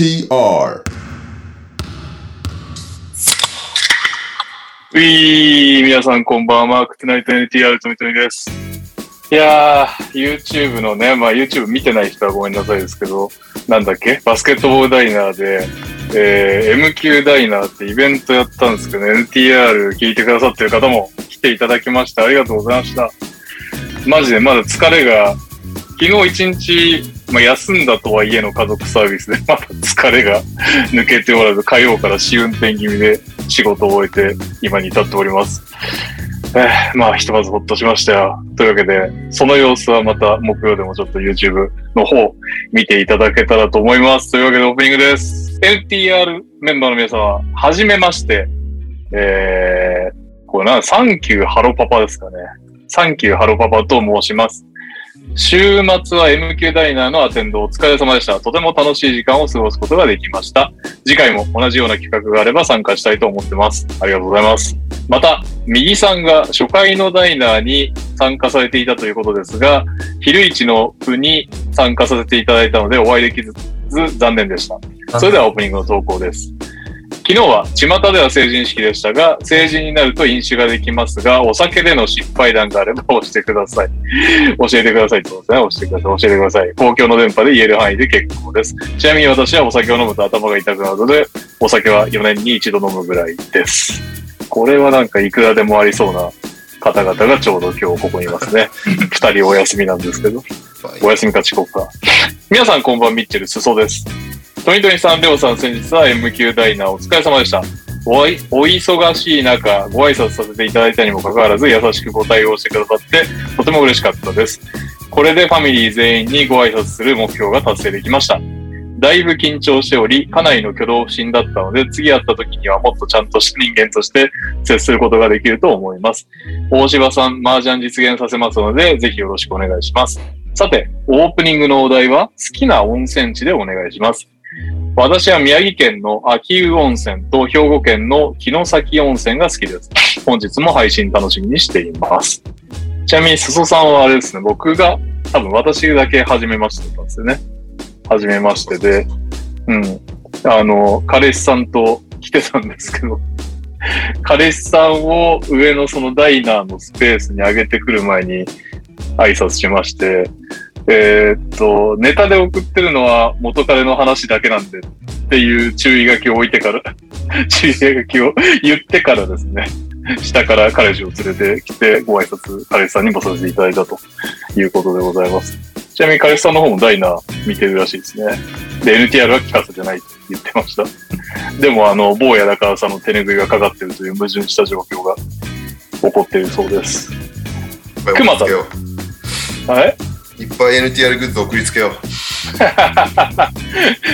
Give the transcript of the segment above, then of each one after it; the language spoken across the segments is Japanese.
TR うい、皆さんこんばんは。クトナイト NTR とみとみです。いやー、YouTube のね、まあ YouTube 見てない人はごめんなさいですけど、なんだっけ？バスケットボールダイナーで、えー、MQ ダイナーってイベントやったんですけど、NTR 聞いてくださってる方も来ていただきました。ありがとうございました。マジでまだ疲れが、昨日一日、まあ、休んだとはいえの家族サービスで、まだ疲れが 抜けておらず、火曜から試運転気味で仕事を終えて、今に至っております。えーまあ、ひとまずほっとしましたよ。というわけで、その様子はまた木曜でもちょっと YouTube の方見ていただけたらと思います。というわけでオープニングです。NTR メンバーの皆様、はじめまして。えー、これな、サンキューハロパパですかね。サンキューハロパパと申します。週末は MQ ダイナーのアテンドお疲れ様でした。とても楽しい時間を過ごすことができました。次回も同じような企画があれば参加したいと思ってます。ありがとうございます。また、右さんが初回のダイナーに参加されていたということですが、昼市の部に参加させていただいたのでお会いできず残念でした。それではオープニングの投稿です。昨日は巷では成人式でしたが、成人になると飲酒ができますが、お酒での失敗談があれば教えてください。教えてくださいってことですね。教えてください。教えてください。公共の電波で言える範囲で結構です。ちなみに私はお酒を飲むと頭が痛くなるので、お酒は4年に一度飲むぐらいです。これはなんかいくらでもありそうな方々がちょうど今日ここにいますね。二人お休みなんですけど。お休みか遅刻か。皆さんこんばんミッチェル、すそです。トニトニさん、レオさん、先日は MQ ダイナーお疲れ様でした。おお忙しい中、ご挨拶させていただいたにもかかわらず、優しくご対応してくださって、とても嬉しかったです。これでファミリー全員にご挨拶する目標が達成できました。だいぶ緊張しており、かなりの挙動不審だったので、次会った時にはもっとちゃんとし人間として接することができると思います。大柴さん、麻雀実現させますので、ぜひよろしくお願いします。さて、オープニングのお題は、好きな温泉地でお願いします。私は宮城県の秋保温泉と兵庫県の城崎温泉が好きです。本日も配信楽しみにしています。ちなみに、裾さんはあれですね、僕が、多分私だけ初めましてだったんですよね。初めましてで、うん。あの、彼氏さんと来てたんですけど、彼氏さんを上のそのダイナーのスペースに上げてくる前に挨拶しまして、えーっと、ネタで送ってるのは元彼の話だけなんでっていう注意書きを置いてから、注意書きを言ってからですね、下から彼氏を連れてきてご挨拶彼氏さんにもさせていただいたということでございます。ちなみに彼氏さんの方もダイナー見てるらしいですね。で、NTR は聞かせてないって言ってました。でも、あの、某柳川さんの手拭いがかかってるという矛盾した状況が起こっているそうです。熊田いっはい？いっぱい NTR グッズ送りつけよう。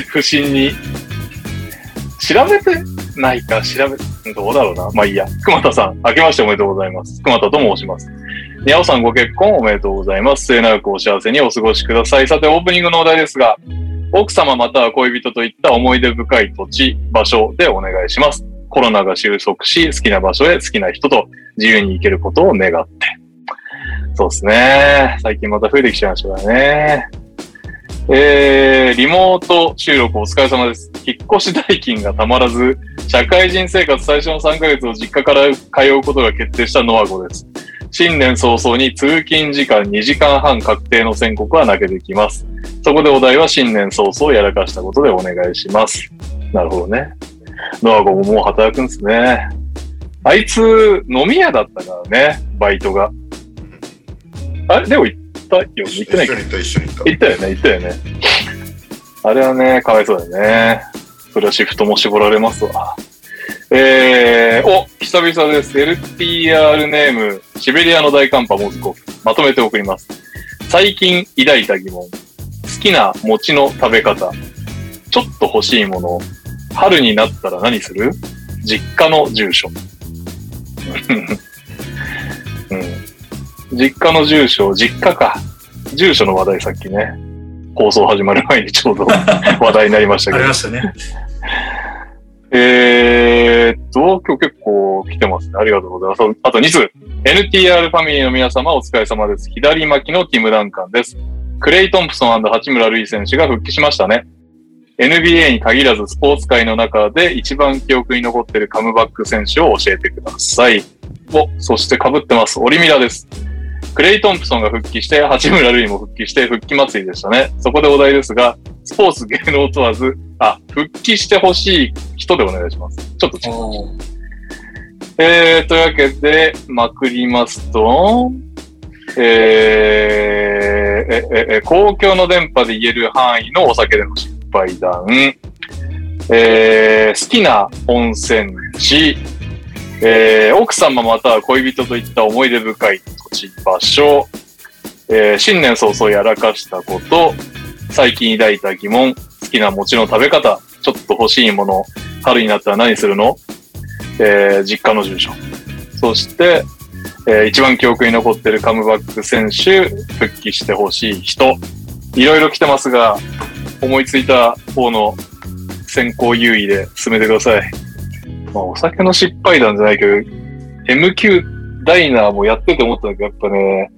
不審に。調べてないか、調べ、どうだろうな。まあいいや。熊田さん、明けましておめでとうございます。熊田と申します。にゃおさんご結婚おめでとうございます。末永くお幸せにお過ごしください。さて、オープニングのお題ですが、奥様または恋人といった思い出深い土地、場所でお願いします。コロナが収束し、好きな場所へ好きな人と自由に行けることを願って。そうですね。最近また増えてきちゃいましたからね。えー、リモート収録お疲れ様です。引っ越し代金がたまらず、社会人生活最初の3ヶ月を実家から通うことが決定したノアゴです。新年早々に通勤時間2時間半確定の宣告は投げてきます。そこでお題は新年早々やらかしたことでお願いします。なるほどね。ノアゴももう働くんですね。あいつ、飲み屋だったからね、バイトが。あれでも行ったよ。行ってないか一緒に行った、一緒に行っ行ったよね、行ったよね。あれはね、かわいそうだよね。それはシフトも絞られますわ。えー、お、久々です。LTR ネーム、シベリアの大寒波モズコフ。まとめて送ります。最近抱いた疑問。好きな餅の食べ方。ちょっと欲しいもの。春になったら何する？実家の住所。うん。実家の住所、実家か。住所の話題さっきね、放送始まる前にちょうど 話題になりましたけどありま。したね。えーっと、今日結構来てますね。ありがとうございます。あと2通。NTR ファミリーの皆様お疲れ様です。左巻きのティム・ダンカンです。クレイ・トンプソン八村塁選手が復帰しましたね。NBA に限らずスポーツ界の中で一番記憶に残っているカムバック選手を教えてください。お、そして被ってます。オリミラです。クレイ・トンプソンが復帰して、八村塁も復帰して、復帰祭りでしたね。そこでお題ですが、スポーツ芸能問わず、あ、復帰してほしい人でお願いします。ちょっと違う。えー、というわけで、まくりますと、えー、え、え、え、公共の電波で言える範囲のお酒での失敗談、えー、好きな温泉地、えー、奥様または恋人といった思い出深い土地場所、えー、新年早々やらかしたこと、最近抱いた疑問、好きな餅の食べ方、ちょっと欲しいもの、春になったら何するの？えー実家の住所。そして、えー一番記憶に残ってるカムバック選手、復帰してほしい人。いろいろ来てますが、思いついた方の先行優位で進めてください。まあ、お酒の失敗談じゃないけど、MQ ダイナーもやってて思ったんだけど、やっぱね、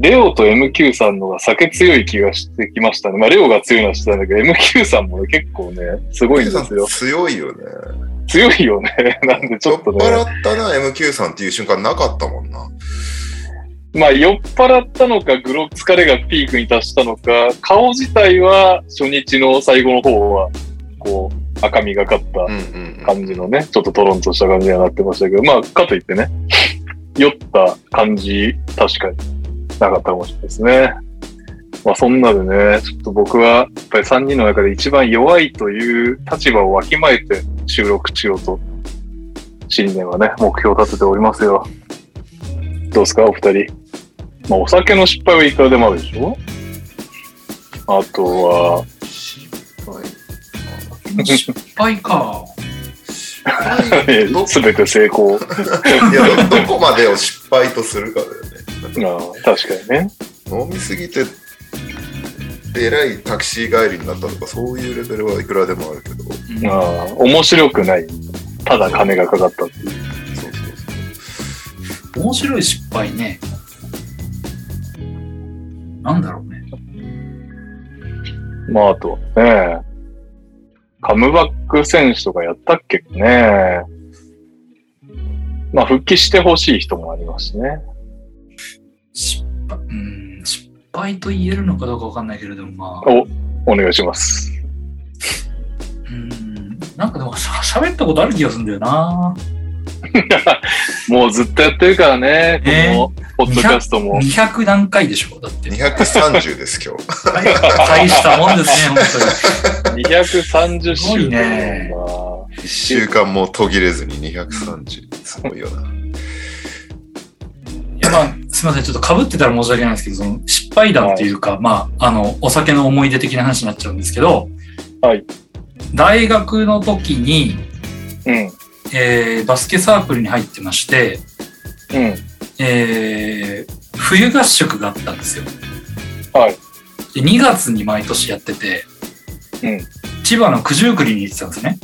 レオと MQ さんのが酒強い気がしてきましたね。まあ、レオが強いのは知ってたんだけど、MQ さんもね、結構ね、すごいんですよ。強いよね。強いよね。なんでちょっとね。酔っ払ったな、MQ さんっていう瞬間なかったもんな。まあ、酔っ払ったのか、グロ疲れがピークに達したのか、顔自体は初日の最後の方は、こう、赤みがかった。感じのね、ちょっとトロンとした感じにはなってましたけど、まあ、かといってね、酔った感じ、確かになかったかもしれないですね。まあ、そんなでね、ちょっと僕は、やっぱり3人の中で一番弱いという立場をわきまえて収録しようと、新年はね、目標を立てておりますよ。どうですか、お二人？まあ、お酒の失敗はいくらでもあるでしょ？あとは、失敗か。ど すべて成功。いやど、どこまでを失敗とするかだよね。ああ確かにね。飲みすぎて、えらいタクシー帰りになったとか、そういうレベルはいくらでもあるけど。うんああ面白くない。ただ金がかかったっていう。そうそうそう。面白い失敗ね。なんだろうね。まあ、あとはね、カムバック選手とかやったっけね。まあ、復帰してほしい人もありますしね。失敗、うん、失敗と言えるのかどうかわかんないけれども、まあ、お、お願いします。うん、なんかでもしゃ喋ったことある気がするんだよな。も もうずっとやってるからね、ねこの、ポッドキャストも。200何回でしょ？だって。230です、今日。大したもんですね、本230すごい周年ねだ1週間も途切れずに230。すごいよな。当に。いや、まあ、すみません。ちょっと被ってたら申し訳ないんですけど、その失敗談っていうか、まあ、あの、お酒の思い出的な話になっちゃうんですけど、はい。大学の時に、うん。えーバスケサークルに入ってまして、うん。えー冬合宿があったんですよ。はい。で2月に毎年やってて、うん。千葉の九十九里に行ってたんですね。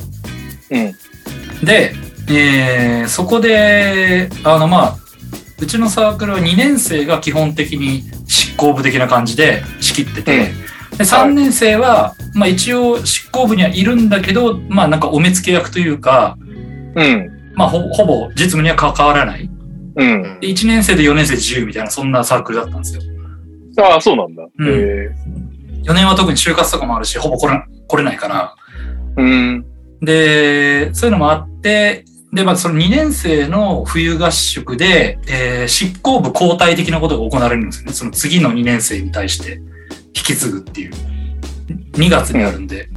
うん。で、えーそこで、あの、まあ、うちのサークルは2年生が基本的に執行部的な感じで仕切ってて、で3年生は、まあ一応執行部にはいるんだけど、まあなんかお目付け役というか、うん。まあほほぼ実務には関わらない。うん。で1年生で4年生自由みたいな、そんなサークルだったんですよ。ああ、そうなんだ。うんえ4年は特に就活とかもあるし、ほぼ来れ来れないから。ーうん。で、そういうのもあって、で、まあ、その2年生の冬合宿で、えー執行部交代的なことが行われるんですよね。その次の2年生に対して引き継ぐっていう。2月にあるんで。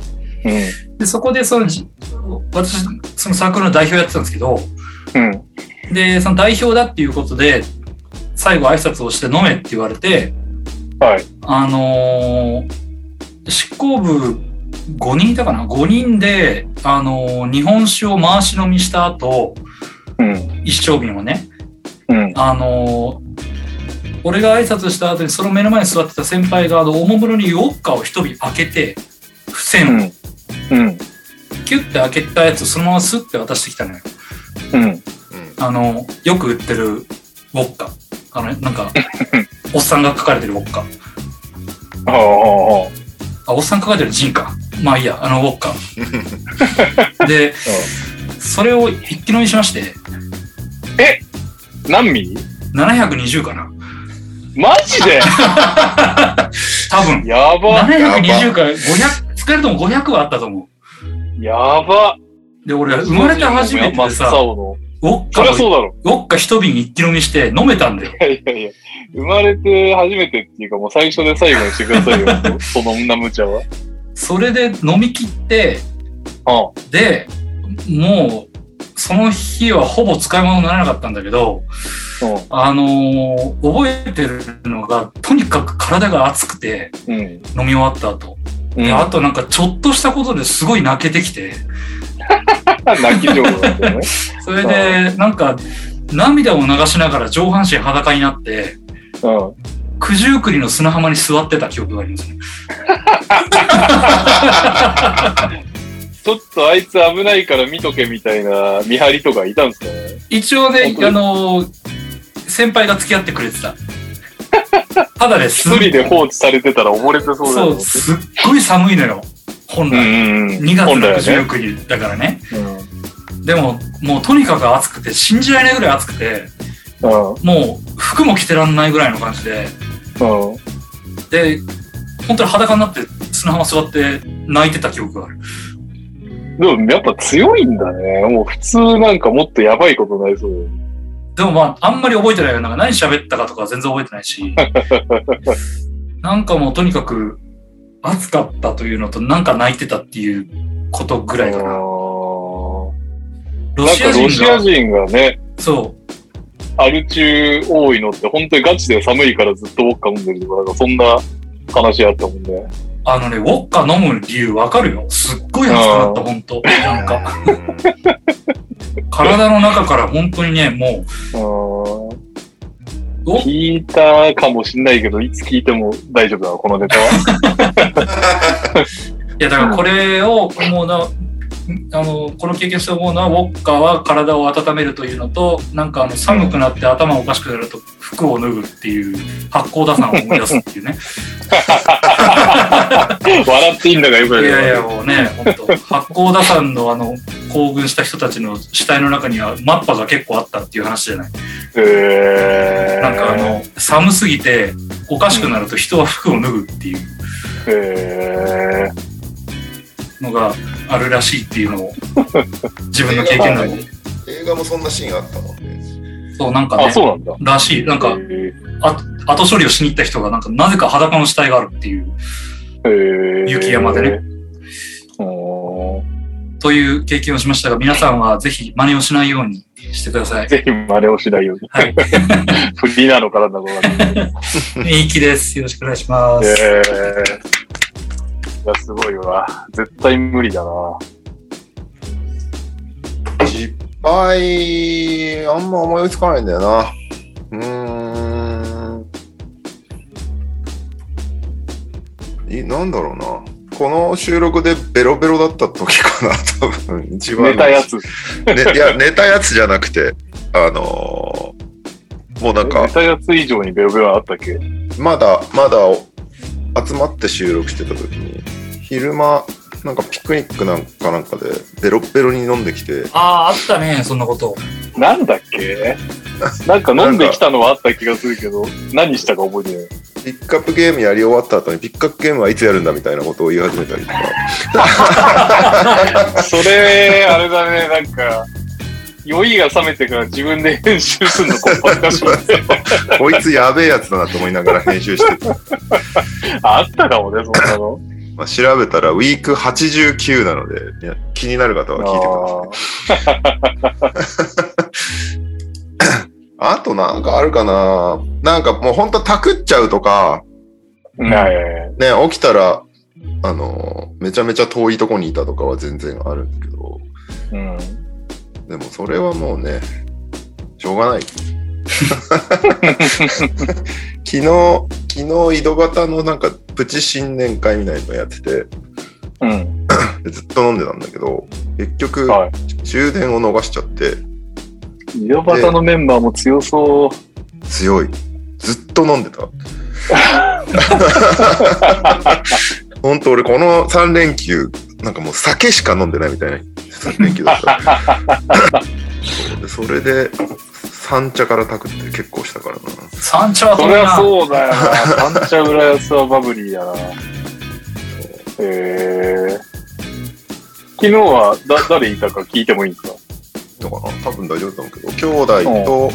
うん。で、そこでそのじ、私、そのサークルの代表やってたんですけど、うん。で、その代表だっていうことで、最後挨拶をして飲めって言われて、はい。あのー執行部5人いたかな ?5 人で、あのー日本酒を回し飲みした後、うん。一升瓶をね、うん。あのー俺が挨拶した後にその目の前に座ってた先輩が、あの、おもむろにウォッカを一瓶開けて、付う箋をん。うん。キュッて開けたやつをそのままスッて渡してきたのよ。うん。うん。あの、よく売ってるウォッカ。あの、なんか、おっさんが書かれてるウォッカ。ああ、おっさん書かれてるジンか。まあいいや、あの、ウォッカ。で、それを一気飲みしまして、何ミリ？720かな。マジで？多分。やば。720か500、少なくとも500はあったと思やば。う。で、俺、生まれて初めてさ。ウォッそカ。ウォッカ一瓶一気飲みして飲めたんだよ。いやいやいや。生まれて初めてっていうかもう最初で最後にしてくださいよ。そのんな無茶は。それで飲み切って、あで、もう、その日はほぼ使い物にならなかったんだけど、うあのー覚えてるのが、とにかく体が熱くて、ん。うん。飲み終わった後。うん、であとなんかちょっとしたことですごい泣けてきて、泣き上手だったよね。それでなんか涙を流しながら上半身裸になって、うん。九十九里の砂浜に座ってた記憶がありますね。ちょっとあいつ危ないから見とけみたいな見張りとかいたんですかね？一応ねあのー先輩が付き合ってくれてた。ただね、す一人で放置されてたら溺れてそうだよそう、すっごい寒いのよ。本来。うんうんうん。2月の本来はね。九十九里だからね。うん。でも、もうとにかく暑くて、信じられないぐらい暑くて、うん。もう服も着てらんないぐらいの感じで、うん。で、本当に裸になって砂浜座って泣いてた記憶がある。でもやっぱ強いんだね。もう普通なんかもっとやばいことないそう。でもまあ、あんまり覚えてないよ。なんか何喋ったかとか全然覚えてないし。なんかもうとにかく暑かったというのと、なんか泣いてたっていうことぐらいかな。ロシアかロシア人が、人がね、そう、アル中多いのって本当にガチで寒いからずっとウォッカ飲んでるとか、なんかそんな話あったもんね。あのね、ウォッカ飲む理由わかるよ。すっごい暑くなった、ほんと。なんか、体の中から本当にね、もう、お？聞いたかもしんないけど、いつ聞いても大丈夫だわ、このネタは？いや、だからこれを思うのは、あの、この経験して思うのは、ウォッカは体を温めるというのと、なんかあの寒くなって頭おかしくなると服を脱ぐっていう発酵打算を思い出すっていうね。笑っていいんだがよくい。やいや、もうね、本当。発酵打算のあの、興奮した人たちの死体の中にはマッパが結構あったっていう話じゃない。へー。なんかあの、寒すぎておかしくなると人は服を脱ぐっていう。へー。のがあるらしいっていうのを自分の経験談で。映画もそんなシーンあったもんね。そう、なんかあ、ね、そうなんだ。らしい。なんか、へー後処理をしに行った人がなんかなぜか裸の死体があるっていう、雪山でね。という経験をしましたが、皆さんはぜひ真似をしないようにしてください。ぜひ真似をしないように。はい。フリーなのかなんだろうな。いい気です。よろしくお願いします。えー、いや、すごいわ。絶対無理だな。失敗、あんま思いつかないんだよな。うーん。いなんだろうな。この収録でベロベロだった時かな、多分。一番。寝たやつ。ね、いや、寝たやつじゃなくて、あのーもうなんか寝、たやつ以上にベロベロあったっけ？まだ、まだ集まって収録してた時に、昼間、なんかピクニックなんかなんかで、ベロッベロに飲んできて、ああ、あったね、そんなこと。なんだっけ？なんか飲んできたのはあった気がするけど、何したか覚えてない。ピックアップゲームやり終わった後にピックアップゲームはいつやるんだみたいなことを言い始めたりとか。それ、あれだね、なんか、酔いが冷めてから自分で編集するのこう恥ずかしい。こいつやべえやつだなと思いながら編集してて、ああったかもね、そんなの。まあ、調べたらウィーク89なので、いや気になる方は聞いてください。あ となんかあるかななんかもうほんとタクっちゃうとか、ね、起きたら、あの、めちゃめちゃ遠いとこにいたとかは全然あるんだけど、うん。でもそれはもうね、しょうがない。昨日、昨日井戸端のなんかプチ新年会みたいなのやってて、うん。でずっと飲んでたんだけど、結局、はい。終電を逃しちゃって、井戸端のメンバーも強そう。強い。ずっと飲んでた。本当俺この3連休、なんかもう酒しか飲んでないみたいな3連休だった。それで、三茶から炊くって結構したからな。三茶はそりゃ。そうだよな。三茶浦安はバブリーやな。えー、昨日はだ誰いたか聞いてもいいんですか？のかな？多分大丈夫だと思うけど、兄弟と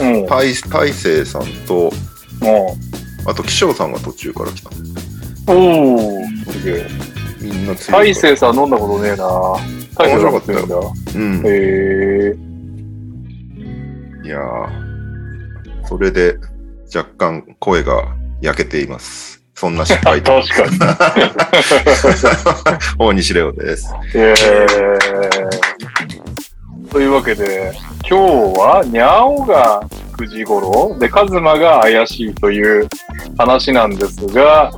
うん。大大勢さんと、もあと気象さんが途中から来た。う、おー、すげえ。みんな大勢さん飲んだことねえな。大勢さんが強いんだ。うん。えー、いやー、それで若干声が焼けています。そんな失敗と。確かに。大西レオです。えー、というわけで、今日はにゃおが9時頃で、カズマが怪しいという話なんですが、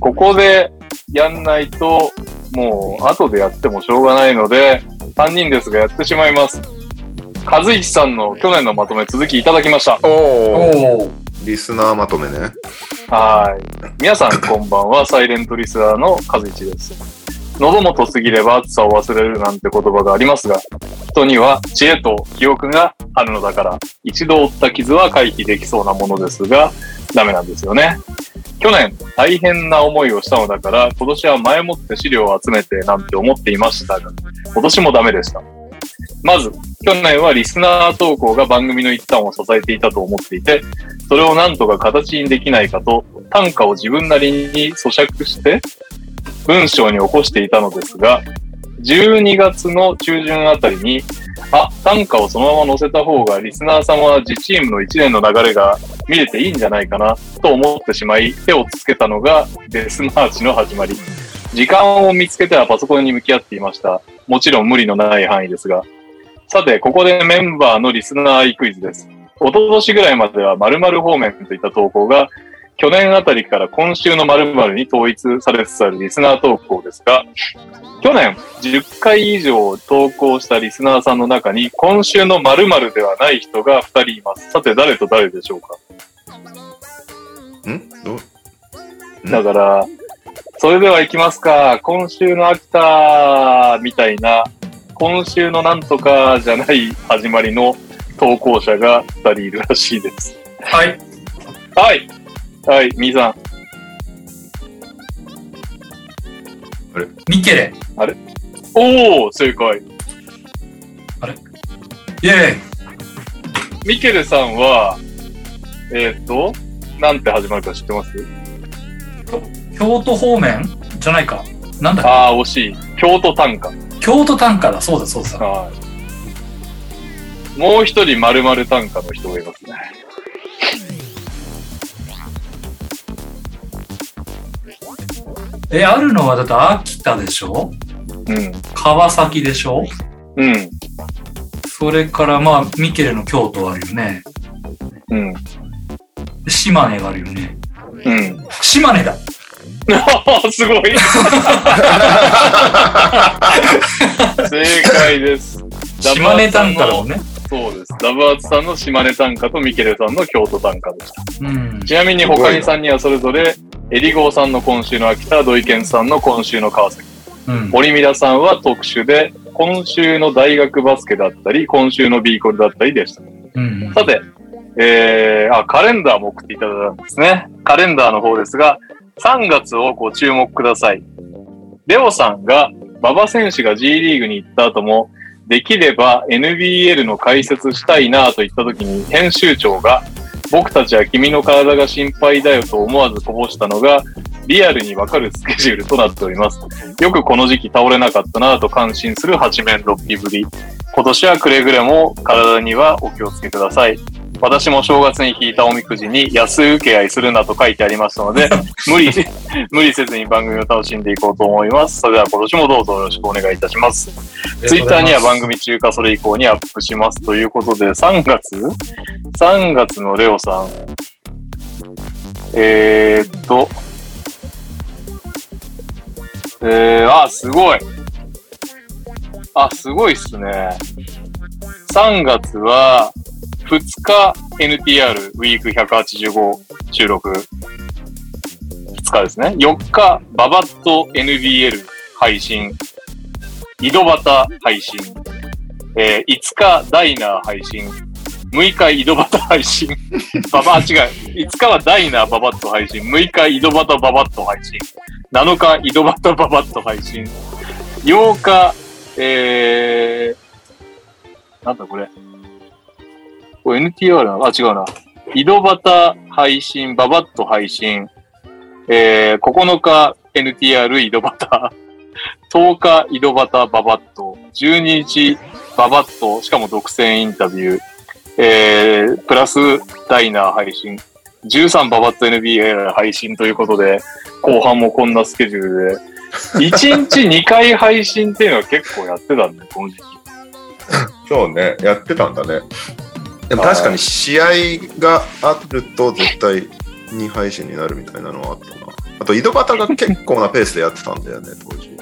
ここでやんないと、もう後でやってもしょうがないので、3人ですがやってしまいます。和一さんの去年のまとめ続きいただきました。おお。リスナーまとめね。はい。皆さんこんばんは、サイレントリスナーの和一です。喉元過ぎれば暑さを忘れるなんて言葉がありますが、人には知恵と記憶があるのだから、一度負った傷は回避できそうなものですが、ダメなんですよね。去年大変な思いをしたのだから、今年は前もって資料を集めてなんて思っていましたが、今年もダメでした。まず、去年はリスナー投稿が番組の一端を支えていたと思っていて、それをなんとか形にできないかと、短歌を自分なりに咀嚼して、文章に起こしていたのですが、12月の中旬あたりに、あ、短歌をそのまま載せた方がリスナー様は自チームの1年の流れが見れていいんじゃないかなと思ってしまい、手をつけたのがデスマーチの始まり。時間を見つけてはパソコンに向き合っていました。もちろん無理のない範囲ですが。さて、ここでメンバーのリスナー愛クイズです。一昨年ぐらいまでは〇〇方面といった投稿が、去年あたりから今週の〇〇に統一されつつあるリスナー投稿ですが、去年10回以上投稿したリスナーさんの中に今週の〇〇ではない人が2人います。さて誰と誰でしょうか？ん？どん？だから、それでは行きますか。今週の秋田みたいな、今週のなんとかじゃない始まりの投稿者が2人いるらしいです。はい。はい。はい、みーさん。ミケレ。おー、正解。イェーイ。ミケルさんは、えーっと、なんて始まるか知ってます？京都方面じゃないか。なんだっああ、惜しい。京都短歌。け京都短歌だ。そうだそうだ。はい。もう一人〇〇短歌の人がいますね。え、あるのはだって秋田でしょ？うん。川崎でしょ？うん。それからまあ、ミケレの京都あるよね。うん。島根があるよね。うん。島根だ。すごい 正解です。島根短歌だもんね。そうです。ダブアツさんの島根短歌とミケルさんの京都短歌でした。うん。ちなみに他にさんにはそれぞれ、エリゴーさんの今週の秋田、土井健さんの今週の川崎、うん。森ミラさんは特殊で、今週の大学バスケだったり、今週の B コルだったりでした。うん。さて、えー、あ、カレンダーも送っていただいたんですね。カレンダーの方ですが、3月をご注目ください。レオさんが、馬場選手が G リーグに行った後も、できれば NBL の解説したいなと言った時に、編集長が、僕たちは君の体が心配だよと思わずこぼしたのが、リアルにわかるスケジュールとなっております。よくこの時期倒れなかったなと感心する八面六臂ぶり。今年はくれぐれも体にはお気をつけください。私も正月に引いたおみくじに安請け合いするなと書いてありましたので、無理、無理せずに番組を楽しんでいこうと思います。それでは今年もどうぞよろしくお願いいたします。ツイッターには番組中かそれ以降にアップしますということで、3月 ?3 月のレオさん。えー、っと、えー、あ、すごい。あ、すごいっすね。3月は、2日 NTR ウィーク185収録。2日ですね。4日、ババット NBL 配信。井戸端配信。えー、5日、ダイナー配信。6日、井戸端配信。ババ、違う。5日はダイナーババット配信。6日、井戸端ババット配信。7日、井戸端ババット配信。8日、えー、なんだこれ。これ NTR なの？あ、違うな。井戸端配信、ババット配信。えー、9日 NTR 井戸端。10日井戸端ババット。12日ババット。しかも独占インタビュー。えー、プラスダイナー配信。13ババット NBA 配信ということで、後半もこんなスケジュールで。1日2回配信っていうのは結構やってたんだよ、この時期。そうね、やってたんだね。でも確かに試合があると絶対に配信になるみたいなのはあったな。あと、井戸端が結構なペースでやってたんだよね、当時。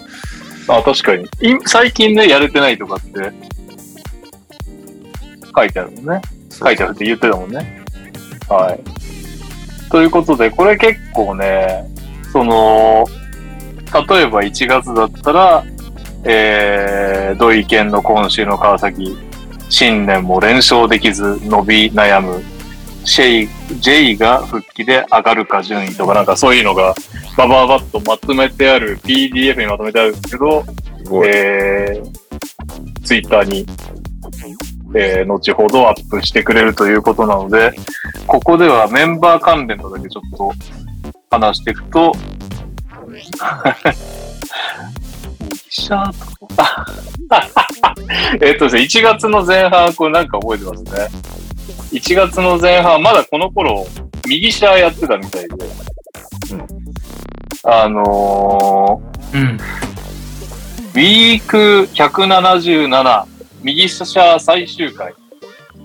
あ、確かに。い最近ね、やれてないとかって、書いてあるもんね。書いてあるって言ってたもんね。はい。ということで、これ結構ね、その、例えば1月だったら、えー、土井健の今週の川崎、新年も連勝できず伸び悩む、シェイ、ジェイが復帰で上がるか順位とかなんかそういうのがバババッとまとめてある PDF にまとめてあるんですけど。えー、ツイッターに、えー、後ほどアップしてくれるということなので、ここではメンバー関連のだけちょっと話していくと、シャーとか。えっとですね、1月の前半、これなんか覚えてますね。1月の前半、まだこの頃、右シャーやってたみたいで。うんあのー、うん。ウィーク177、右シャー最終回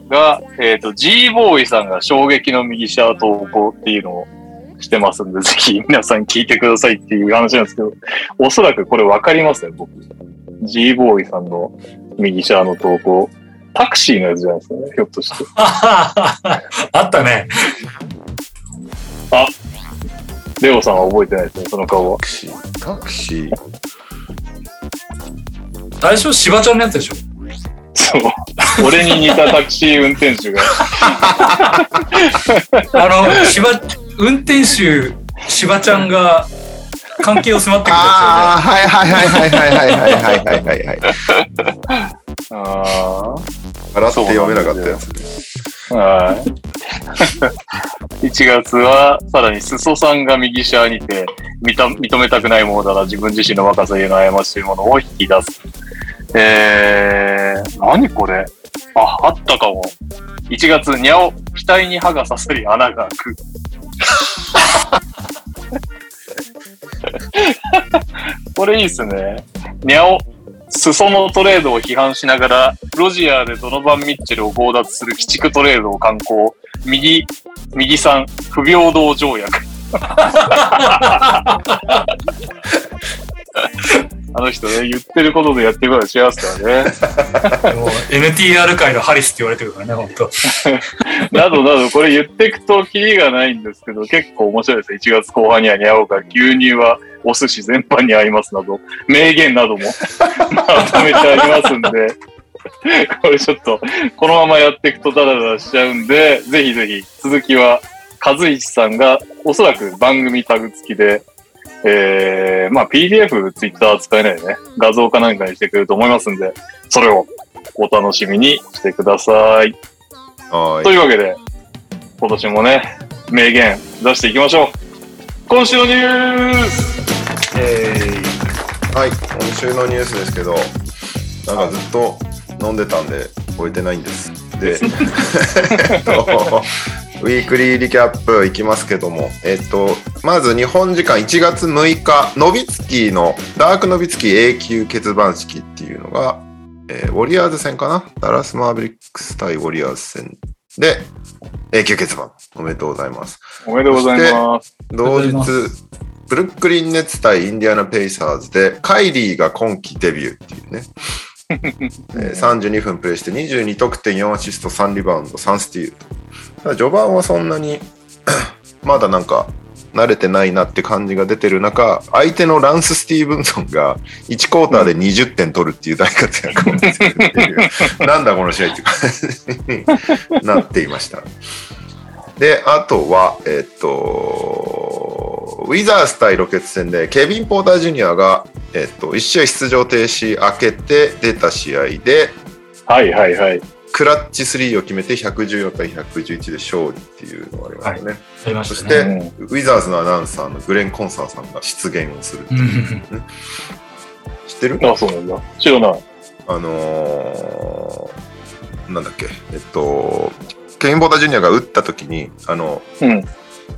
が、えっ、と、G ボーイさんが衝撃の右シャー投稿っていうのをしてますんで、ぜひ皆さん聞いてくださいっていう話なんですけど、おそらくこれわかりますね、僕。G ボーイさんの右シャーの投稿。タクシーのやつじゃないですかね、ひょっとして。あったね。レオさんは覚えてないですね、その顔はタ。クシー、タクシー。最初、しばちゃんのやつでしょ。そう。俺に似たタクシー運転手が。あの、しば、運転手、しばちゃんが、関係を迫ってくるやああ、はいはいはいはいはいはいはいはいはいはいはい。あ笑って読めなかったやつね。あ。はい。1月は、さらに、裾さんが右シャーにて、認認めたくないものだな、自分自身の若さへの過ちというものを引き出す。えー、何これ？あ、あったかも。1月、にゃお、額に歯が刺さり穴が開く。これいいっすね。にゃお、裾のトレードを批判しながら、ロジアーでドノバン・ミッチェルを強奪する鬼畜トレードを敢行。右、右さん、不平等条約。あの人ね、言ってることでやってることは違いますからね。NTR 界のハリスって言われてるからね、本当。などなど、これ言っていくとキリがないんですけど、結構面白いですね。1月後半にはにゃおうか、牛乳はお寿司全般に合いますなど、名言なども まとめてありますんで、これちょっと、このままやっていくとダラダラしちゃうんで、ぜひぜひ、続きは、和一さんが、おそらく番組タグ付きで、えー、まあ PDF、Twitter 使えないでね、画像か何かにしてくれると思いますんで、それをお楽しみにしてください。はというわけで、今年もね、名言出していきましょう。今週のニュースえーはい、今週のニュースですけど、なんかずっと飲んでたんで、覚えてないんです。で、えっとウィークリーリキャップいきますけども、えっと、まず日本時間1月6日、ノビツキーの、ダークノビツキー永久欠番式っていうのが、えーウォリアーズ戦かな？ダラス・マーベリックス対ウォリアーズ戦で、永久欠番。おめでとうございます。おめでとうございます。同日ブルックリン・ネッツ対インディアナ・ペイサーズで、カイリーが今季デビューっていうね。えー32分プレイして22得点4アシスト3リバウンド3スティールと。ただ序盤はそんなに まだなんか慣れてないなって感じが出てる中、相手のランス・スティーブンソンが1クォーターで20点取るっていう大活躍を見せるっていう、なんだこの試合って感じになっていました。で、あとは、えっと、ウィザース対ロケッツ戦で、ケビン・ポーター・ジュニアが、えっと、1試合出場停止明けて出た試合で、はいはいはい。クラッチ3を決めて114対111で勝利っていうのがありましたね。ありまそして、したね。ウィザーズのアナウンサーのグレン・コンサーさんが出現をする。うん知ってる？あ、そうなんだ。知らない。あのーなんだっけ、えっと、ケビン・ポーター・ジュニアが打った時に、あの、うん。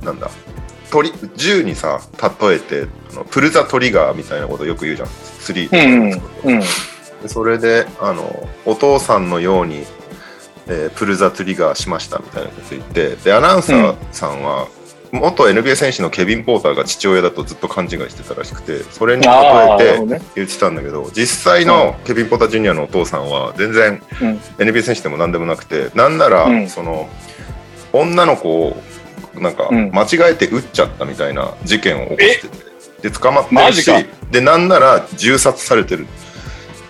なんだ、鳥、銃にさ、例えて、あのプルザ・トリガーみたいなことよく言うじゃん。スリーとかうん。うん。でそれであのお父さんのように、えープルザ・トリガーしましたみたいなこと言ってでアナウンサーさんは、元 NBA 選手のケビン・ポーターが父親だとずっと勘違いしてたらしくてそれに例えて。言ってたんだけど実際のケビン・ポーター・ジュニアのお父さんは全然うん。NBA 選手でも何でもなくてなんなら、うん。その女の子をなんかうん。間違えて撃っちゃったみたいな事件を起こしててで捕まってるしでなんなら銃殺されてる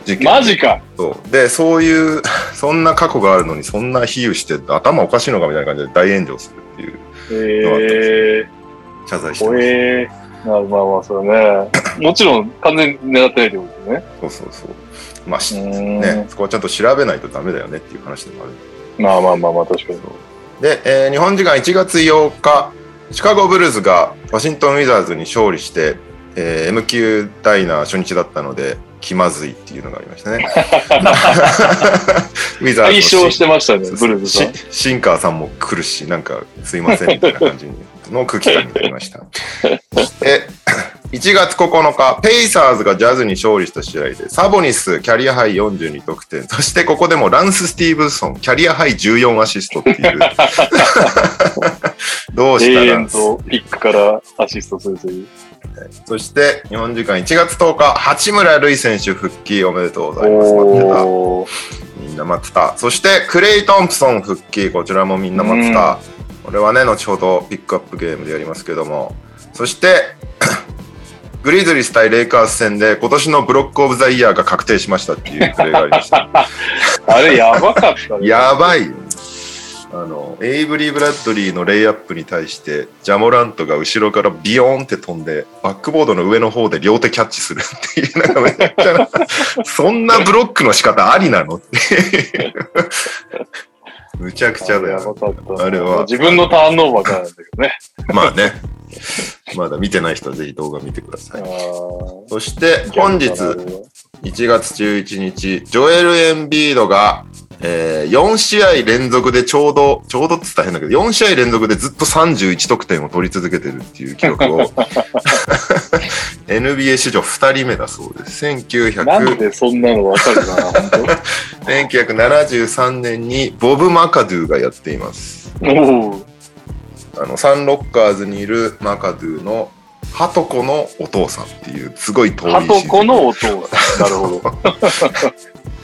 事件。マジか。そう。でそういう そんな過去があるのにそんな比喩して頭おかしいのかみたいな感じで大炎上するっていうええ謝罪してー、ます、怖えー。まあまあまあ、それね。もちろん、完全に狙ってないってことですね。そうそうそうまあねそこはちゃんと調べないとダメだよねっていう話でもあるまあまあまあまあ、確かに。で、えー日本時間1月8日シカゴブルーズがワシントン・ウィザーズに勝利して、えー M 級ダイナー初日だったので気まずいっていうのがありましたね ウィザー解消してましたね、ブルーズさん。シシンカーさんも来るし、なんかすいませんみたいな感じの空気感になりました。そして、1月9日、ペイサーズがジャズに勝利した試合で、サボニス、キャリアハイ42得点、そしてここでもランス・スティーブンソン、キャリアハイ14アシストっていう。どうした永遠とピックからアシストするという。そして、日本時間1月10日、八村塁選手復帰おめでとうございます。待ってた。みんな待ってた。そして、クレイ・トンプソン復帰。こちらもみんな待ってた。これはね、後ほどピックアップゲームでやりますけども。そして、グリズリーズ対レイカーズ戦で今年の block of the year が確定しましたっていうプレーがありました。あれ、やばかったね。やばいよ。あの、エイブリー・ブラッドリーのレイアップに対して、ジャモラントが後ろからビヨーンって飛んで、バックボードの上の方で両手キャッチするっていう、なんかめっちゃな、そんなブロックの仕方ありなのって。むちゃくちゃだよ。あれは自分のターンオーバーからなんだけどね。まあね。まだ見てない人はぜひ動画見てください。そして、本日、1月11日、ジョエル・エンビードが、えー4試合連続でちょうど、ちょうどって言ったら変だけど、4試合連続でずっと31得点を取り続けてるっていう記録を、NBA 史上2人目だそうです。なん1900でそんなのわかるかな、本1973年にボブ・マカドゥがやっています。あの、サンロッカーズにいるマカドゥの、ハトコのお父さんっていう、すごい遠いハトコの音が。なるほど。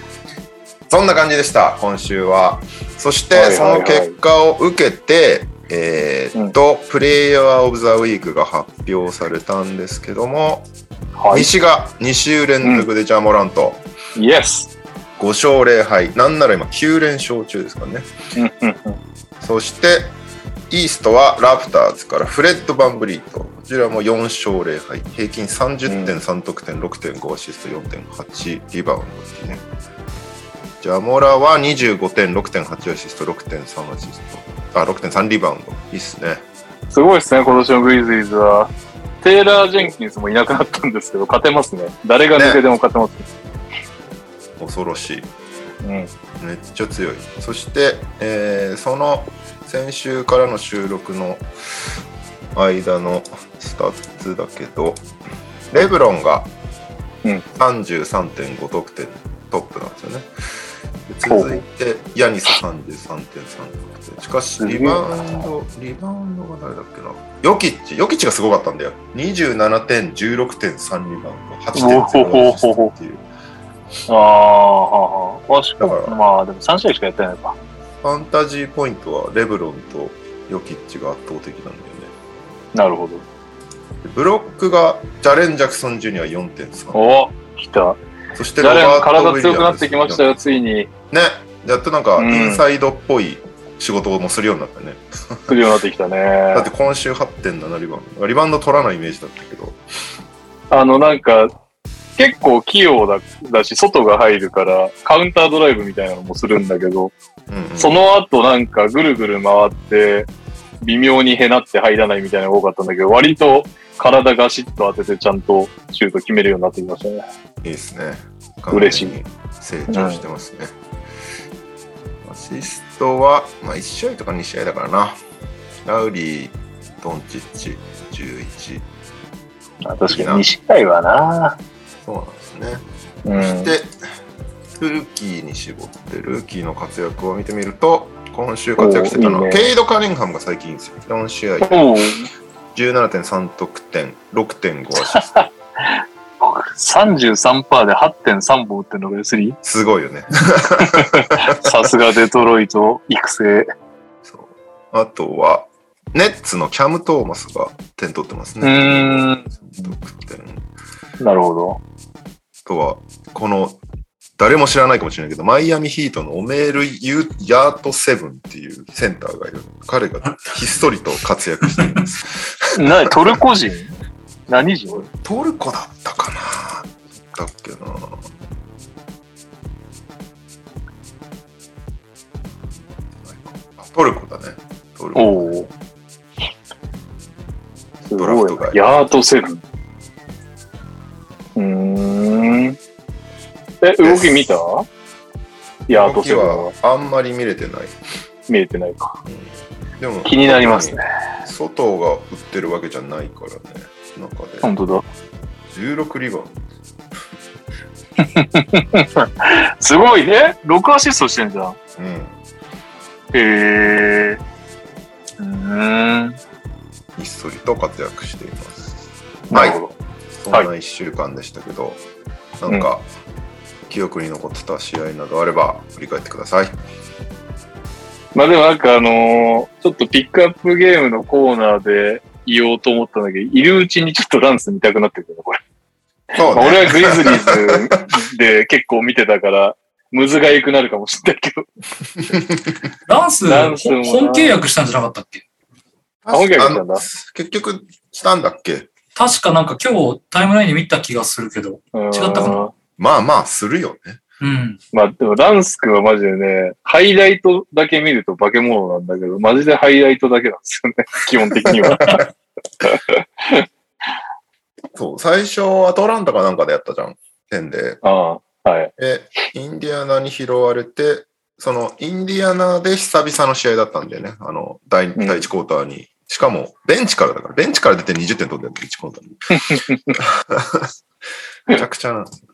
そんな感じでした、今週は。そして、その結果を受けて、えーっと、プレイヤー・オブ・ザ・ウィークが発表されたんですけども、はい。西が2週連続でジャモラント、イエス。5勝0敗、なんなら今9連勝中ですかね。そして、イーストはラプターズからフレッド・バンブリート。こちらも4勝0敗。平均30.3得点、6.5アシスト、4.8リバウンドっていうね。ジャモラは25点、6.8アシスト、6.3アシスト。あ、6.3リバウンド。いいっすね。すごいですね、今年のグリズリーズは。テイラー・ジェンキンスもいなくなったんですけど、勝てますね。誰が抜けても勝てますね。恐ろしい。うん。めっちゃ強い。そして、えーその先週からの収録の間のスタッツだけど、レブロンがうん33.5得点トップなんですよね。う続いて、ヤニス33.3得点。しかし、リバウンド、リバウンドが誰だっけな。ヨキッチ、ヨキッチがすごかったんだよ。27点、16.3リバウンド、8.0アシストっていう。ああ、はあはかもだからまあ、でも3試合しかやってないのか。ファンタジーポイントはレブロンとヨキッチが圧倒的なんだよね。なるほど。ブロックがジャレン・ジャクソン・ジュニア4.3。お来た。そしてロバ体強くなってきましたよ、ついに。ね。やっとなんか、うんインサイドっぽい仕事もするようになったね。来るようになってきた だねって。今週8.7リバウンド。リバウンド取らないイメージだったけど。あの、なんか、結構器用だだし、外が入るから、カウンタードライブみたいなのもするんだけど、うんうんその後なんかぐるぐる回って、微妙にへなって入らないみたいなのが多かったんだけど、割と体ガシッと当ててちゃんとシュート決めるようになってきましたね。いいですね。嬉しい成長してますね。アシストは、まあ、1試合とか2試合だからな。ラウリー、ドンチッチ、11。あ確かに2試合はな。そうなんですね。うん。で、ルーキーに絞って、ルーキーの活躍を見てみると、今週活躍してたのは、いいねケイド・カリンハムが最近ですよ。4試合、おう17.3得点、6.5アシスト。33%で8.3本打ってるのが S3? すごいよね。さすがデトロイト育成。そうあとは、ネッツのキャム・トーマスが点取ってますうね。ーん。得点。なるほど。あとは、この、誰も知らないかもしれないけど、マイアミヒートのオメール・ユーヤート・セブンっていうセンターがいる。彼がひっそりと活躍しています。なトルコ人？何人？トルコだったかなだっけなあトルコだね。トルコ。おお。すドラフト外。ヤートセブン。うーん。え、動き見た？ヤート動きセブンははあんまり見れてない。見えてないか。でも気になりますね。。外が打ってるわけじゃないからね。中で本当だ。16リバウン すごいね。6アシストしてんじゃん。ド。うん。へえ。うーん。ひっそりと活躍しています。なるほど。そんな1週間でしたけど、なんか、記憶に残ってた試合などあれば振り返ってください。まあでもなんかあのーちょっとピックアップゲームのコーナーで言おうと思ったんだけど、いるうちにちょっとダンス見たくなってくるね、これ。そうまあ俺はグリズリーズで結構見てたから、むずがゆくなるかもしれないけど。ランス、ランス本契約したんじゃなかったっけ？あ本契約したんだ結局したんだっけ？確かなんか今日タイムラインで見た気がするけど。違違ったかな？まあまあ、するよね。うん。まあでもランス君はマジでね、ハイライトだけ見ると化け物なんだけど、マジでハイライトだけなんですよね、基本的には。そう、最初アトランタかなんかでやったじゃん。点で。ああ、はい。で、インディアナに拾われて、そのインディアナで久々の試合だったんだよね。あの、第ん第1クォーターに。しかも、ベンチからだから、ベンチから出て20点取ってる1クォーターに。めちゃくちゃなんですよ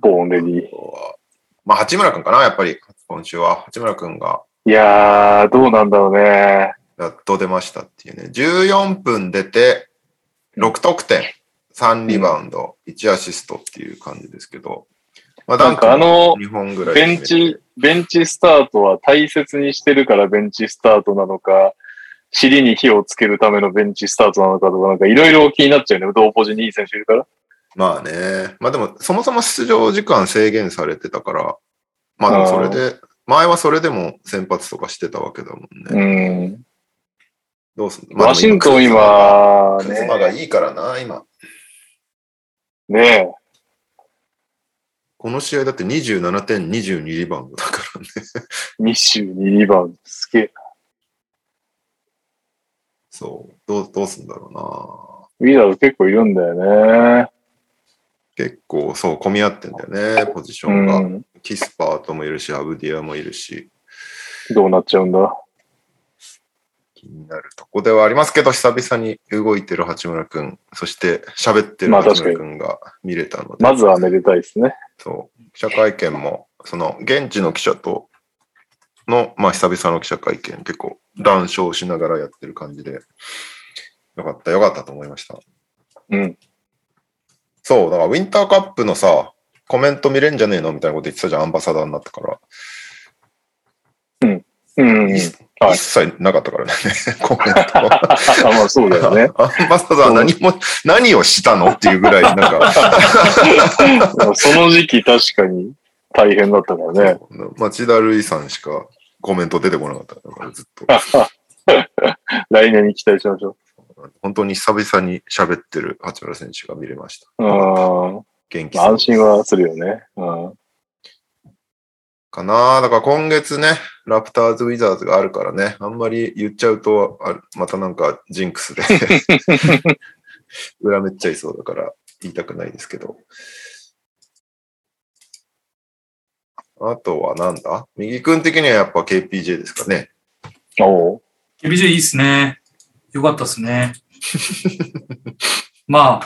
ボーンレディー。まあ、八村君かな、やっぱり、今週は。八村君がいやー、どうなんだろうね。やっと出ましたっていうね。14分出て、6得点、3リバウンド、1アシストっていう感じですけど、まあ、なんかあの2本ぐらいベンチ、ベンチスタートは大切にしてるからベンチスタートなのか、尻に火をつけるためのベンチスタートなのかとか、なんかいろいろ気になっちゃうよね。同ポジにいい選手いるから。まあね。まあでも、そもそも出場時間制限されてたから、まあでもそれで、前はそれでも先発とかしてたわけだもんうね。ん。どうすんの？ワシントン今、クズマがね、いいからな、今。ねこの試合だって27点、22リバウンドだからね。ミッシュにリバウンド。すげえ。そう。どう、どうすんだろウィザード結構いるんだよね。結構、そう、混み合ってんだよね、ポジショうンが。ん。キスパートもいるし、アブディアもいるし。どうなっちゃうんだ？気になるとこではありますけど、久々に動いてる八村くん、そして喋ってるまあ八村くんが見れたので、まずはめでたいですね。そう、記者会見も、その、現地の記者との、まあ、久々の記者会見、結構、談笑しながらやってる感じで、よかった、よかったと思いました。うん。そう、だから、ウィンターカップのさ、コメント見れんじゃねえのみたいなこと言ってたじゃん、アンバサダーになったから。うん。いいはい一切なかったからね、コメント。あ まあそうだよね。アンバサダー何も、何をしたのっていうぐらい、なんか、その時期確かに大変だったからね。町田瑠唯さんしかコメント出てこなかったから、ずっと。来年に期待しましょ本当に久々に喋ってる八村選手が見れました。う。うん。元気そう安心はするよね。うん。かなだから今月ね、ラプターズ・ウィザーズがあるからね、あんまり言っちゃうと、あまたなんかジンクスで、裏めっちゃいそうだから言いたくないですけど。あとはなんだ？右君的にはやっぱ KPJ ですかね。おう KPJ いいっすね。よかったっすね。ま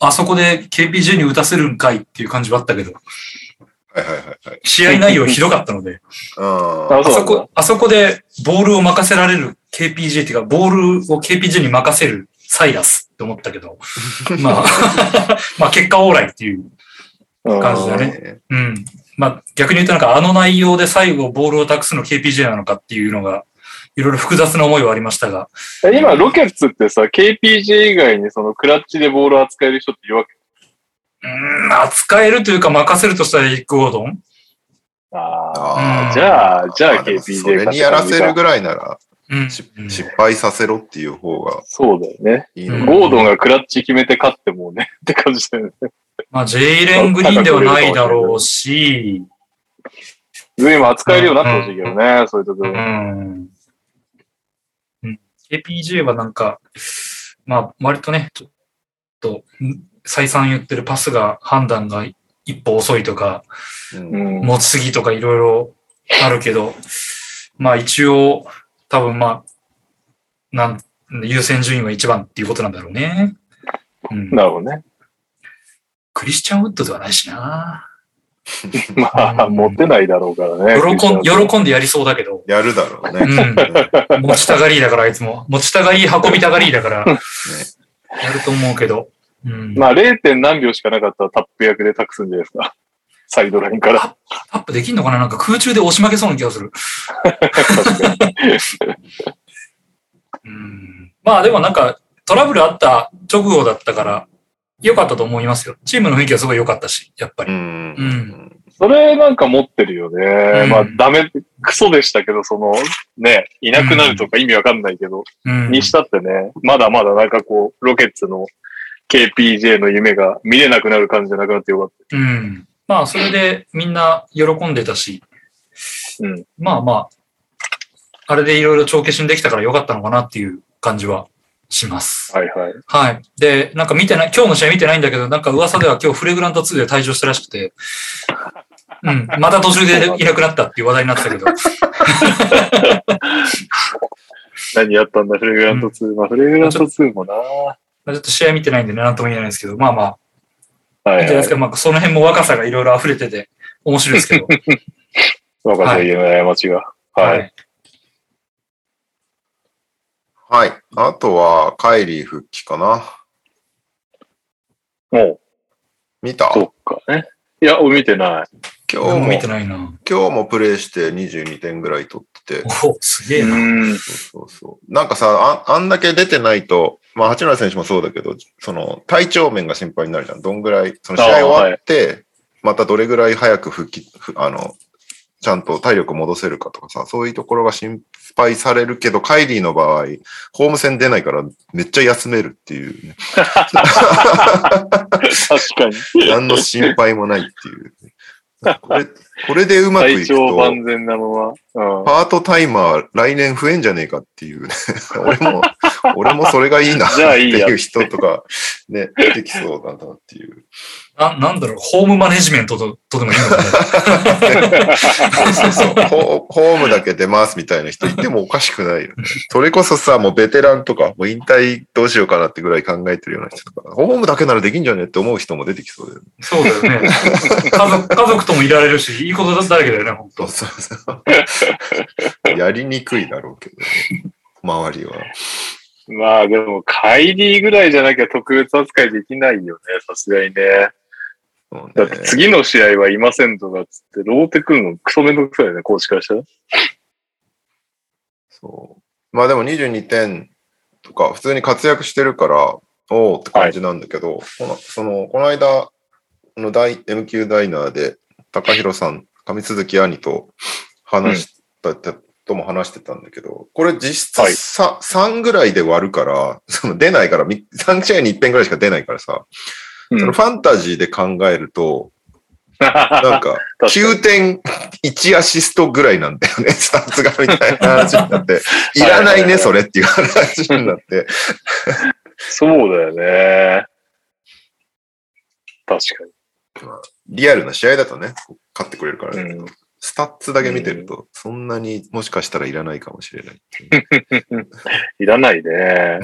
あ、あそこで KPJ に打たせるんかいっていう感じはあったけど、はいはいはいはい。試合内容ひどかったので、あああそこ、あそこでボールを任せられる KPJ っていうか、ボールを KPJ に任せるサイラスって思ったけど、まあ、まあ結果オーライっていううん感じだねね。うん。まあ逆に言うとなんかあの内容で最後ボールを託すの KPJ なのかっていうのが、いろいろ複雑な思いはありましたが、え今、ロケッツってさ、KPJ 以外にそのクラッチでボールを扱える人っているわけ？うーん、扱えるというか任せるとしたらエリック・ゴードンあああ、じゃあ、じゃあ KPJ それにやらせるぐらいなら、うん。失敗させろっていう方がそうだよね。ゴードンがクラッチ決めて勝ってもね、って感じだよね。まあ、ジェイレン・グリーンではないだろうし、ずいぶん扱えるようになってほしいけどね、そういうとこうろ。ん。うん KPJ はなんか、まあ、割とね、ちょっと、ん再三言ってるパスが、判断が一歩遅いとか。持ちすぎとかいろいろあるけど、まあ一応、多分まあ、なん、優先順位は一番っていうことなんだろうね。うん。なるほどね。クリスチャンウッドではないしな。まあ、持ってないだろうからね。喜ん、喜んでやりそうだけど。やるだろうね。うん。持ちたがりだから、あいつも。持ちたがり、運びたがりだから、やると思うけど。うん。まあ、0. 点何秒しかなかったらタップ役で託すんじゃないですか。サイドラインから。タップできんのかな？なんか空中で押し負けそうな気がする。うん。まあでもなんか、トラブルあった直後だったから、良かったと思いますよ。チームの雰囲気はすごい良かったし、やっぱり。うん。うんそれなんか持ってるよね。うんまあ、ダメ、クソでしたけど、その、ね、いなくなるとか意味わかんないけど、うん。にしたってね、まだまだなんかこう、ロケッツの KPJ の夢が見れなくなる感じじゃなくなってよかっうん。まあ、それでみんな喜んでたし、た。うん。まあまあ、あれでいろいろ帳消しにできたから良かったのかなっていう感じはします。はいはい。はい。で、なんか見てない、今日の試合見てないんだけど、なんか噂では今日フレグラント2で退場したらしくて、うん、また途中でいなくなったっていう話題になってたけど、何やったんだ、フレグラント2。まあ、フレグラント2もな。はまあちょっと試合見てないんでね、なんとも言えないですけど、まあまあ、いはい。いいですか。まあ、その辺も若さがいろいろ溢れてて、面白いですけど。若さ言えない過ちが。はい。。はい。あとは、カイリー復帰かな。もう、見た？そっかね。いや、俺見てない。今日も、見て今ないな。日もプレイして22点ぐらい取ってて。おすげえな。うん。そうそうそう。なんかさ、ああんだけ出てないと、まあ、八村選手もそうだけど、その、体調面が心配になるじゃん。どんぐらい、その試合終わって、またどれぐらい早く復帰、ふあの、ちゃんと体力戻せるかとかさ、そういうところが心配されるけど、カイリーの場合、ホーム戦出ないからめっちゃ休めるっていう、ね、確かに。何の心配もないっていう。これ、これでうまくい体くと、調万全なまま。うん。パートタイマー来年増えんじゃねえかっていうね。俺も、俺もそれがいいなって じゃあいう人とか、ね、出てきそうだなっていう。ななんだろう、ホームマネジメントととでもいいのかね。そうそうホホームだけ出ますみたいな人いてもおかしくないよね。それこそさ、もうベテランとか、もう引退どうしようかなってぐらい考えてるような人とか、ホームだけならできんじゃねって思う人も出てきそうだよね。そうだよね。家族、家族ともいられるし、いいことだらけだよね、本当そうそうそう。やりにくいだろうけどね。周りは。まあでも、カイリーぐらいじゃなきゃ特別扱いできないよね、さすがにね。だって次の試合はいませんとかっつって、ローテくんのクソめんどくさいよね、コーチからしたら。そう。まあでも22点とか、普通に活躍してるから、おおって感じなんだけど、このそのこの間の大 MQ ダイナーで、高弘さん、上鈴木兄と話した、とも話してたんだけど、これ実質はい。さ、3ぐらいで割るから、その出ないから、み3試合に1遍ぐらいしか出ないからさ、うん。そのファンタジーで考えると、なんか、確か9点1アシストぐらいなんだよね、スタッツがみたいな話になって、いらないね、それっていう話になって、そうだよね。確リアルな試合だとね、勝ってくれるからかに。だけど、うんスタッツだけ見てると、そんなにもしかしたらいらないかもしれないっていう。いらないね。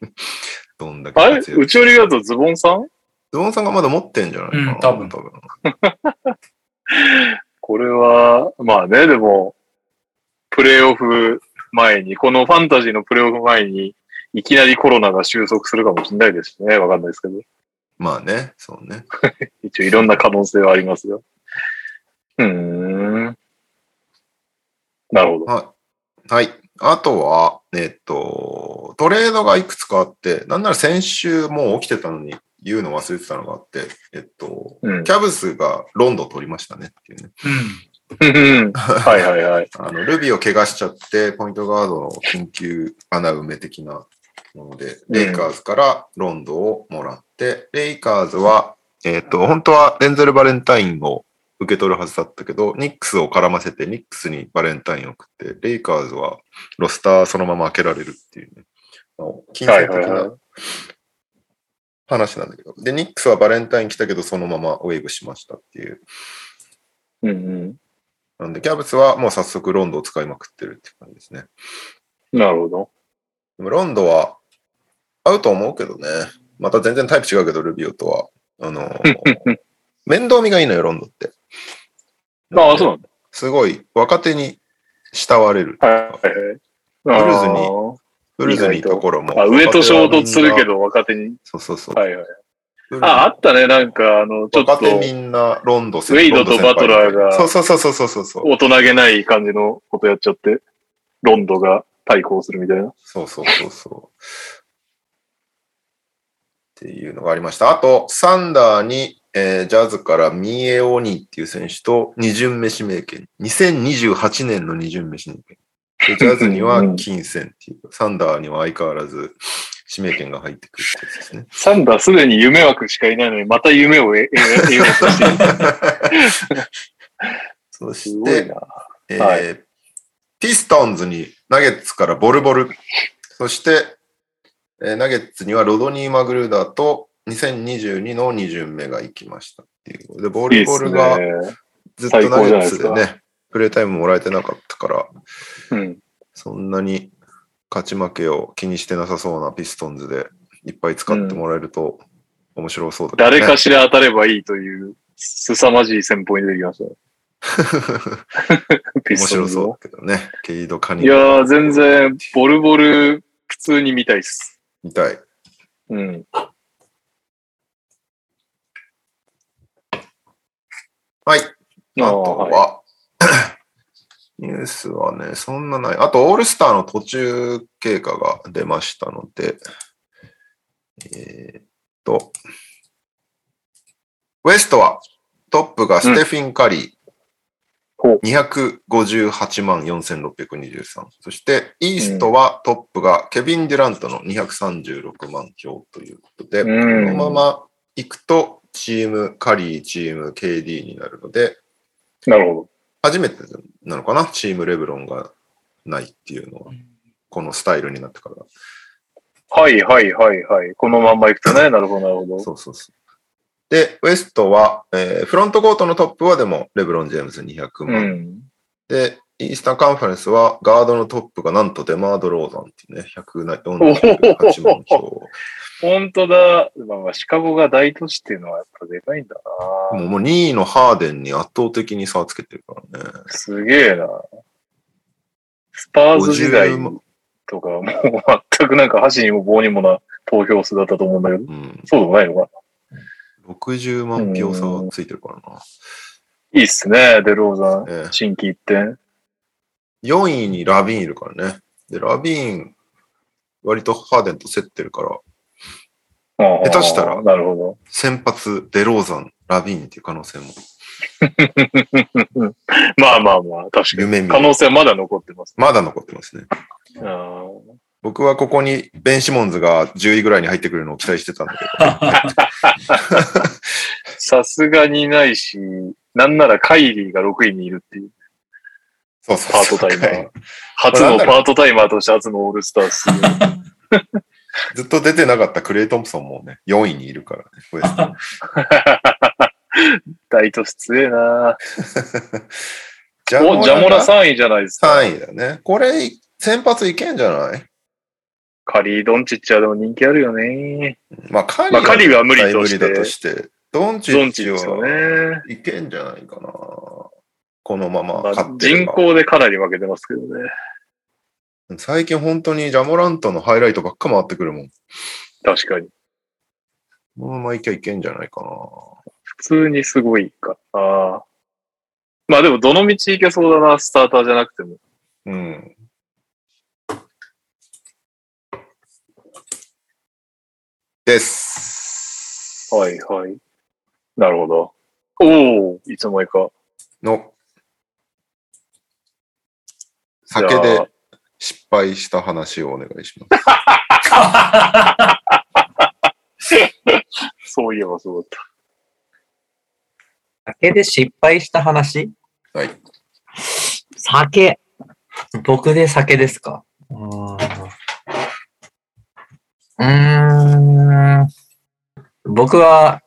どんだけあれ？うちよりだとズボンさん？ズボンさんがまだ持ってんじゃないかな、うん多分これは、まあね、でも、プレイオフ前に、このファンタジーのプレイオフ前に、いきなりコロナが収束するかもしれないですしね。わかんないですけど。まあね、そうね。一応いろんな可能性はありますよ。うーん。なるほど。はい。はい。あとは、えっと、トレードがいくつかあって、なんなら先週もう起きてたのに言うの忘れてたのがあって、えっと、うんキャブスがロンドン取りましたねっていうね。うん。はいはいはい。あの、ルビーを怪我しちゃって、ポイントガードの緊急穴埋め的なもので、レイカーズからロンドンをもらって、レイカーズは、えっ、と、本当はデンゼル・バレンタインを受け取るはずだったけど、ニックスを絡ませて、ニックスにバレンタインを送って、レイカーズはロスターそのまま開けられるっていうね、金銭的な話なんだけど、で、ニックスはバレンタイン来たけど、そのままウェーブしましたっていう。うんうん。なんで、キャブスはもう早速ロンドンを使いまくってるって感じですね。なるほど。でもロンドは合うと思うけどね。また全然タイプ違うけど、ルビオとは。あのー 面倒見がいいのよ、ロンドンって。ああ、そうなんだ。すごい若手に慕われる。はいはいはい。ブルーズにあブルーズにところも。ーあ、上と衝突するけど。ど、若手に。そうそうそう。はいはい。あ、あったね。なんか、あの、ちょっと若手みんなロンドンウェイドとバトラーがそうそうそうそうそうそう。大人げない感じのことやっちゃって、ロンドが対抗するみたいな。そうそうそうそう。っていうのがありました。あと、サンダーに、えージャズからミエオニっていう選手と二巡目指名権。2028年の二巡目指名権。でジャズには金銭っていう、サンダーには相変わらず指名権が入ってくるってやつですね。サンダーすでに夢枠しかいないのに、また夢を得ようとしてる。そすして。えーはいピストンズにナゲッツからボルボル。そして、えーナゲッツにはロドニー・マグルーダーと2022の2巡目が行きましたっていうで、ボルいいっすボルがね。ずっとナゲッツでね、プレイタイムもらえてなかったから、うん。そんなに勝ち負けを気にしてなさそうなピストンズでいっぱい使ってもらえると面白そうだけど、ね誰かしら当たればいいという、凄まじい戦法に出てきました 面白そうだけどね。ケイド・カニいやー、全然、ボルボル、普通に見たいっす。みたい。うん。はい。あとは ニュースはね、そんなない。あと、オールスターの途中経過が出ましたので、えーっと、ウエストはトップがステフィン・カリー、ほう258万4623。そして、イーストはトップがケビン・デュラントの236万票ということで、うんこのまま行くと、チーム、カリー、チーム、KD になるので、なるほ初めてなのかな？チームレブロンがないっていうのは、このスタイルになってから。ど。はいはいはいはい。このまんまいくとね、なるほどなるほど。そうそうそう。で、ウエストは、えーフロントコートのトップはでも、レブロン・ジェームズ200う万。ん。で、イースタンカンファレンスは、ガードのトップがなんとデマード・ローザンっていうね、148万票。本当だ。まあまあ、シカゴが大都市っていうのはやっぱでかいんだな。もうもう2位のハーデンに圧倒的に差をつけてるからね。すげえな。スパーズ時代50万とか、もう全くなんか箸にも棒にもな投票数だったと思うんだけど、うん。そうでもないのかな。60万票差がついてるからな。いいっすね、デローザン。ええ新規一点。4位にラビーンいるからね。で、ラビーン、割とハーデンと競ってるから、下下手したらなるほ先発、デローザン、ラビーンっていう可能性もど。まあまあまあ、確かに。夢見可能性はまだ残ってます。まだ残ってますね。僕はここにベン・シモンズが10位ぐらいに入ってくるのを期待してたんだけど。さすがにないし、なんならカイリーが6位にいるっていうそうそうパートタイマー。初のパートタイマーとして初のオールスター出場 ずっと出てなかったクレイ・トンプソンもね、4位にいるからね。大都市強えな ジお、ジャモラが3位じゃないですか。3位だよね。これ、先発いけんじゃない？カリー・ドンチッチはでも人気あるよね。まあ、カリまあカリーは無理として無理だとして。ドンチッチチですよはね。いけんじゃないかな。このまままあ勝って人口でかなり負けてますけどね。最近本当にジャモラントのハイライトばっか回ってくるもん。確かに。このままいけばいけんじゃないかな。普通にすごいか。ああ。まあでも、どの道いけそうだな、スターターじゃなくても。うん。です。はいはい。なるほど。おおいつの間にか。の、酒で失敗した話をお願いします。そういえばそうだった。酒で失敗した話？はい。酒。僕で酒ですか？うん。僕は、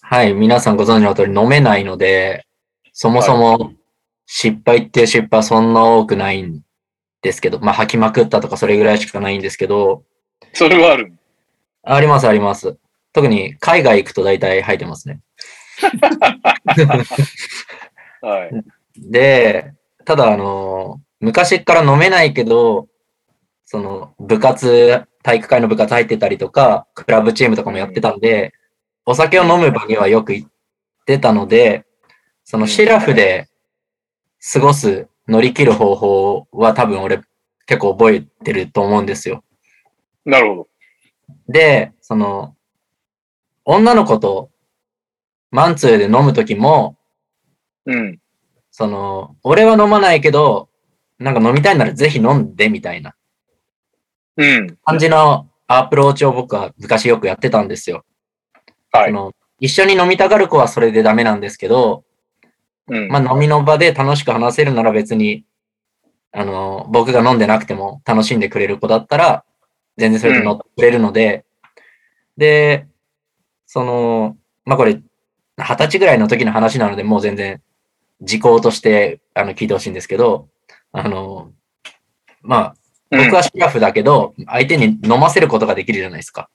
はい、皆さんご存知の通り飲めないので、そもそも失敗っていう失敗はそんな多くないんですけど、まあ吐きまくったとかそれぐらいしかないんですけど、それはある。ありますあります。特に海外行くと大体吐いてますね。はい。で、ただあの、昔から飲めないけど、その部活、体育会の部活入ってたりとか、クラブチームとかもやってたんで、お酒を飲む場にはよく行ってたので、そのシラフで過ごす、乗り切る方法は多分俺結構覚えてると思うんですよ。なるほど。で、その、女の子とマンツーで飲むときも、うん。その、俺は飲まないけど、なんか飲みたいならぜひ飲んでみたいなうん。感じのアプローチを僕は昔よくやってたんですよ。はい。その一緒に飲みたがる子はそれでダメなんですけど、うん。まあ飲みの場で楽しく話せるなら別に、あの、僕が飲んでなくても楽しんでくれる子だったら、全然それで乗ってくれるので、で、その、まあこれ、二十歳ぐらいの時の話なので、もう全然時効としてあの聞いてほしいんですけど、あの、まあ、うん僕はシラフだけど、相手に飲ませることができるじゃないですか。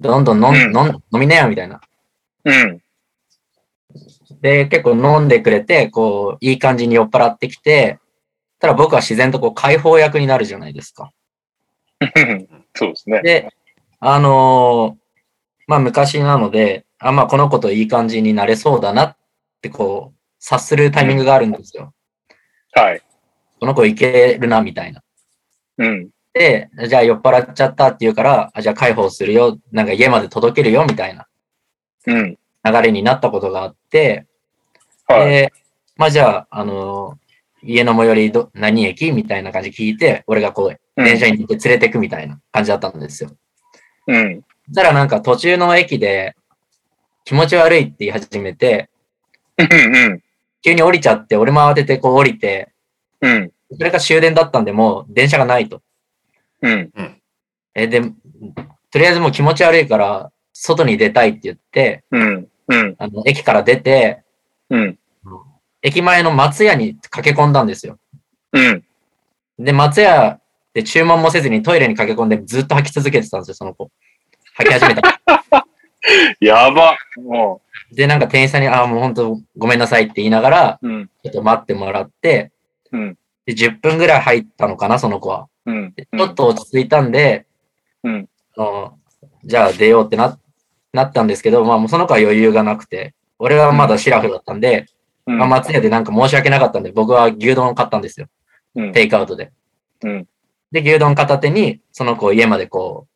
どんどん飲ん飲みなよみたいな。うん。で、結構飲んでくれて、こう、いい感じに酔っ払ってきて、ただ僕は自然とこう、解放役になるじゃないですか。そうですね。で、あのーまあ昔なので、あ、まあこの子といい感じになれそうだなってこう、察するタイミングがあるんですよ。はい。この子いけるな、みたいな。うん。で、じゃあ酔っ払っちゃったって言うから、あじゃあ解放するよ、なんか家まで届けるよ、みたいなうん。流れになったことがあって、はい。で、まあじゃあ、あのー家の最寄りど何駅みたいな感じ聞いて、俺がこう、うん電車に乗って連れてくみたいな感じだったんですよ。うん。そしたらなんか途中の駅で気持ち悪いって言い始めて、うん。急に降りちゃって、俺も慌ててこう降りて、うん。それが終電だったんで、もう電車がないと。うん。え、で、とりあえずもう気持ち悪いから、外に出たいって言って、うん。うん。あの、駅から出て、うん。駅前の松屋に駆け込んだんですよ。うん。で、松屋で注文もせずにトイレに駆け込んでずっと吐き続けてたんですよ、その子。吐き始めた。やば。もで、なんか店員さんに、ああ、もう本当ごめんなさいって言いながら、う。うん。ちょっと待ってもらって、うん。で、10分ぐらい入ったのかな、その子は。うん。でちょっと落ち着いたんで、うん。あのじゃあ出ようってななったんですけど、まあもうその子は余裕がなくて、俺はまだシラフだったんで、うんまあ、松屋でなんか申し訳なかったんで、僕は牛丼を買ったんですよ。うんテイクアウトで。うんで、牛丼片手に、その子を家までこ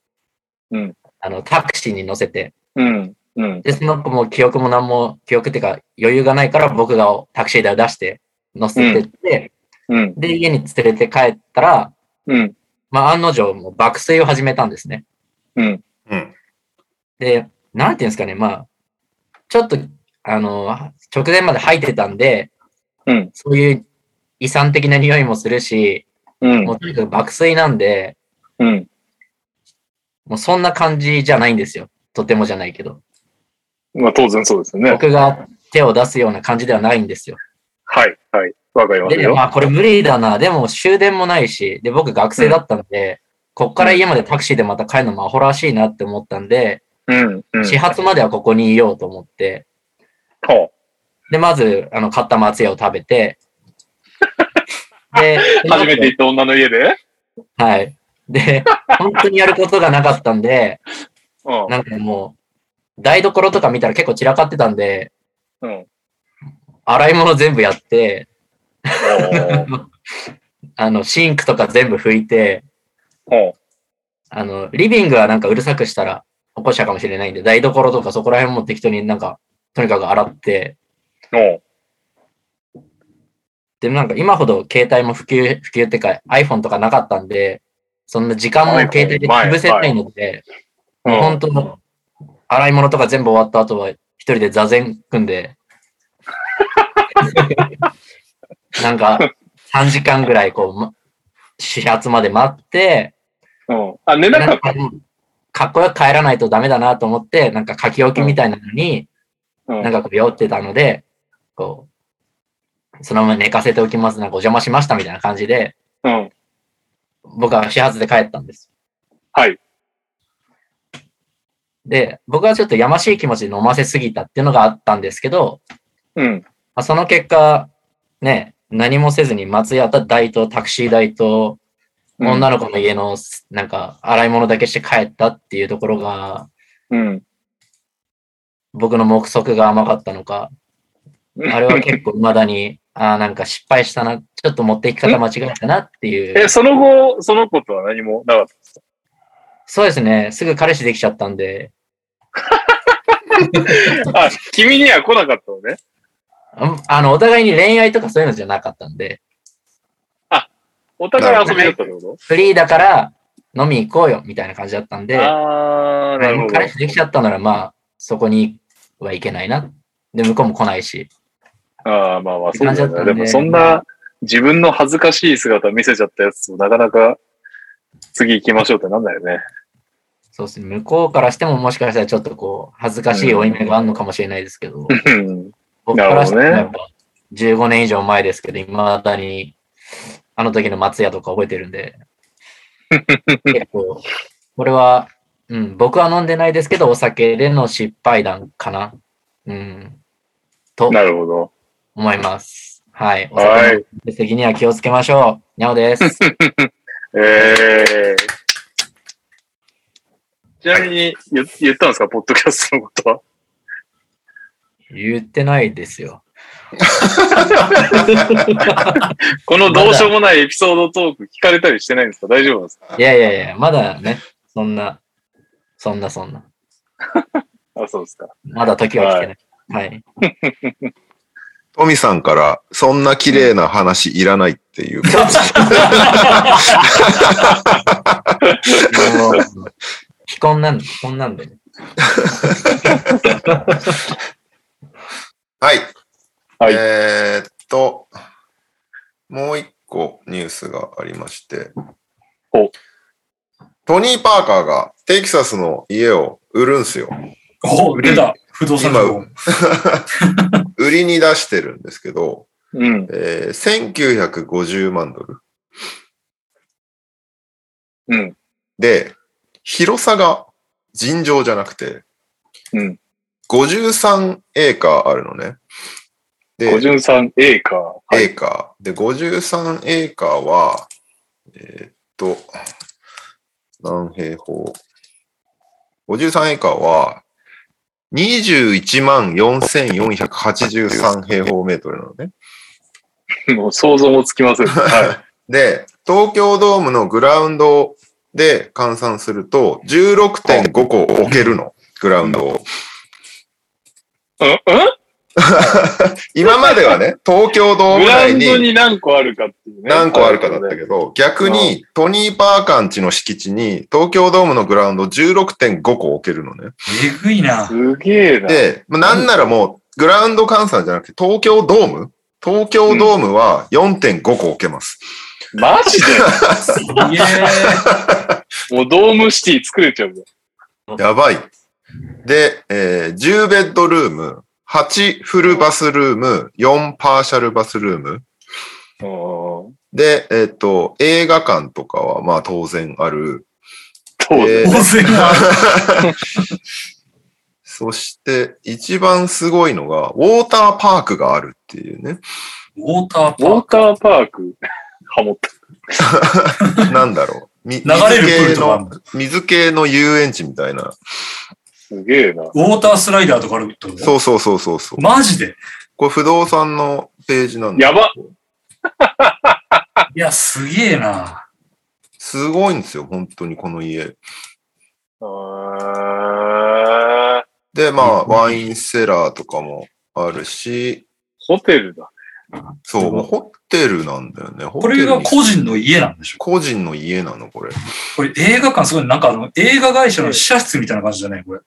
う、うんあの、タクシーに乗せて、うん。うん。で、その子も記憶も何も、記憶っていうか余裕がないから僕がタクシー代を出して乗せてって、うん。で、家に連れて帰ったら、うん。まあ案の定もう爆睡を始めたんですね。うん。うん。で、なんていうんですかね、まあ、ちょっと、あの、直前まで吐いてたんで、うん。そういう遺産的な匂いもするし、うんも。うとにかく爆睡なんで、うん。もうそんな感じじゃないんですよ。とてもじゃないけど。まあ当然そうですよね。僕が手を出すような感じではないんですよ。はい。はい。わかりますで、よ。まあこれ無理だな。でも終電もないし、で、僕学生だったんで、こっから家までタクシーでまた帰るのもアホらしいなって思ったんで、うん。うん。始発まではここにいようと思って、ほで、まず、あの、買った松屋を食べて、で、う 初めて行った女の家で？はい。で、本当にやることがなかったんで、うん。なんかもう、台所とか見たら結構散らかってたんで、うん。洗い物全部やって、あの、シンクとか全部拭いて、ほあの、リビングはなんかうるさくしたら起こしたかもしれないんで、台所とかそこら辺も適当になんか、とにかく洗って。で、なんか今ほど携帯も普及、普及ってか iPhone とかなかったんで、そんな時間も携帯で潰せないので、もう本当の洗い物とか全部終わった後は一人で座禅組んで、なんか3時間ぐらいこう、ま始発まで待って、うん。あ、寝なかった？かかっこよく帰らないとダメだなと思って、なんか書き置きみたいなのに、うんなんかこう酔ってたので、こう、そのまま寝かせておきます。なんかお邪魔しましたみたいな感じで、うん。僕は始発で帰ったんです。はい。で、僕はちょっとやましい気持ちで飲ませすぎたっていうのがあったんですけど、うん。まあ、その結果、ね、何もせずに松屋代とタクシー代と、女の子の家のなんか洗い物だけして帰ったっていうところが、うん。僕の目測が甘かったのか、あれは結構未だに、ああ、なんか失敗したな、ちょっと持っていき方間違えたなっていう。え、その後、その子とは何もなかったんですか？そうですね、すぐ彼氏できちゃったんで、あ、君には来なかったのね。ああの、お互いに恋愛とかそういうのじゃなかったんで、お互い遊びだったってこと？フリーだから飲み行こうよみたいな感じだったんで、あー、なるほど。彼氏できちゃったならまあ、そこにはいけないな。で、向こうも来ないし。ああ、まあまあ、そうだよね。ででもそんな自分の恥ずかしい姿見せちゃったやつとなかなか次行きましょうってなんだよね。そうですね。向こうからしてももしかしたらちょっとこう、恥ずかしい負い目があるのかもしれないですけど、うん僕からしてもやっぱ15年以上前ですけど、未だにあの時の松屋とか覚えてるんで、結構、これは、うん、僕は飲んでないですけど、お酒での失敗談かな。うん。となるほど。思います。はい。おはい酒の責には気をつけましょう。にゃおです。えー、ちなみに言言ったんですか、ポッドキャストのことは？言ってないですよ。このどうしようもないエピソードトーク聞かれたりしてないんですか？大丈夫なんですか？いやいやいや、まだね、そんな、そんなそんな。あ、そうですか。まだ時は来てない。はい。トミさんから、そんな綺麗な話いらないっていう既婚なんで、既婚なんでね。はい。はいえーっと、もう一個ニュースがありましてほ。トニー・パーカーがテキサスの家を売るんすよ。お、出た。不動産今。売りに出してるんですけど、うん。えー1950万ドル。うん。で、広さが尋常じゃなくて、うん。53エーカーあるのね。で、53エーカー。はい。エーカー。で、53エーカーは、えーっと、何平方 ?53 エーカーは、21万4483平方メートルなのね。もう想像もつきません。は で、東京ドームのグラウンドで換算すると、16.5個置けるの、グラウンドを。い。うんうん 今まではね、東京ドームグラウ内にンドに何個あるかっていうね。何個あるかだったけど、逆にトニー・パーカンチの敷地に東京ドームのグラウンド16.5個置けるのね。えぐいな。すげえな。で、まあなんならもう、グラウンド換算じゃなくて、東京ドーム？東京ドームは4.5個置けます。マジすげえ。で もうドームシティ作れちゃうよ。やばい。で、えー10ベッドルーム、8フルバスルーム、4パーシャルバスルーム。うんで、えっ、と、映画館とかはまあ当然ある。そうえー温泉が。そして、一番すごいのが、ウォーターパークがあるっていうね。ウォーターウォパーク。ーターパーク、ハモった。なんだろう。水系の、水系の遊園地みたいな。すげえな。ウォータースライダーとかあるってことそうそうそうそうそう。マジで？これ不動産のページなんだやばいや、すげえな。すごいんですよ、本当にこの家。で、まあ、ワインセラーとかもあるし、ホテルだ。そう、もうホテルなんだよね。ホこれが個人の家なんでしょ？個人の家なの、これ。これ映画館すごい、なんかあの、映画会社の試写室みたいな感じじゃないこれ？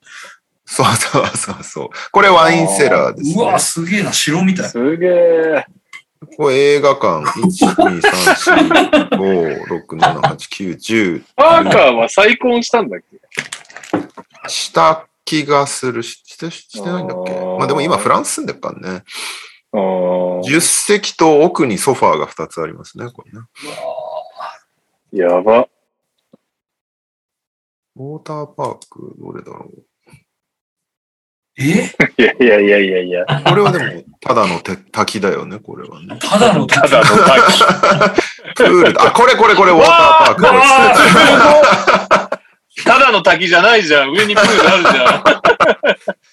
そうそうそうそう。これワインセラーですねうわ、。すげえな、城みたい。すげえ。これ映画館、1、2、3、4、5、6、7、8、9、10。パーカーは再婚したんだっけ？した気がするし、して、してないんだっけ？まあでも今フランス住んでるからね。あー10席と奥にソファーが2つありますね、これね。やば。ウォーターパーク、どれだろう。え？いやいやいやいやいや。これはでも、ただのて滝だよね、これはね。ただのただの滝。プール、あ、これこれこれ、ウォーターパーク。ただの滝じゃないじゃん。上にプールあるじゃ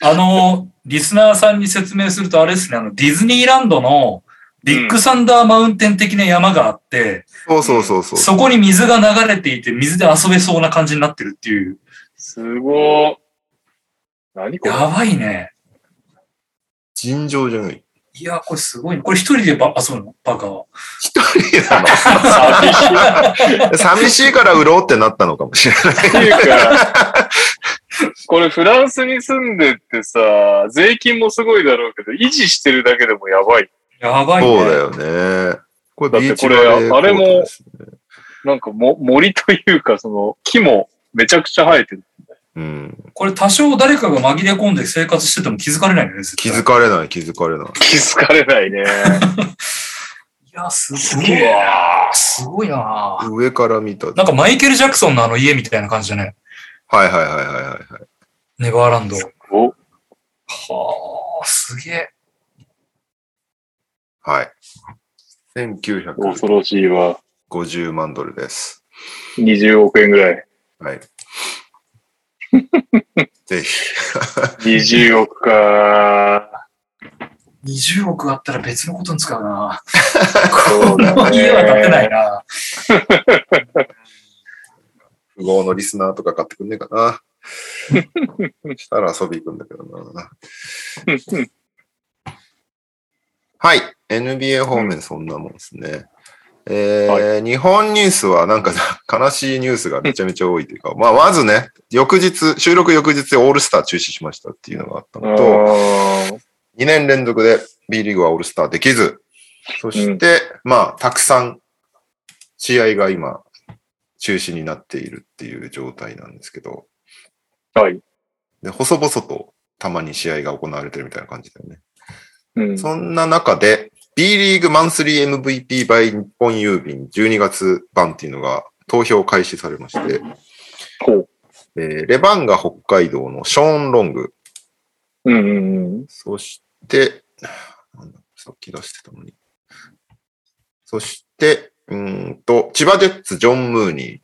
ん。あの、リスナーさんに説明するとあれですね、あの、ディズニーランドのビッグサンダーマウンテン的な山があって、そうそうそうそう。そこに水が流れていて、水で遊べそうな感じになってるっていう。すごー。何これ？やばいね。尋常じゃない。いや、これすごいね。これ一人でば遊ぶの？バカは。一人な 寂しい。の寂しいから売ろうってなったのかもしれない。っていうか、これフランスに住んでってさ、税金もすごいだろうけど、維持してるだけでもやばい。やばいね。そうだよね。これだってこれあれもなんかも森というか、その木もめちゃくちゃ生えてる。うん。これ多少誰かが紛れ込んで生活してても気づかれないよね、絶気対づかれない、気づかれない。気づかれないね。いや、すすごい。げえなすごいな上から見た。なんかマイケル・ジャクソンのあの家みたいな感じだね。はい？はいはいはいはいはい。おネバーランド。おはあ、すげえ。はい。1950恐ろしいわ。万ドルです。20億円ぐらい。はい。ぜひ。20億か。20億あったら別のことに使うな。そうだね家は建てないな。富豪のリスナーとか買ってくんねえかな。したら遊び行くんだけどな。はい。NBA 方面そんなもんですね。えー日本ニュースはなんか悲しいニュースがめちゃめちゃ多いというか、まあまずね、翌日、収録翌日でオールスター中止しましたっていうのがあったのと、あ2年連続で B リーグはオールスターできず、そして、まあ、たくさん試合が今、中止になっているっていう状態なんですけど、ーはい。で、細々とたまに試合が行われてるみたいな感じだよね。うん。そんな中で、B リーグマンスリー MVP by 日本郵便12月版っていうのが投票開始されまして、ほう。えーレバンガ北海道のショーン・ロング、うんうんうん。そして、なんださっき出してたのに。そして、うーんと、千葉ジェッツ、ジョン・ムーニー。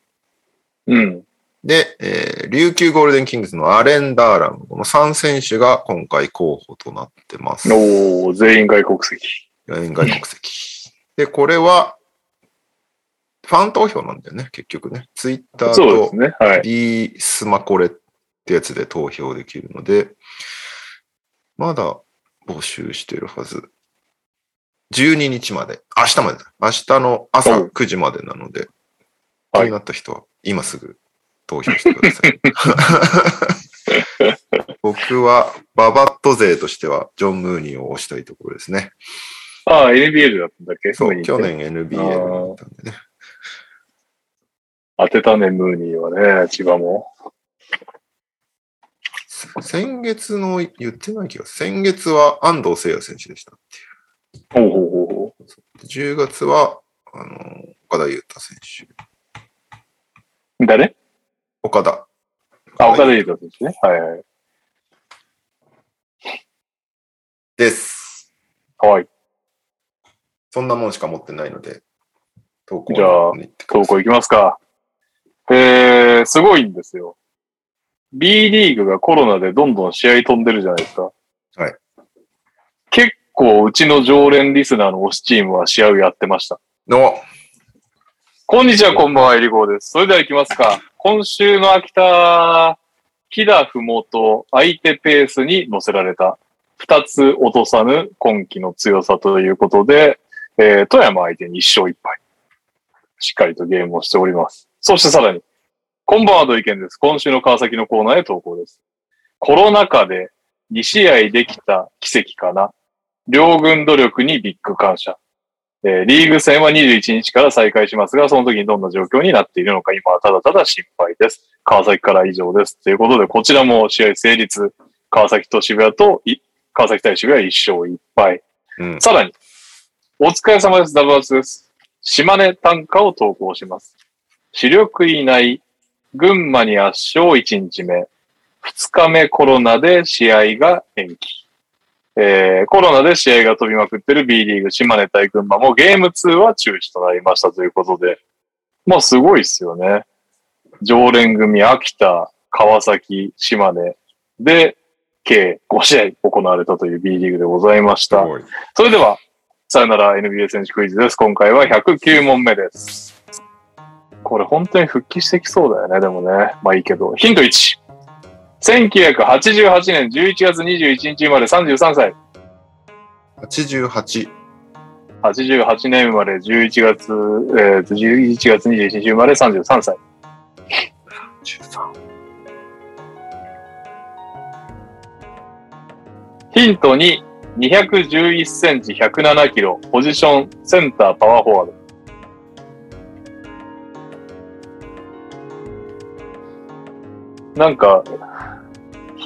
うん。で、えー琉球ゴールデンキングスのアレン・ダーラム、この3選手が今回候補となってます。おー、全員外国籍。全員外国籍。で、これは、ファン投票なんだよね、結局ね。ツイッターとね。はい。D スマコレってやつで投票できるので、まだ募集してるはず。12日まで、明日までだ。明日の朝お9時までなので、気はいになった人は今すぐ投票してください。僕はババット勢としてはジョン・ムーニーを推したいところですね。ああ、NBL だったんだっけ？そう、去年 NBA だったんでね。当てたね、ムーニーはね、千葉も。先月の言ってない気がする。先月は安藤聖也選手でしたっていう。ほうほうほうほ10月は、あの、岡田優太選手。う。誰？岡田。あ、岡田優太選手ね。はいはい。です。はい。そんなもんしか持ってないので、投稿じゃあ投稿いきますか。えー、すごいんですよ。B リーグがコロナでどんどん試合飛んでるじゃないですか。はい。結構、うちの常連リスナーの推しチームは試合をやってました。の、こんにちは、こんばんは、えりごーです。それでは行きますか。今週の秋田、木田ふもと相手ペースに乗せられた。二つ落とさぬ今季の強さということで、えー、富山相手に一勝一敗。しっかりとゲームをしております。そしてさらに、こんばんは、土井健です。今週の川崎のコーナーへ投稿です。コロナ禍で2試合できた奇跡かな。両軍努力にビッグ感謝。えーリーグ戦は21日から再開しますが、その時にどんな状況になっているのか、今はただただ心配です。川崎から以上です。ということで、こちらも試合成立。川崎と渋谷と、い川崎対渋谷1勝1敗。うん。さらに、お疲れ様です。ダブアツです。島根短歌を投稿します。主力いない、群馬に圧勝1日目。2日目コロナで試合が延期。えー、コロナで試合が飛びまくってる B リーグ島根対群馬もゲーム2は中止となりましたということで、まあすごいっすよね。常連組、秋田、川崎、島根で、計5試合行われたという B リーグでございました。それでは、さよなら NBA 選手クイズです。今回は109問目です。これ本当に復帰してきそうだよね、でもね。まあいいけど。ヒント1。1988年11月21日生まれ33歳。88。88年生まれ11月、えーと、11月21日生まれ33歳。13。ヒント2。211センチ107キロ。ポジション、センター、パワーフォワード。なんか、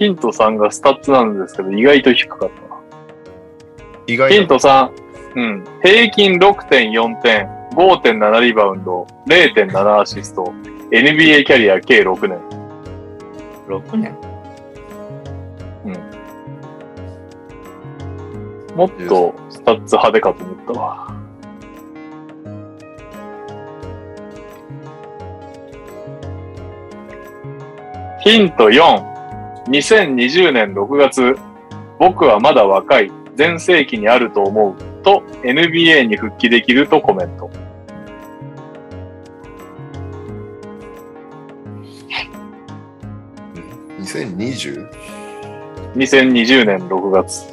ヒント3がスタッツなんですけど、意外と低かったな。意外なヒント3。うん。平均6.4点、5.7リバウンド、0.7アシスト、NBA キャリア計6年。6年？もっとスタッツ派手かと思ったわ。ヒント4。2020年6月、僕はまだ若い、全盛期にあると思うと NBA に復帰できるとコメント。2020? 2020年6月。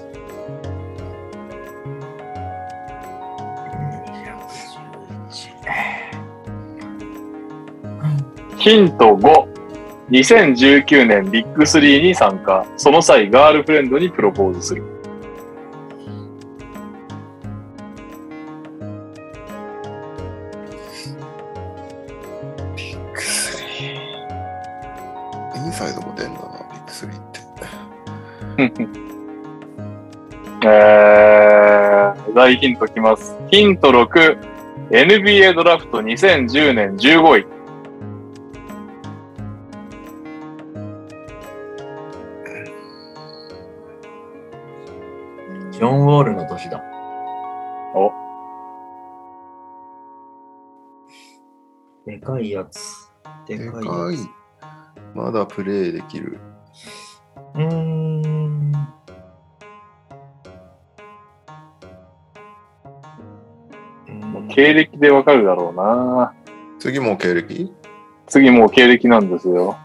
ヒント5。2019年ビッグ3に参加。その際、ガールフレンドにプロポーズする。インサイドも出んだな、ビッグスリーって。えー、大ヒントきます。ヒント6。NBA ドラフト2010年15位。プレイできる。うーん。うん経歴でわかるだろうな。次も経歴？次もう経歴なんですよ。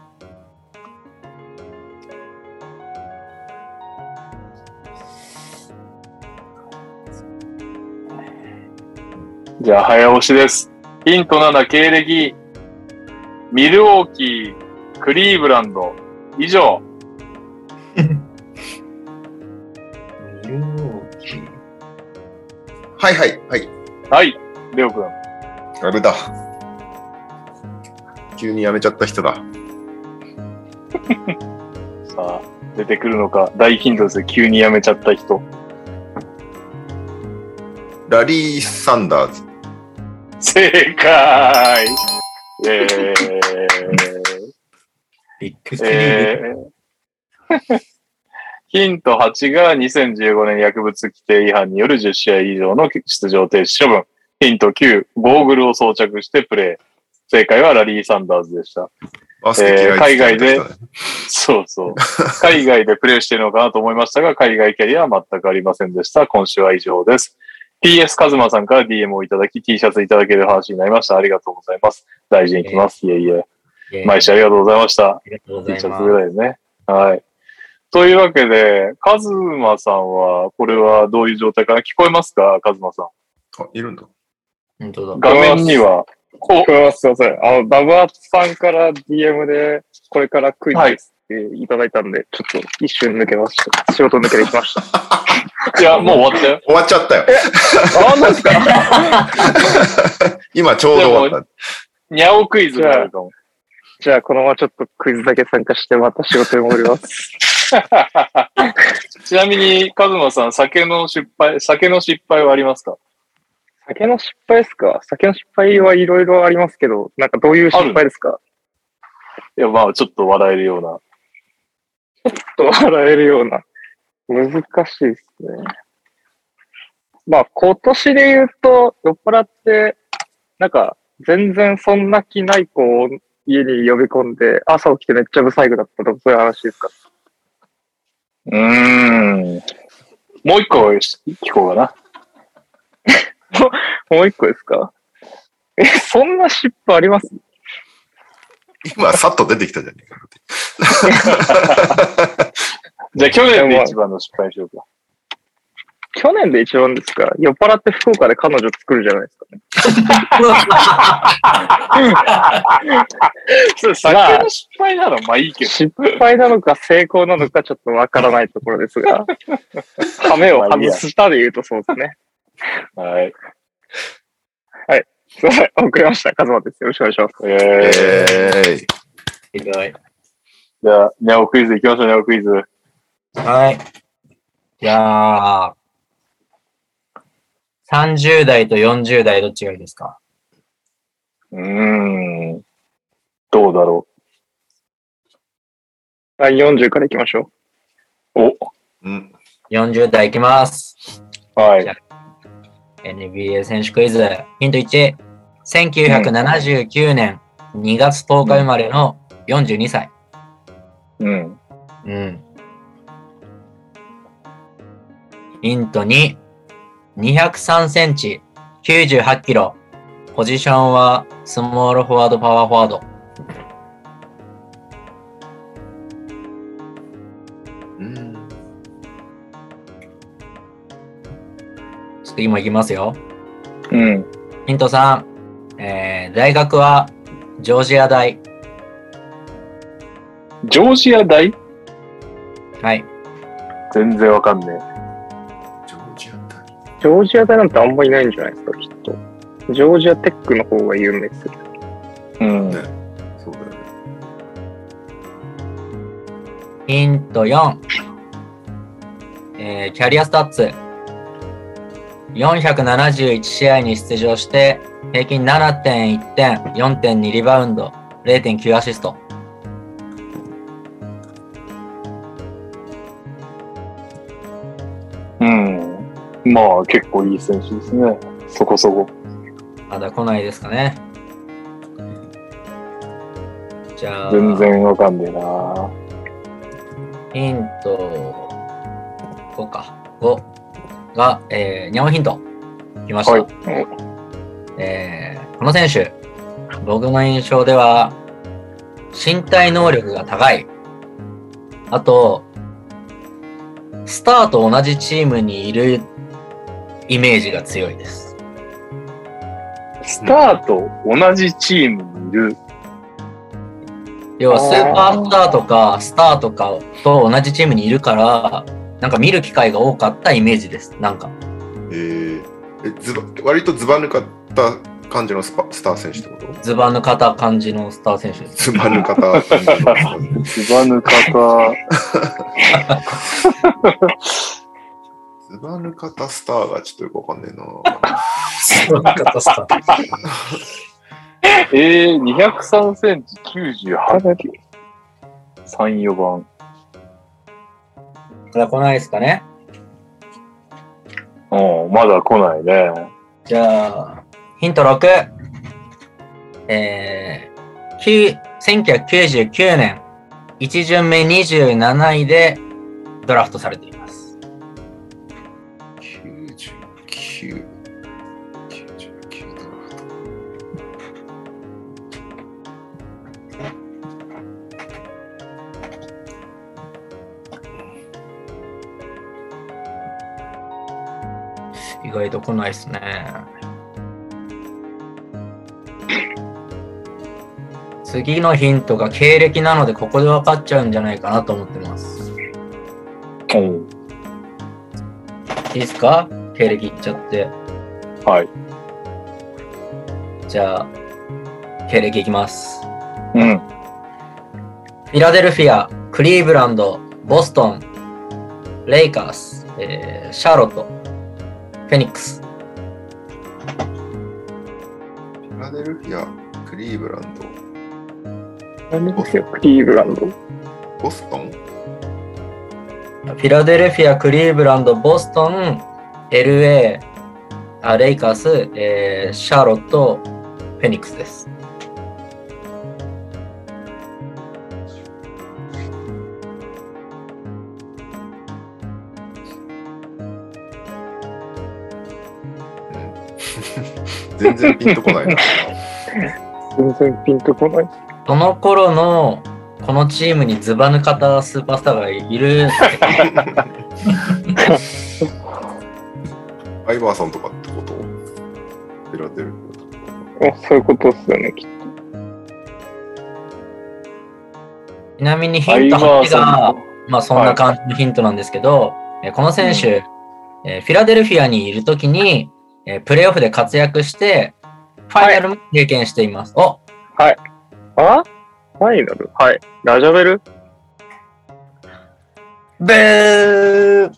じゃあ、早押しです。ヒント7、経歴。ミルウォーキー、クリーブランド。以上。はいはいはい。はい、レオ君。あれだ。急に辞めちゃった人だ。さあ、出てくるのか。大ヒントですよ。急に辞めちゃった人。ラリー・サンダーズ。正解えー、えーヒント8が2015年薬物規定違反による10試合以上の出場停止処分。ヒント9、ゴーグルを装着してプレイ。正解はラリー・サンダーズでした。バスケ嫌いって言ってた人ねそうそう。海外でプレイしているのかなと思いましたが、海外キャリアは全くありませんでした。今週は以上です。TS カズマさんから DM をいただき、T シャツいただける話になりました。ありがとうございます。大事に来ます。いえいえ。毎週ありがとうございました。ありがとうご T ざいシャツぐまらいですね。はい。というわけで、カズマさんは、これはどういう状態かな？聞こえますか？カズマさん。あ、いるんだ。す。本当だ。画面には、こえます、すいません。あの、バブアツさんから DM で、これからクイズですっていただいたんで、ちょっと一瞬抜けました。仕事抜けてきました。いや、もう終わったよ。終わっちゃったよ。あ、なんですか？今ちょうど終わった。ニャオクイズがあるかも。じゃあ、このままちょっとクイズだけ参加して、また仕事に戻ります。ちなみに、カズマさん、酒の失敗、酒の失敗はありますか？酒の失敗ですか？酒の失敗はいろいろありますけど、なんかどういう失敗ですか？いや、まあ、ちょっと笑えるような。と笑えるような。難しいですね。まあ、今年で言うと、酔っ払って、なんか、全然そんな気ない子を家に呼び込んで、朝起きてめっちゃブサイクだったとか、そういう話ですか？うーん。もう一個聞こうかな。もう一個ですか？え、そんな失敗あります？今、さっと出てきたじゃねえか。じゃあ、去年で一番の失敗にしようか。去年で一番ですか？酔っ払って福岡で彼女作るじゃないですかね。それ、酒の失敗ならまあいいけど。失敗なのか成功なのかちょっとわからないところですが、ハメを外したで言うとそうですね。はい。すいません、送りました。カズマです。よろしくお願いします。えー、えーい。ひどい。じゃあ、ニャオクイズ行きましょう、ニャオクイズ。はい。じゃあ、30代と40代どっちがいいですか？うーん。どうだろはい、40から行きましょう。お、うん。?40 代いきます。はい。NBA 選手クイズ。ヒント1。1979年2月10日生まれの42歳。うん。うん。ヒント2。203センチ、98キロ。ポジションはスモールフォワード、パワーフォワード。うん。次もいきますよ。うん。ヒント3。えー、大学はジョージア大。ジョージア大？はい。全然わかんねジョージア大う。ジョージア大なんてあんまいないんじゃないですか、きっと。ジョージアテックの方が有名ですけど。え。うん。ねそうだよね。ヒント4。えー、キャリアスタッツ。471試合に出場して、平均7.1点、4.2リバウンド、0.9アシスト。まあ、結構いい選手ですね。そこそこ。まだ来ないですかね。じゃあ、全然わかんねえな。ヒント5か。5が、えー、ニャオヒント。来ました。はいえーこの選手、僕の印象では、身体能力が高い。あと、スターと同じチームにいるイメージが強いです。スターと同じチームにいる。要はスーパースターとかスターとかと同じチームにいるから、なんか見る機会が多かったイメージです。なんか。えー、えズバ割とズバ抜かった感じのスパスター選手ってこと？ズバ抜かた感じのスター選手です。ズバ抜かった感じのスター ズバ抜方。ズバ抜かったスターがちょっとよくわかんねえな。ズバ抜かたスター。えー、203センチ98キロ。3、4番。まだ来ないですかねうん、まだ来ないね。じゃあ、ヒント6。えー、9 1999年、1巡目27位でドラフトされていま外と来ないですね。次のヒントが経歴なので、ここで分かっちゃうんじゃないかなと思ってます。うん。いいですか？経歴いっちゃって。はい。じゃあ、経歴いきます。うん。フィラデルフィア、クリーブランド、ボストン、レイカース、えーシャーロット、フェニックス。フィラデルフィア、クリーブランド、何ですよ、クリーブランド。ボストン、フィラデルフィア、クリーブランド、ボストン、LA、あレイカース、えーシャーロット、フェニックスです。全然ピンとこないな。全然ピンとこない。その頃のこのチームにズバ抜かたスーパースターがいる。アイバーソンとかってこと？フィラデルそういうことっすよね、きっちなみにヒント8バーソンが、まあそんな感じのヒントなんですけど、えーこの選手、えーフィラデルフィアにいるときに、えープレーオフで活躍して、ファイナルも経験しています。おと。あ？ファイナル？はい。ラジャベル？ブー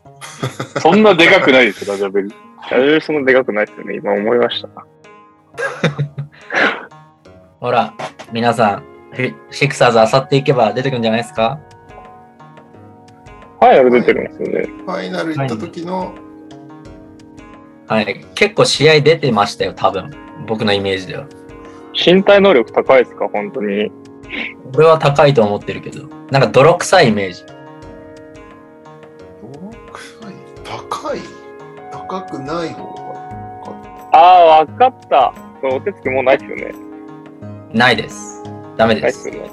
そんなでかくないですよ、ラジャベル。ラジャベルそんなでかくないですよね。今思いました。ほら、皆さん、シクサーズあさっていけば出てくるんじゃないですか？ファイナル出てるんですよね。ファイナル行った時の、はい。結構試合出てましたよ、多分。僕のイメージでは。身体能力高いですか本当に？俺は高いと思ってるけど、なんか泥臭いイメージ。泥臭い？高い？高くない方がああ、わかった。このお手つきもうないですよね。ないです。ダメで。すすよね。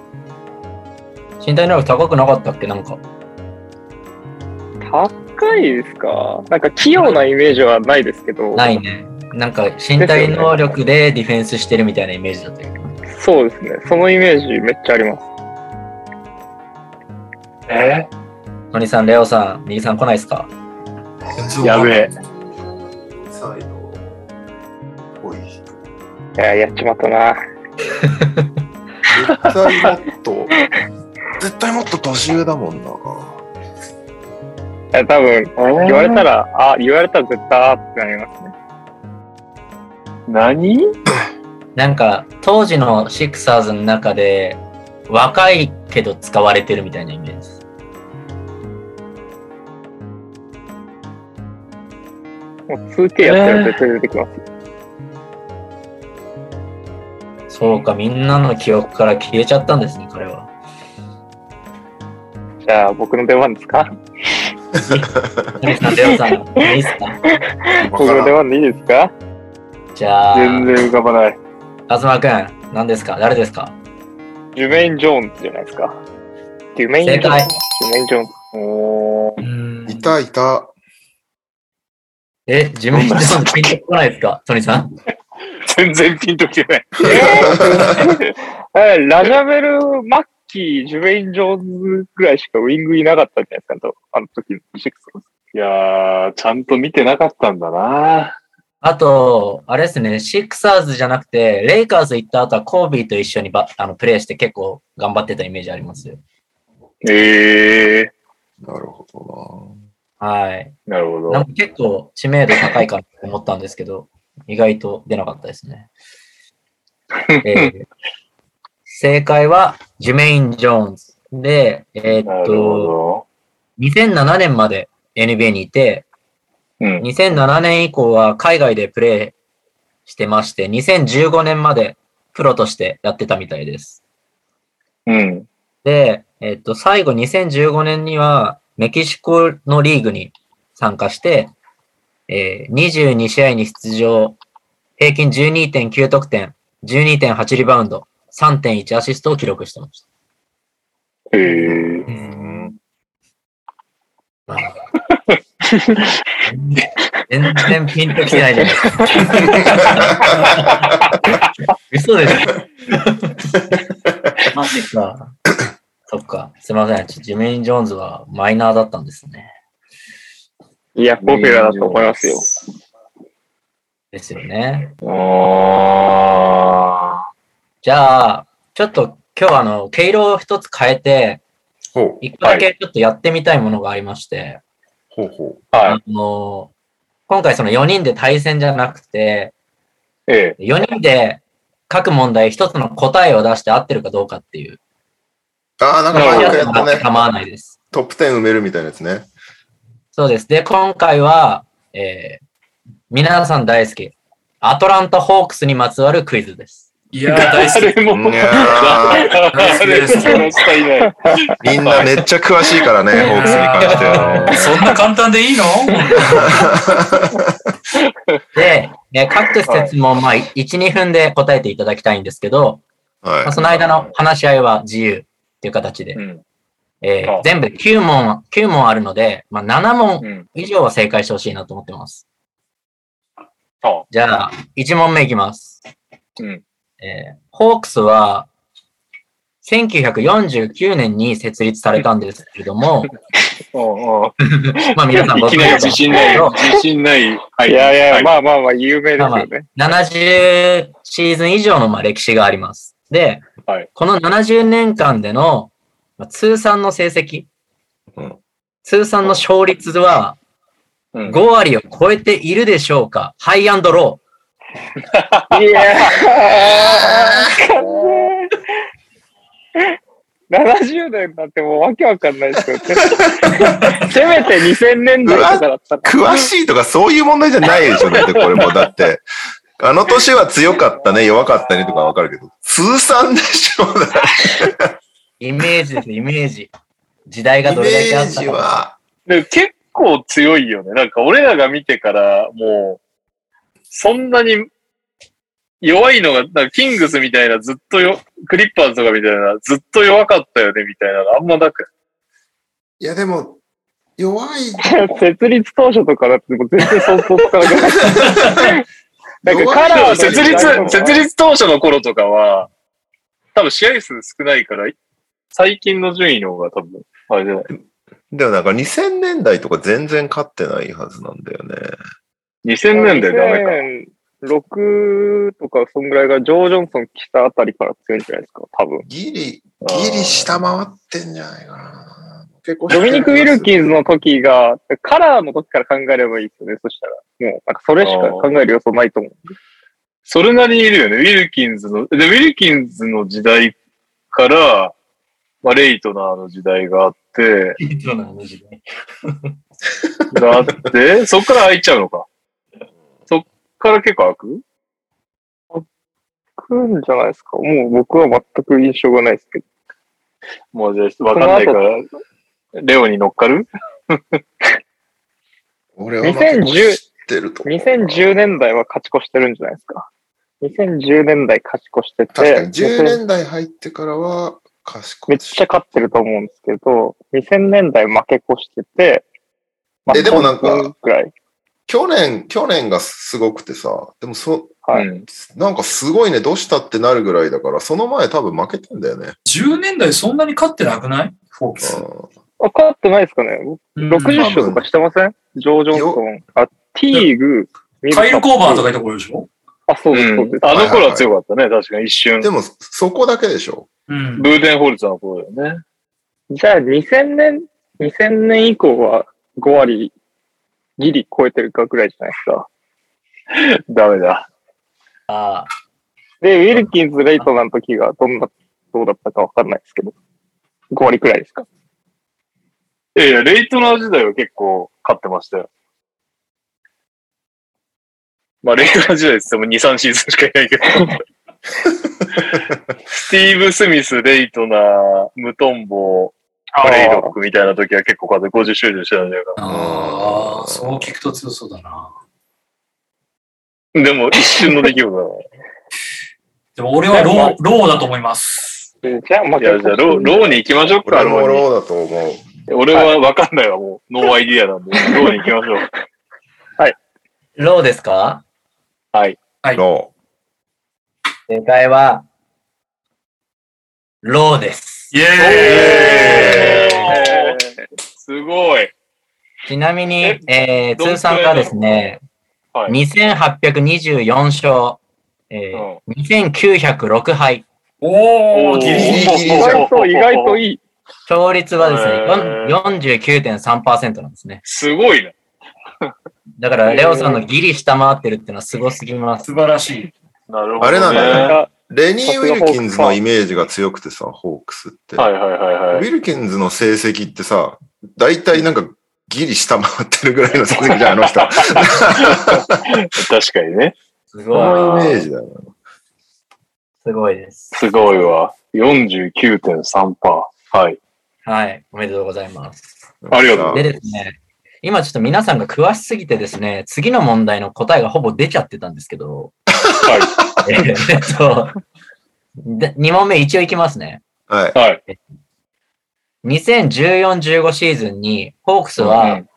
身体能力高くなかったっけ？なんか。高いですか？なんか器用なイメージはないですけど。ないね。なんか身体能力でディフェンスしてるみたいなイメージだったけど。そうですね。そのイメージめっちゃあります。え？のりさん、レオさん、右さん来ないですか？やべえ。サイドっぽい人。いや、やっちまったな。絶対もっと、絶対もっと年上だもんな。多分、言われたら、あ、言われたら絶対あーってなりますね。何？なんか、当時のシクサーズの中で、若いけど使われてるみたいなイメージです。もう 2K やったら絶対出てきますよ。そうか、みんなの記憶から消えちゃったんですね、彼は。じゃあ、僕の出番ですか？何さん、レオさん、いいっすか僕の出番でいいですか？じゃあ、全然浮かばない。カズマくん、何ですか？誰ですか？ジュメイン・ジョーンズじゃないですか。ジュメイン・ジョーン。ジュメイン・ジョーンズ。おー。いたいた。え、自分でもピンとこないですか？トニーさん。全然ピンときてない。えーラジャ・ベル、マッキー、ジュメイン・ジョーンズぐらいしかウィングいなかったんじゃないですか、とあの時のシックス。いやー、ちゃんと見てなかったんだな。あと、あれですね、シクサーズじゃなくて、レイカーズ行った後はコービーと一緒にバあのプレーして結構頑張ってたイメージありますよ。ええなるほどはい。ー、なるほど。なんか結構知名度高いかなと思ったんですけど、意外と出なかったですね。えー 正解は、ジュメイン・ジョーンズ。で、えーっと、ど。2007年まで NBA にいて、うん。2007年以降は海外でプレーしてまして、2015年までプロとしてやってたみたいです。うん。で、えっと、最後2015年にはメキシコのリーグに参加して、えー22試合に出場、平均12.9得点、12.8リバウンド、3.1アシストを記録してました。えー、うん。全然ピンときてないじゃないですか。嘘でしょ マジか。そっか。すいません。ジメイン・ジョーンズはマイナーだったんですね。いや、ポピュラーだと思いますよ。ですよね。あじゃあ、ちょっと今日あの、毛色を一つ変えて、ほう一個だけちょっとやってみたいものがありまして、ほうほー。はあの、今回その4人で対戦じゃなくて、い。え4人で各問題一つの答えを出して合ってるかどうかっていう、う。ああ、なんか前回やったね。構わないです。トップ10埋めるみたいなやつね。そうです。で、今回は、えー、皆さん大好き、アトランタ・ホークスにまつわるクイズです。え。いやー、大好き。誰も、いや誰もこの人いなみんなめっちゃ詳しいからね、ホークスに関してはね。そんな簡単でいいの？で、えー各説問、まあ、1、2分で答えていただきたいんですけど、まあ、はその間の話し合いは自由っていう形で、うん。えーあ全部で9問、9問あるので、まあ、7問うん。以上は正解してほしいなと思ってます。あじゃあ、1問目いきます。うん。えーホークスは、1949年に設立されたんですけれども、おうおう。まあ皆さんいきなり自信ないご、自信ない。はい。いやいや、はい。まあまあまあ、有名ですよね。70シーズン以上のまあ歴史があります。で、はい。この70年間でのまあ通算の成績、うん。通算の勝率はうん。5割を超えているでしょうか。ハイアンドロいやー、70年なんてもうわけわかんないですよね。せめて2000年代とかだったら。詳しいとかそういう問題じゃないでしょ。だってこれも。だって、あの年は強かったね、弱かったねとかわかるけど、通算でしょ。イメージです、イメージ。時代がイどれだけメージあったか。は、で結構強いよね。なんか俺らが見てから、もう、そんなに弱いのが、なんかキングスみたいなずっとよ、クリッパーズとかみたいなずっと弱かったよねみたいなのあんまなく。いやでも、弱い、設立当初とかだってもう全然想像つかなくない？なんかカラーの設立、設立当初の頃とかは、多分試合数少ないから、最近の順位の方が多分、あれじゃない？でもなんか2000年代とか全然勝ってないはずなんだよね。2000年代ダメか。6とか、そんぐらいがジョー・ジョンソン来たあたりから強いんじゃないですか、多分。ギリ、ギリ下回ってんじゃないかな。結構ドミニク・ウィルキンズの時が、カラーの時から考えればいいですよね、そしたら。もう、なんかそれしか考える要素ないと思う。それなりにいるよね。ウィルキンズの、で、ウィルキンズの時代から、まあ、レイトナーの時代があって、があって、そっから空いちゃうのか。から結構空く？くくんじゃないですか。もう僕は全く印象がないですけど。もうじゃあ、わかんないから、レオに乗っかる？俺は負け越してると思うな。2010年代は勝ち越してるんじゃないですか。2010年代勝ち越してて、確かに10年代入ってからはめっちゃ勝ってると思うんですけど、2000年代負け越してて、まえでもなんか半分くらい。去年、去年がすごくてさ、でもそ、はい。うんなんかすごいね、どうしたってなるぐらいだから、その前多分負けてんだよね。10年代そんなに勝ってなくない？フォークス。うんあ、勝ってないですかねうん ?60 勝とかしてません？ジョー・ジョンソン。あ、ティーグ、カイル・コーバーとかいうところでしょ？あ、そうです、そうです。あの頃は強かったね、確かに一瞬。でも、そこだけでしょ。うん。ブーデンホルツの頃だよね。じゃあ2000年、2000年以降は5割ギリ超えてるかぐらいじゃないですか。ダメだ。ああ、で、ウィルキンズ・レイトナの時がどんな、どうだったかわかんないですけど、5割くらいですか？いやいや、レイトナー時代は結構勝ってましたよ。まあ、レイトナー時代って言っても2、3シーズンしかいないけど。スティーブ・スミス、レイトナー、ムトンボ、ブレイロックみたいな時は結構勝って50勝以上してたんじゃないかああ、そう聞くと強そうだな。な。でも一瞬の出来事だ でも俺はロー、ローだと思います。じゃあ、まな。いや、じゃあ、ロー、ローに行きましょうか、俺もローにローだと思う。俺は分かんないわ、もう。no idea なんで。ローに行きましょう。ローですか？はい。はいロ正解は、ローです。イエえーイー、すごい。ちなみにえ、えー通算がですね、はい。2824勝、えー2906敗。おー、ギリギリ。ギリギリ意外と、意外といい。勝率はですね、へーよん49.3%なんですね。すごいね。だから、レオさんのギリ下回ってるっていうのはすごすぎます。素晴らしい。なるほど、ね。あれなんだよがレニー・ウィルキンズのイメージが強くてさ、ホークスって。はいはいはいはい。ウィルキンズの成績ってさ、大体なんかギリ下回ってるぐらいの成績じゃん、あの人。確かにね。すそのごい。イメージだよね。すごいです。すごいわ。49.3%。はい。はい。おめでとうございます。ありがとうでですね、今ちょっと皆さんが詳しすぎてですね、次の問題の答えがほぼ出ちゃってたんですけど、はえっと、2問目一応いきますね。はい。い。はい。2014-15シーズンに、ホークスは、うん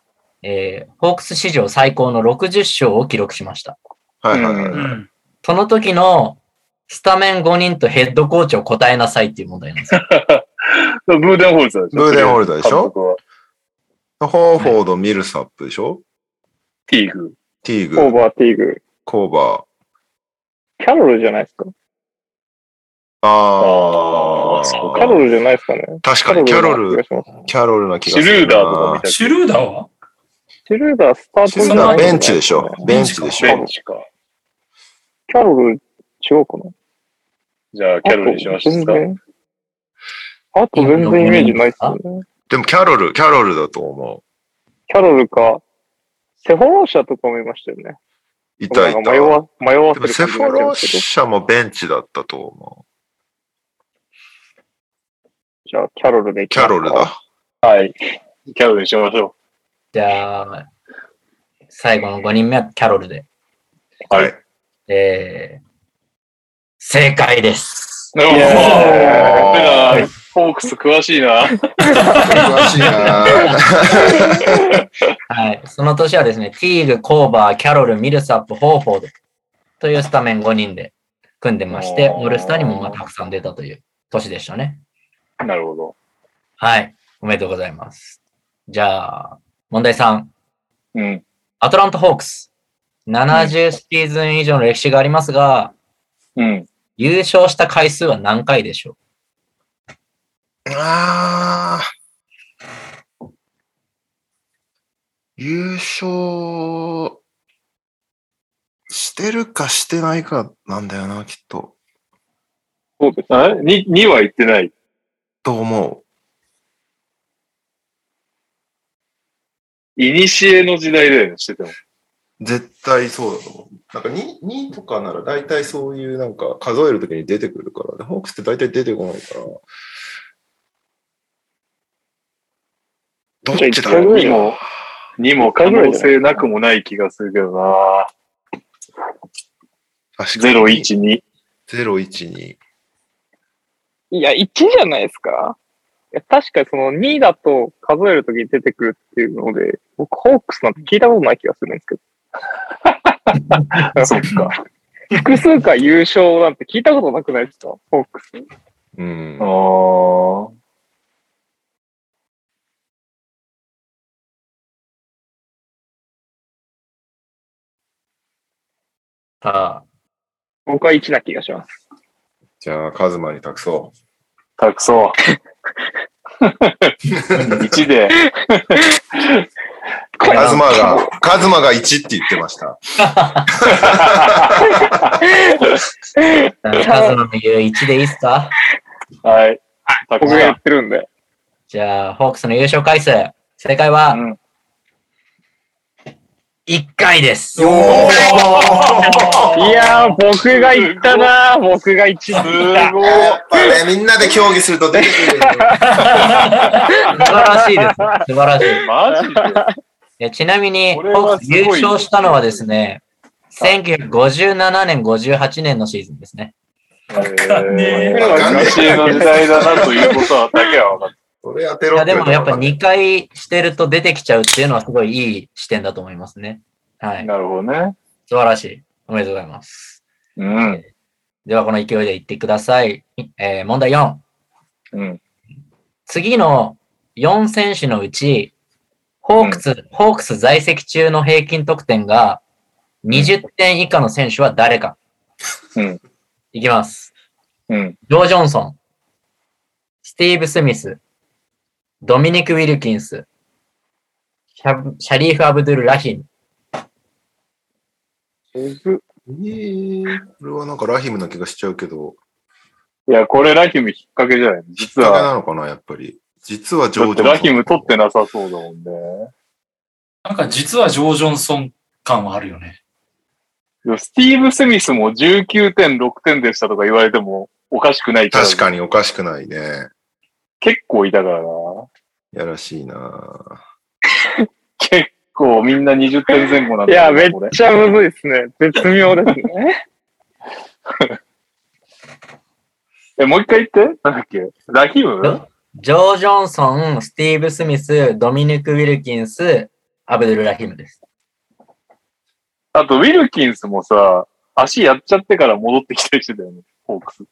えーホークス史上最高の60勝を記録しました。はいはいはい。うん。その時のスタメン5人とヘッドコーチを答えなさいっていう問題なんですよ。ブーデンホルツァーでしょ？ブーデンホルツァーでしょ？ホーフォード、ミルサップでしょ？ティーグ。ティーグ、オーバーティーグ。コーバー。キャロルじゃないですか。ああーそうキャロルじゃないですかね。確かに、キャロル、キャロルな気シがするな。ルーダーとか見たシュルーダーは？シュルーダースタートシルーダーベンチでしょ。ベンチでしょベン。チか。キャロル違うかなじゃあ、キャロルにしましょうか。あと全然あと全然イメージないっすよね。でもキャロル、キャロルだと思キャロルか、セフォローシャとかもいましたよね。う。いたいた。迷わ迷わでせるセフォローになっちゃうんですけど。シャもベンチだったと思じゃあ、キャロルで。キャきますかロルだ。はい。キャロルにしましょじゃあ、最後の5人目はキャロルで。う。はい。えー、正解です。おーォークス詳しいな。詳しいなはい。その年はですね、ティーグ、コーバー、キャロル、ミルサップ、ホーフォードというスタメン5人で組んでまして、オールスターにもまあたくさん出たという年でしたね。なるほど。はい。おめでとうございます。じゃあ、問題3。うん。アトランタ・ホークス。70シーズン以上の歴史がありますが、うん。優勝した回数は何回でしょあー優勝してるかしてないかなんだよな、きっと。そうです。あに、2は言ってない。と思いにしえの時代だよね、してても。絶対そうだと思う。なんか 2, 2とかなら大体そういうなんか数えるときに出てくるから、でホークスって大体出てこないから。どっちだろう？にも、にも可能性なくもない気がするけどな。確かに。012。012。いや、1じゃないですかいや確かにその2だと数えるときに出てくるっていうので、僕、ホークスなんて聞いたことない気がするんですけど。そっか。複数回優勝なんて聞いたことなくないですか？ホークス。うんあ。ーさあ、僕は1な気がします。じゃあ、カズマに託そ託そう。1で。う。カズマが、カズマが1って言ってました。カズマの言う1でいいっすか？はい。託僕が言ってるんで。じゃあ、ホークスの優勝回数。正解はうん1回です。いやー、僕が言ったなー僕が1す。ごい。やっぱね、みんなで協議すると出てくる。素晴らしいです。素晴らしい。マジでえちなみに、優勝したのはですね、1957年、58年のシーズンですね。かんねええーわかんねえ昔の時代だなということはだけは分かっそれ当てろいや、でもやっぱ2 2回してると出てきちゃうっていうのはすごいいい視点だと思いますね。はい。た。なるほどね。素晴らしい。おめでとうございます。うん。では、この勢いで言ってください。えー問題4。うん。次の4選手のうち、ホークス、ホークス在籍中の平均得点が20点以下の選手は誰か。うん。いきます。うん。ジョー・ジョンソン、スティーブ・スミス、ドミニク・ウィルキンス、シャシャリーフ・アブドゥル・ラヒム。えー、これはなんかラヒムな気がしちゃうけど、いや、これラヒム引っ掛けじゃない実きっかけは。なのかな、やっぱり。実はジョージだってラヒム取ってなさそうだもんね。なんか実はジョー・ジョンソン感はあるよね。いやスティーブ・スミスも19点、6点でしたとか言われてもおかしくない確かに。におかしくないね。結構いたからな。やらしいな結構みんな20点前後なんだいや、めっちゃむずいですね。絶妙ですね。え、もう一回言ってなんだっけ？ラヒム？ジョー・ジョンソン、スティーブ・スミス、ドミニク・ウィルキンス、アブドゥル・ラヒムです。あと、ウィルキンスもさ、足やっちゃってから戻ってきたりしてたよね。ホークス。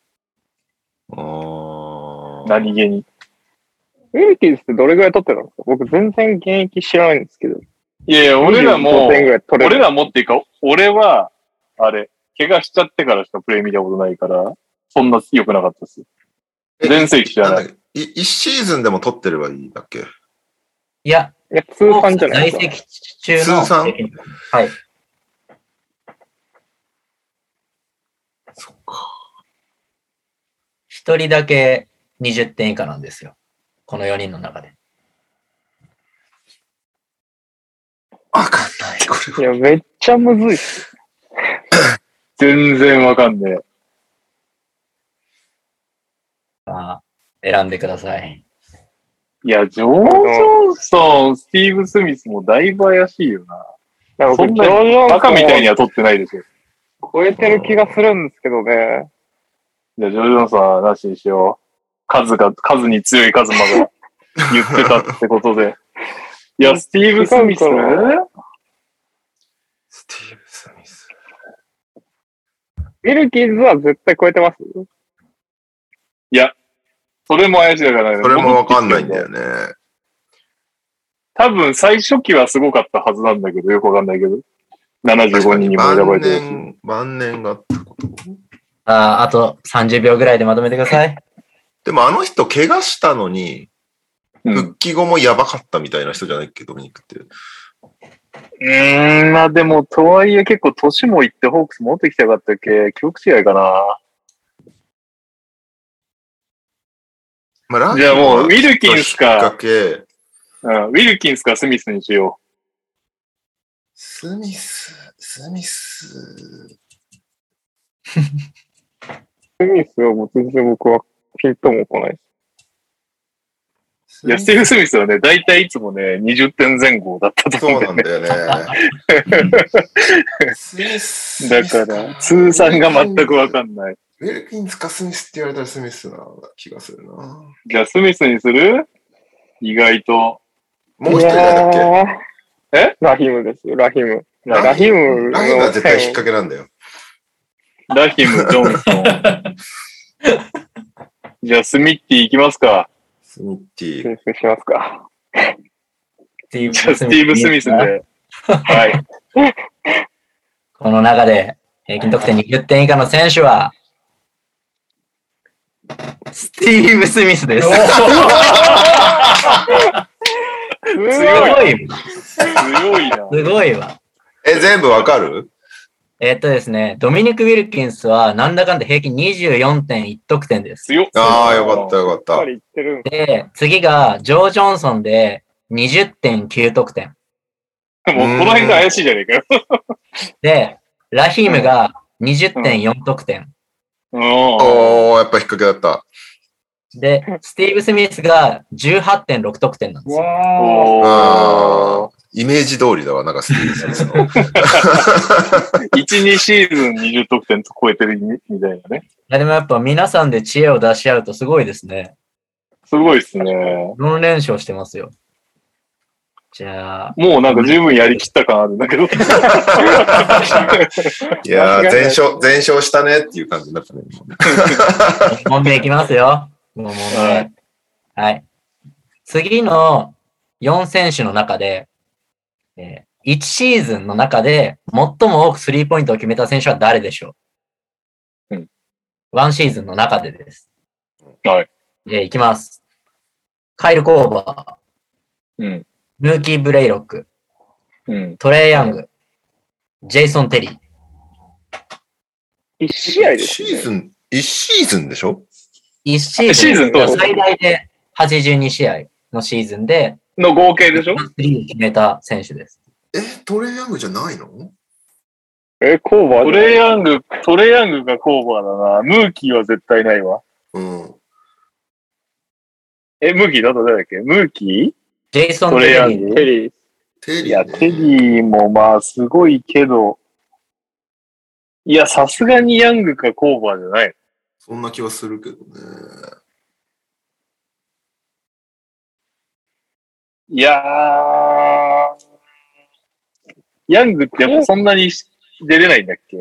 あー何気に。ウィルキンスってどれぐらい取ってたんですか？僕全然現役知らないんですけど。いやいや、俺らも25、点ぐらい取れる。俺らもっていうか、俺は、あれ、怪我しちゃってからしかプレイ見たことないから、そんな良くなかったです。え全盛期じゃないんだっけい一シーズンでも取ってればいいんだっけ？いや、いや、通算じゃない在ですか。籍中の通算？はい。そっか。一人だけ20点以下なんですよ。この4人の中で。わかんない、これは。いや、めっちゃむずいっす。全然わかんねえ。さあ、選んでください。いや、ジョー・ジョンソン、スティーブ・スミスもだいぶ怪しいよな。そんなジョージョンバカみたいにソは取ってないでしょ。ンを超えてる気がするんですけどね。じゃあ、ジョー・ジョンソンはなしにしよう。数が、数に強いカズマが言ってたってことで。いや、スティーブ・スミススティーブ・スミス。ウィルキンズは絶対超えてます？それも怪しいだからね。それもわかんないんだよね。多分最初期はすごかったはずなんだけど、よくわかんないけど。75人にも選ば晩れてるし。年、晩年がってこと？ああと30秒ぐらいでまとめてください。でもあの人怪我したのに、うん。復帰後もやばかったみたいな人じゃないっけ、ドミニクって。うーん、まあでも、とはいえ結構年もいってホークス持ってきたかったっけ記憶違いかな。まあ、ラじゃあもう、ウィィルキンスか、け、うん、ウィルキンスかスミスにしよスミス、スミス。スミスはもう全然僕はピンとも来ないです。いや、スティーブ・スミスはね、大体いつもね、20点前後だったとそう思うんだよね。なんだよね。スミス。だから、通算が全くわかんない。ウィルキンスかスミスって言われたらスミスな気がするな。もじゃあ、スミスにする？意外と。う一人誰だっけ？けえ？ラヒムですよ、ラヒム。ララヒムのラヒムは絶対引っ掛けなんだよ。ラヒム、ジョンソン。じゃあ、スミッティ行きますか。スミッティ。申請しますか。スティーじゃあ、スティーブ・スミスで。はい。この中で平均得点20点以下の選手は、スティーブ・スミスです。す強ごい。い。強いな。すごいわ。え、全部わかる？えっとですね、ドミニク・ウィルキンスはなんだかんだ平均24.1得点です。強っ。ああ、よかったよかったやっぱ。り言ってるんで、次がジョー・ジョンソンで20.9得点。もう、この辺が怪しいじゃねえかよ。で、ラヒームが20.4得点。うん。おー、やっぱ引っ掛けだった。で、スティーブ・スミスが18.6得点なんですよ。おあーイメージ通りだわ、なんかスティーブ・の。1、2シーズン20得点超えてるみたいなね。いやでもやっぱ皆さんで知恵を出し合うとすごいですね。すごいっすね。4連勝してますよ。じゃあ、もうなんか十分やりきった感あるんだけど。いやー、全勝、全勝したねっていう感じになったね。今ね1 問目いきますよ。5問目。はい。次の4選手の中で、えー1シーズンの中で最も多くスリーポイントを決めた選手は誰でしょう？うん。1シーズンの中でです。はい。じゃあいきます。カイル・コーバー、うん。ヌーキー・ブレイロック、うん。トレイ・ヤング、ジェイソン・テリー。一試合です、ね。シーズン、1シーズンでしょ？1シーズンシーズンと最大で82試合のシーズンで、の合計でしょ？スリーを決めた選手です。え、トレイヤングじゃないの？え、コーバートレイヤング、トレイヤングがコーバーだな。ムーキーは絶対ないわ。うん。え、ムーキーだと誰だっけ？ムーキジェイソン・トテリーレイヤングテリー。ーいや、テリー、ね。テリーもまあすごいけど、いや、さすがにヤングかコーバーじゃない。そんな気はするけどね。いやー、ヤングってやっぱそんなに出れないんだっけ？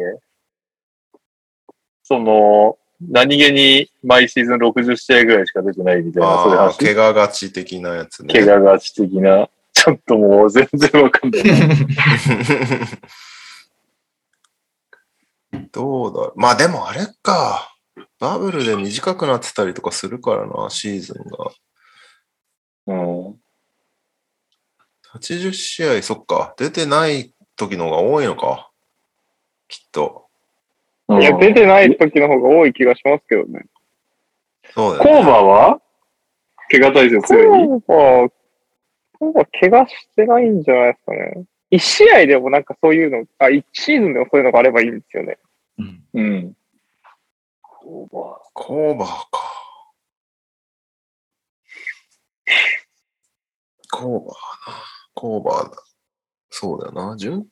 その、何気に毎シーズン60試合ぐらいしか出てないみたいな、そういうああ、話。怪我がち的なやつね。怪我がち的な。ちょっともう全然わかんない。どうだまあでもあれか。バブルで短くなってたりとかするからな、シーズンが。うん。80試合、そっか。出てない時の方が多いのか。きっと。いや、出てない時の方が多い気がしますけどね。そうだよ、ね。コーバーは？怪我対策コ強い？ーバー、コーバー怪我してないんじゃないですかね。一試合でもなんかそういうの、あ、一シーズンでもそういうのがあればいいんですよね。うんうん。コーバーか。コーバーな。コーバーだ。そうだよな。順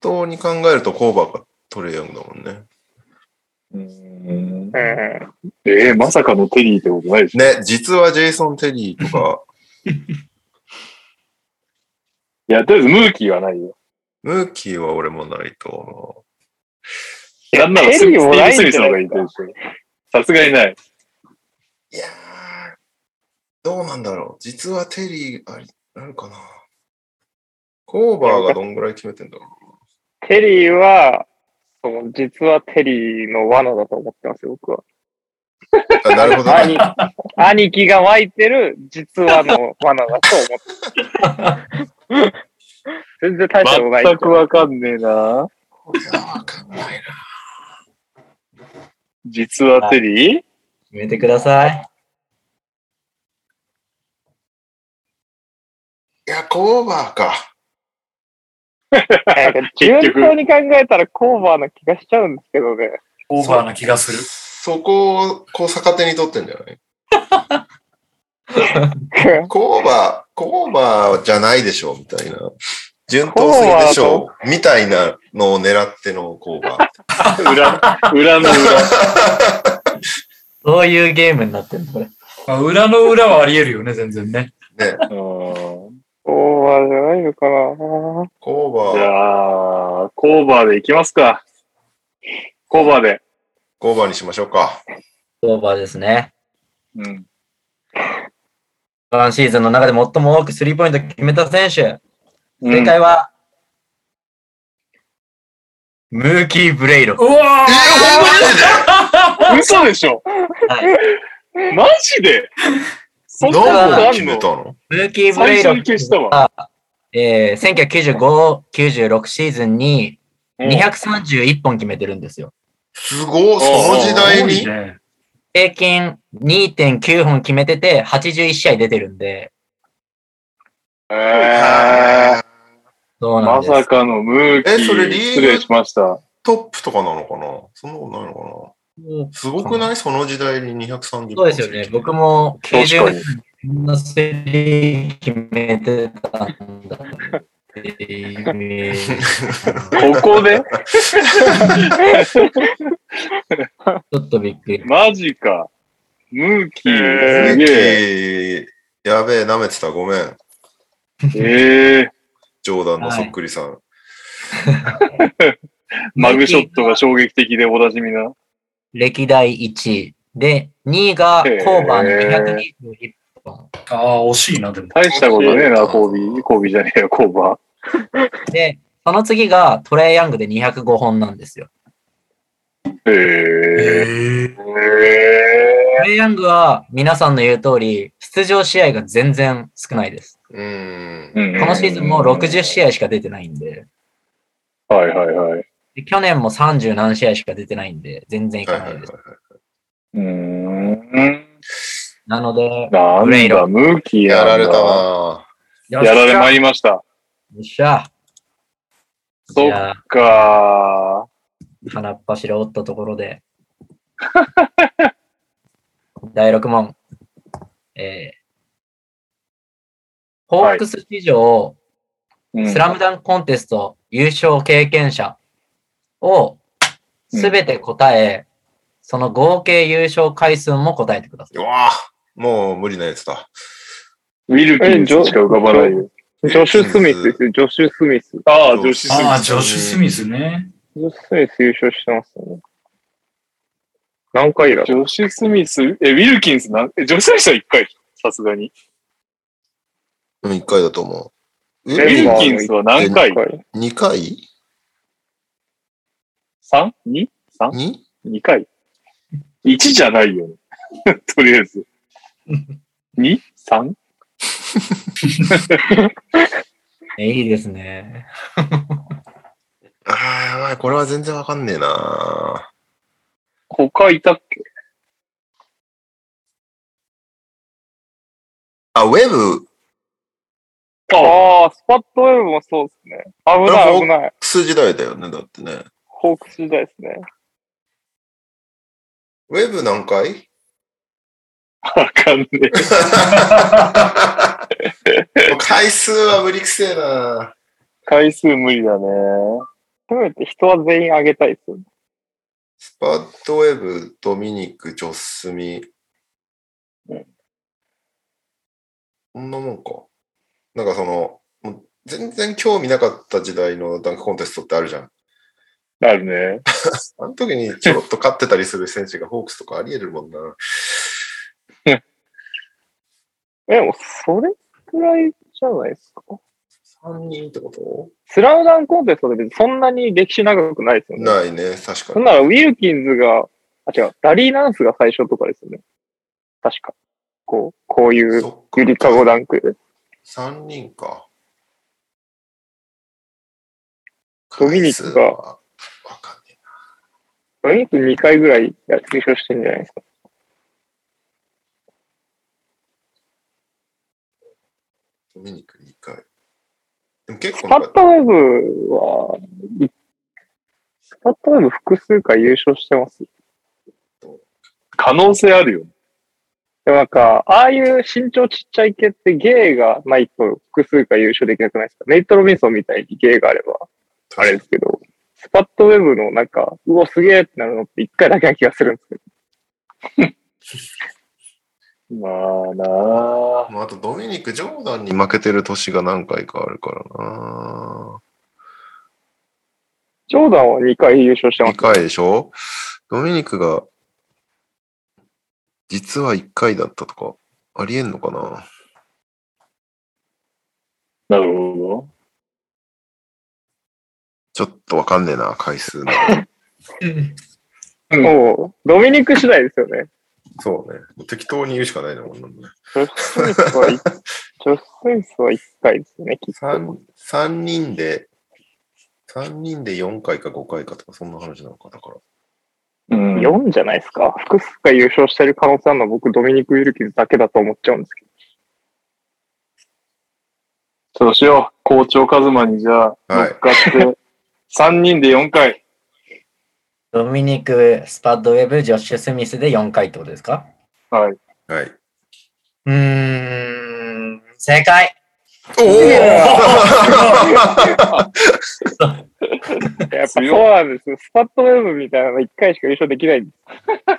当に考えるとコーバーがトレイヤングだもんね。うんうん。えー、まさかのテリーってことないでしょ。ね、実はジェイソン・テリーとか、いや、とりあえずムーキーはないよ。ムーキーは俺もないと思いやなんならステリーもないんじゃないでの方がいいですしょ。さすがにない。う。いやー、どうなんだろう。実はテリーあり、あるかな。コーバーがどんぐらい決めてんだろテリーは、その実はテリーの罠だと思ってますよ、僕は。なるほどね。兄兄貴が湧いてる実話の罠だと思って。全然大したことない。全くわかんねえな。いや、わかんないな。実はテリー？決めてください。いや、コーバーか。なんか 順当に考えたらコーバーな気がしちゃうんですけどね。オーバーな気がする。そこを、こう逆手に取ってんじゃないコーバー、コーバーじゃないでしょ、みたいな。順当すぎでしょ、みたいなのを狙ってのコーバー。裏、裏の裏。そういうゲームになってるのこれ。まあ、裏の裏はあり得るよね、全然ね。ね、うんコーバーじゃないのかなじコーバー、ゃあ、コーバーでいきますか。コーバーで。コーバーにしましょうか。オーバーですね。うん。ワンシーズンの中で最も多くスリーポイント決めた選手。正解は、ムーキー・ブレイロ。うわー嘘でしょはい、マジで？そんなことあんの？決めたの？ムーキー・ブレイロ最初に消したわ。えー、1995、96シーズンにうん231本決めてるんですよ。すごい、その時代に？ね。平均2.9本決めてて、81試合出てるんで、えーそうなんです。まさかのムーキー。えそれリーグ失礼しました。トップとかなのかな？そんなことないのかな？すごくない？その時代に230そうですよね。僕も確か90に年こんなスリー決めてたんだって。ここで？ちょっとびっくり。マジか。ムーキミー、すッげえ。キー、やべえ、舐めてた。ごめん。ええジョーダンのそっくりさん。マグショットが衝撃的でおなじみな。歴代1位。で、2位がコーバーの221本。ああ、惜しいな、でも。大したことねえな、コービー。コービーじゃねえよ、コーバで、その次がトレイヤングで205本なんですよ。ー。へえ。えへトレイヤングは皆さんの言う通り、出場試合が全然少ないです。うーん。え。このシーズンも60試合しか出てないんで、はいはいはい。で去年も30何試合しか出てないんで、全然いはいはいはいかないです。うーん。なので、なんだ、ムーキーやられたなよやられまいよりました。っしゃ。そっか。鼻っ柱折ったところで、第6問。えー、ホークス史上、うん。スラムダンクコンテスト優勝経験者をすべて答え、その合計優勝回数も答えてください。うわあもう無理なやつだ。ウィルキンスしか浮かばないよ。ジョシュ・スミスですよ、ジョシュ・スミス。ああ、女子スミス。ああ、ジョシュ・スミスね。ジョシュ・スミス優勝してますよね。何回だ？ジョシュ・スミス、え、ウィルキンスな？ん、え、ジョシュ・スミスは1回さすがに。うん、1回だと思う。ウィルキンスは何回？回 ?2 回 ?3?2?3?2 ?2? 回 ?1 じゃないよね。とりあえず。2?3? えいいですね。ああ、やばい。これは全然わかんねえな他いたっけ？あ、ウェブ、ああ、スパットウェブもそうですね。危ない危ない。数時代だよね。だってね。ホークス時代ですね。ウェブ何回？わかんねえ。回数は無理くせえな回数無理だね。せめて人は全員あげたいですよね。スパッドウェブ、ドミニク、ジョッスミ。こんなもんか。なんかその、全然興味なかった時代のダンクコンテストってあるじゃん。あるね。あの時にちょろっと勝ってたりする選手がホークスとかあり得るもんな。でも、それくらいじゃないですか？3人ってこと？スラムダンクコンテストで別にそんなに歴史長くないですよね。ないね、確かに。そんならウィルキンズが、あ、違う、ラリー・ナンスが最初とかですよね。確か。こう、こういうそっかユリカゴダンクで。3人か。ドミニクが回数はわかんねドミニク2回ぐらいや優勝してんじゃないですか。え。ドミニク2回。でも結スパ構なんかットウェブは、いスパットウェブ複数回優勝してます。可能性あるよね。でもなんか、ああいう身長ちっちゃい系って芸がないと複数回優勝できなくないですか？ネイト・ロビンソンみたいに芸があれば、あれですけど、スパットウェブのなんか、うお、すげえってなるのって一回だけな気がするんですけど。まあなあ。まあ、あとドミニク・ジョーダンに負けてる年が何回かあるからな。ジョーダンは2回優勝してま2す。回でしょ？ドミニクが、実は1回だったとか、ありえんのかな？なるほちょっとわかんねえな、回数の。もう、ドミニク次第ですよね。そうね。適当に言うしかないな、こんなのね。ジョスミスは、ジョスミスは1回ですよね、きっと。3, 三人で、3人で4回か5回かとか、そんな話なのか、だから。ど。うん。4じゃないですか。複数回優勝してる可能性あるのは僕、ドミニク・ウィルキンズだけだと思っちゃうんですけど。そうしよう。校長カズマにじゃあ、乗はいっかって、3人で4回。ドミニク、スパッドウェブ、ジョッシュ・スミスで4回ってことですか？はい。はい。うーん、正解おやっぱそうなんですよ。スパットウェブみたいなの1回しか優勝できないんです。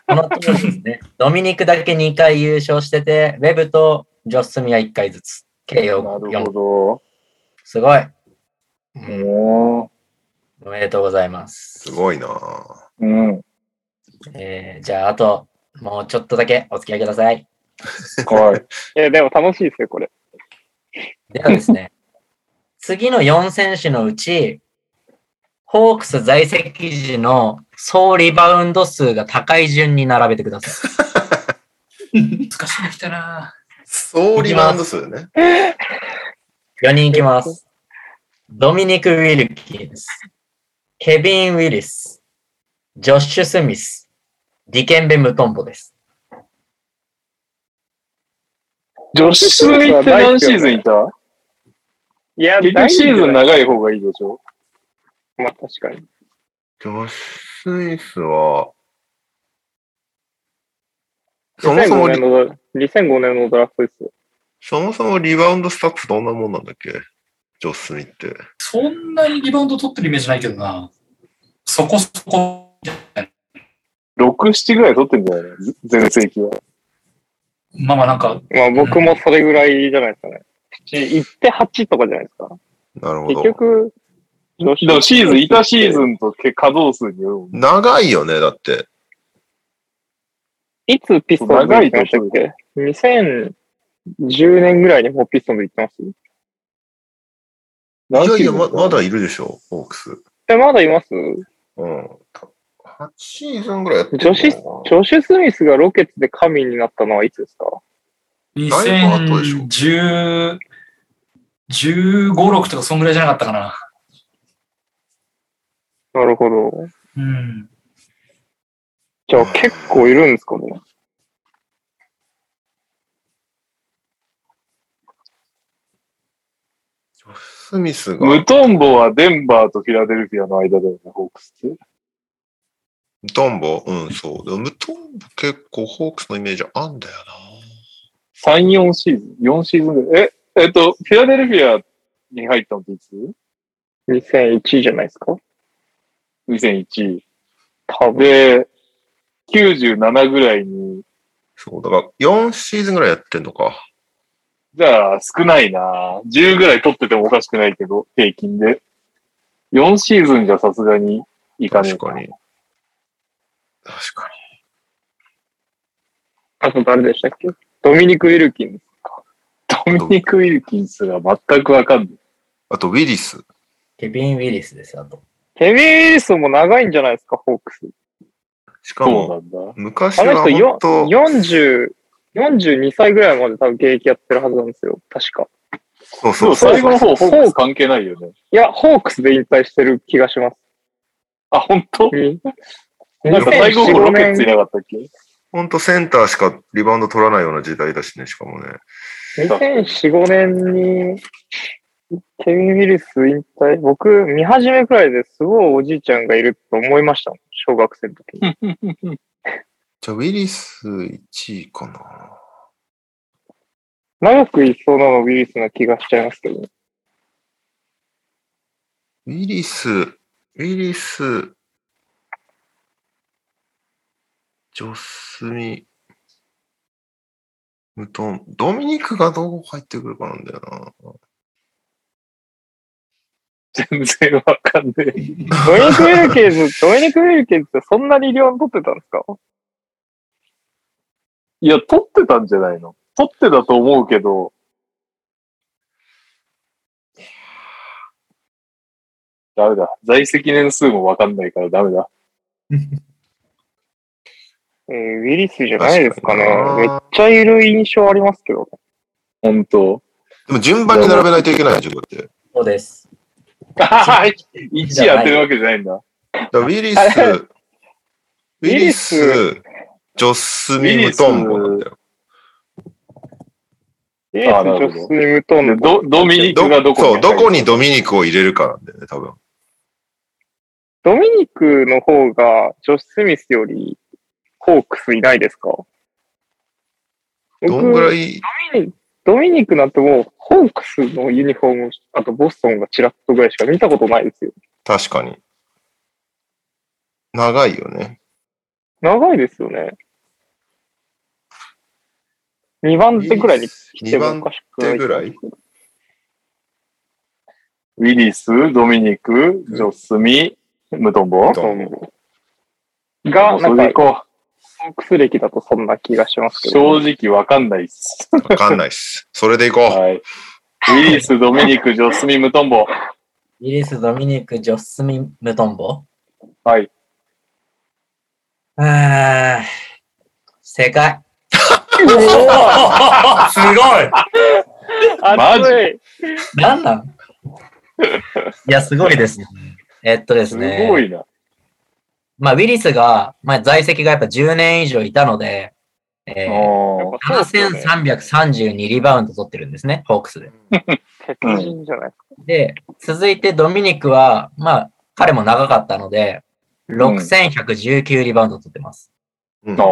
この通りですね。ドミニクだけ2回優勝してて、ウェブとジョスミは1回ずつ。計な4。るほすごい。うど。んおおめでとうございます。すごいなうん。えーじゃあ、あと、もうちょっとだけお付き合いください。はい。い や、でも楽しいですよ、これ。ではですね、次の4選手のうち、ホークス在籍時の総リバウンド数が高い順に並べてください。難しいの来たな総リバウンド数ね。4人いきます。ドミニク・ウィルキンス、ケビン・ウィリス、ジョッシュ・スミス、ディケンベ・ムトンボです。ジョッシュ・スミスって何シーズンいた？いや、結局シーズンな長い方がいいでしょ？まあ確かに。ジョッシュ・スミスは、そもそも2005年のドラ、2005年のドラフトですよ。そもそもリバウンドスタッツどんなもんなんだっけ？ジョスミって。そんなにリバウンド取ってるイメージないけどな。そこそこ。6、7ぐらい取ってんじゃないの？全盛期は。まあまあなんか、まあ僕もそれぐらいじゃないですかね。行って8とかじゃないですか。結なるほど。局、ジョシュでもシーズン、いたシーズンと稼働数によるもんね長いよね、だって。いつピストンズ行ってましたっけ ?2010 年ぐらいにもうピストンズ行ってます？い何やいや、ままだいるでしょ、ホークス。え、まだいます？うん。8シーズンぐらいやってるジョシジョシュ・スミスがロケッツで神になったのはいつですか？だいぶ後でしょ2010、15、6とかそんぐらいじゃなかったかな。なるほど。うん。じゃあ結構いるんですかね？スミスがム、トンボはデンバーとフィラデルフィアの間だよね、ホークスって。ムトンボ？うん、そう。でもムトンボ結構ホークスのイメージあんだよ3、4シーズン ?4 シーズン？ぐらい。え、えっと、フィラデルフィアに入ったのっていつ？2001じゃないですか ?2001。多分。で、97ぐらいに、な。そう、だから4シーズンぐらいやってんのか。じゃあ少ないな10ぐらい取っててもおかしくないけど、平均で。4シーズンじゃさすがにいかねえ確かに。確かあと誰でしたっけ？ドミニク・ウィルキンです。ドミニク・ウィルキンスが全くわかんない。あと、ウィリス。ケビン・ウィリスです、あと。ケビン・ウィリスも長いんじゃないですか、ホークス。しかも。昔あの人は本よ当40、42歳ぐらいまで多分現役やってるはずなんですよ。確か。そうそうそう。最後の方、ホークス関係ないよね。いや、ホークスで引退してる気がします。あ、本当？になんか最後の方ロケッツい2004なかったっけ？本当センターしかリバウンド取らないような時代だしね、しかもね。年、2004、5年に、ケビン・ウィリス引退？僕、見始めくらいですごいおじいちゃんがいると思いましたもん。小学生の時に。じゃあ、ウィリス1位かな。長くいそうなのウィリスな気がしちゃいますけどね。ウィリス、ウィリス、ジョスミ、ムトン、ドミニクがどう入ってくるかなんだよな。全然わかんねえ。ドミニク・ウィルケンズ、ドミニク・ウィルケンズってそんなに量取ってたんですか？いや、取ってたんじゃないの？取ってたと思うけど、ダメだ。在籍年数もわかんないからダメだ。えーウィリスじゃないですかねめっちゃいる印象ありますけどね。本当でも順番に並べないといけないでしょ、こうやって。そうです。1位当てるわけじゃないんだ。だからウィリス、ウィリス、ジョスミ、ムトンボなんだよ。ウィリス、あなるほどジョスミムトンボ。ドドミニクがどこにそう、どこにドミニクを入れるかなんだよね、多分。ドミニクの方がジョシュ・スミスよりホークスいないですか？どんぐら僕い、ドミニクなんてもうホークスのユニフォーム、あとボストンがチラッとぐらいしか見たことないですよ。確かに。長いよね。長いですよね。2番手ぐらいに来てもおかしくない。2番手ぐらい？ウィリス、ドミニク、ジョスミ、ムトンボムトンボが、なんか、れでいこホークス歴だとそんな気がしますう。けど。正直わかんないっす。わかんないっす。それでいこう。はい。ウィリス、ドミニク、ジョスミ、ムトンボ。イリス・ドミニク・ジョスミ・ムトンボ？はい。あー正解。すごいマジ熱いなんなんいや、すごいですね。えっとですすね。ごいな。まあ、ウィリスが、まあ、在籍がやっぱ10年以上いたので、えー、おーそうですよね7332リバウンド取ってるんですね、ホークスで。鉄人じゃないですか。で、続いてドミニクは、まあ、彼も長かったので、6119リバウンド取ってます。うんあ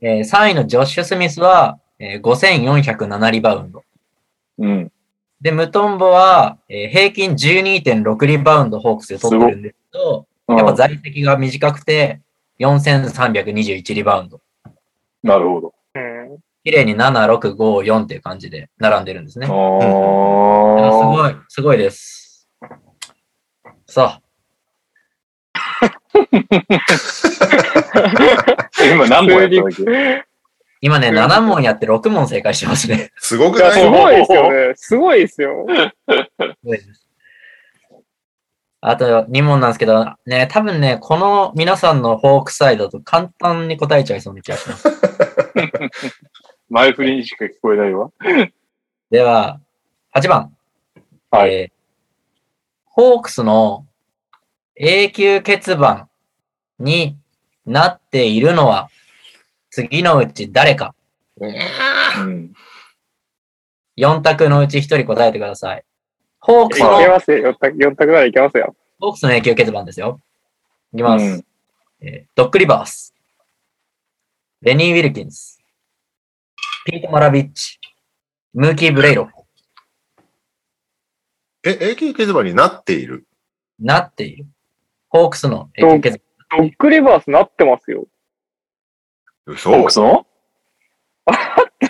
えー3位のジョッシュ・スミスは、えー5407リバウンド。うん。で、ムトンボは、えー平均12.6リバウンドホークスで取ってるんですけど、やっぱ在籍が短くて、4321リバウンド。なるほど。うん。綺麗に7、6、5、4っていう感じで並んでるんですね。いやすおー。ごい、すごいです。さ 今何本やったんだっけあ、今ね、7問やって6問正解してますね。すごくない？すごいですよね。すごいですよ。すごいです。あと2問なんですけど、ね、多分ね、この皆さんのホークサイドだと簡単に答えちゃいそうな気がします。前振りにしか聞こえないわ。では、8番。はいえーホークスの永久欠番になっているのは、次のうち誰かうん。?4 択のうち1人答えてください。ホークスいの、けますよ。4択、4択ならいけますよ。ホークスの永久欠番ですよ。いきます。うんえードック・リバース、レニー・ウィルキンス、ピート・マラビッチ、ムーキー・ブレイロ、え、永久欠番になっている？なっている。ホークスの永久欠番。ドッグリバースなってますよ。嘘？ホークスの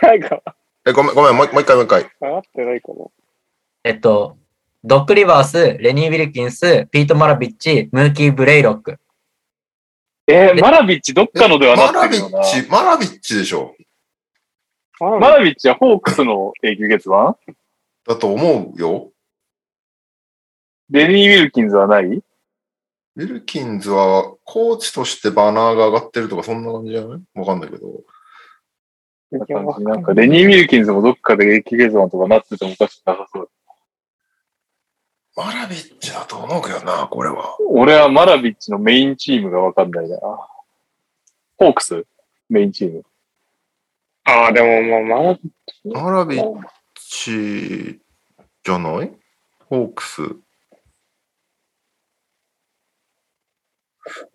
ないかえ、ごめん、ごめん、もうもう一回、もう一回。ななってないかなえっと、ドック・リバース、レニー・ウィルキンス、ピート・マラビッチ、ムーキー・ブレイロック。えーマラビッチどっかのではマラビなってるよな。ッチ、マラビッチでしょ。ママラビッチはホークスの永久欠番だと思うよ。レニー・ウィルキンズはない？ウィルキンズはコーチとしてバナーが上がってるとかそんな感じじゃない？わかんないけど。なんか、レニー・ウィルキンズもどっかで永久欠番とかなっててもおかしくなさそう。マラビッチだと思うけどな、これは。俺はマラビッチのメインチームがわかんないな。ホークス？メインチーム。ああ、でももう、マラマラビッチ、じゃない？ホークス。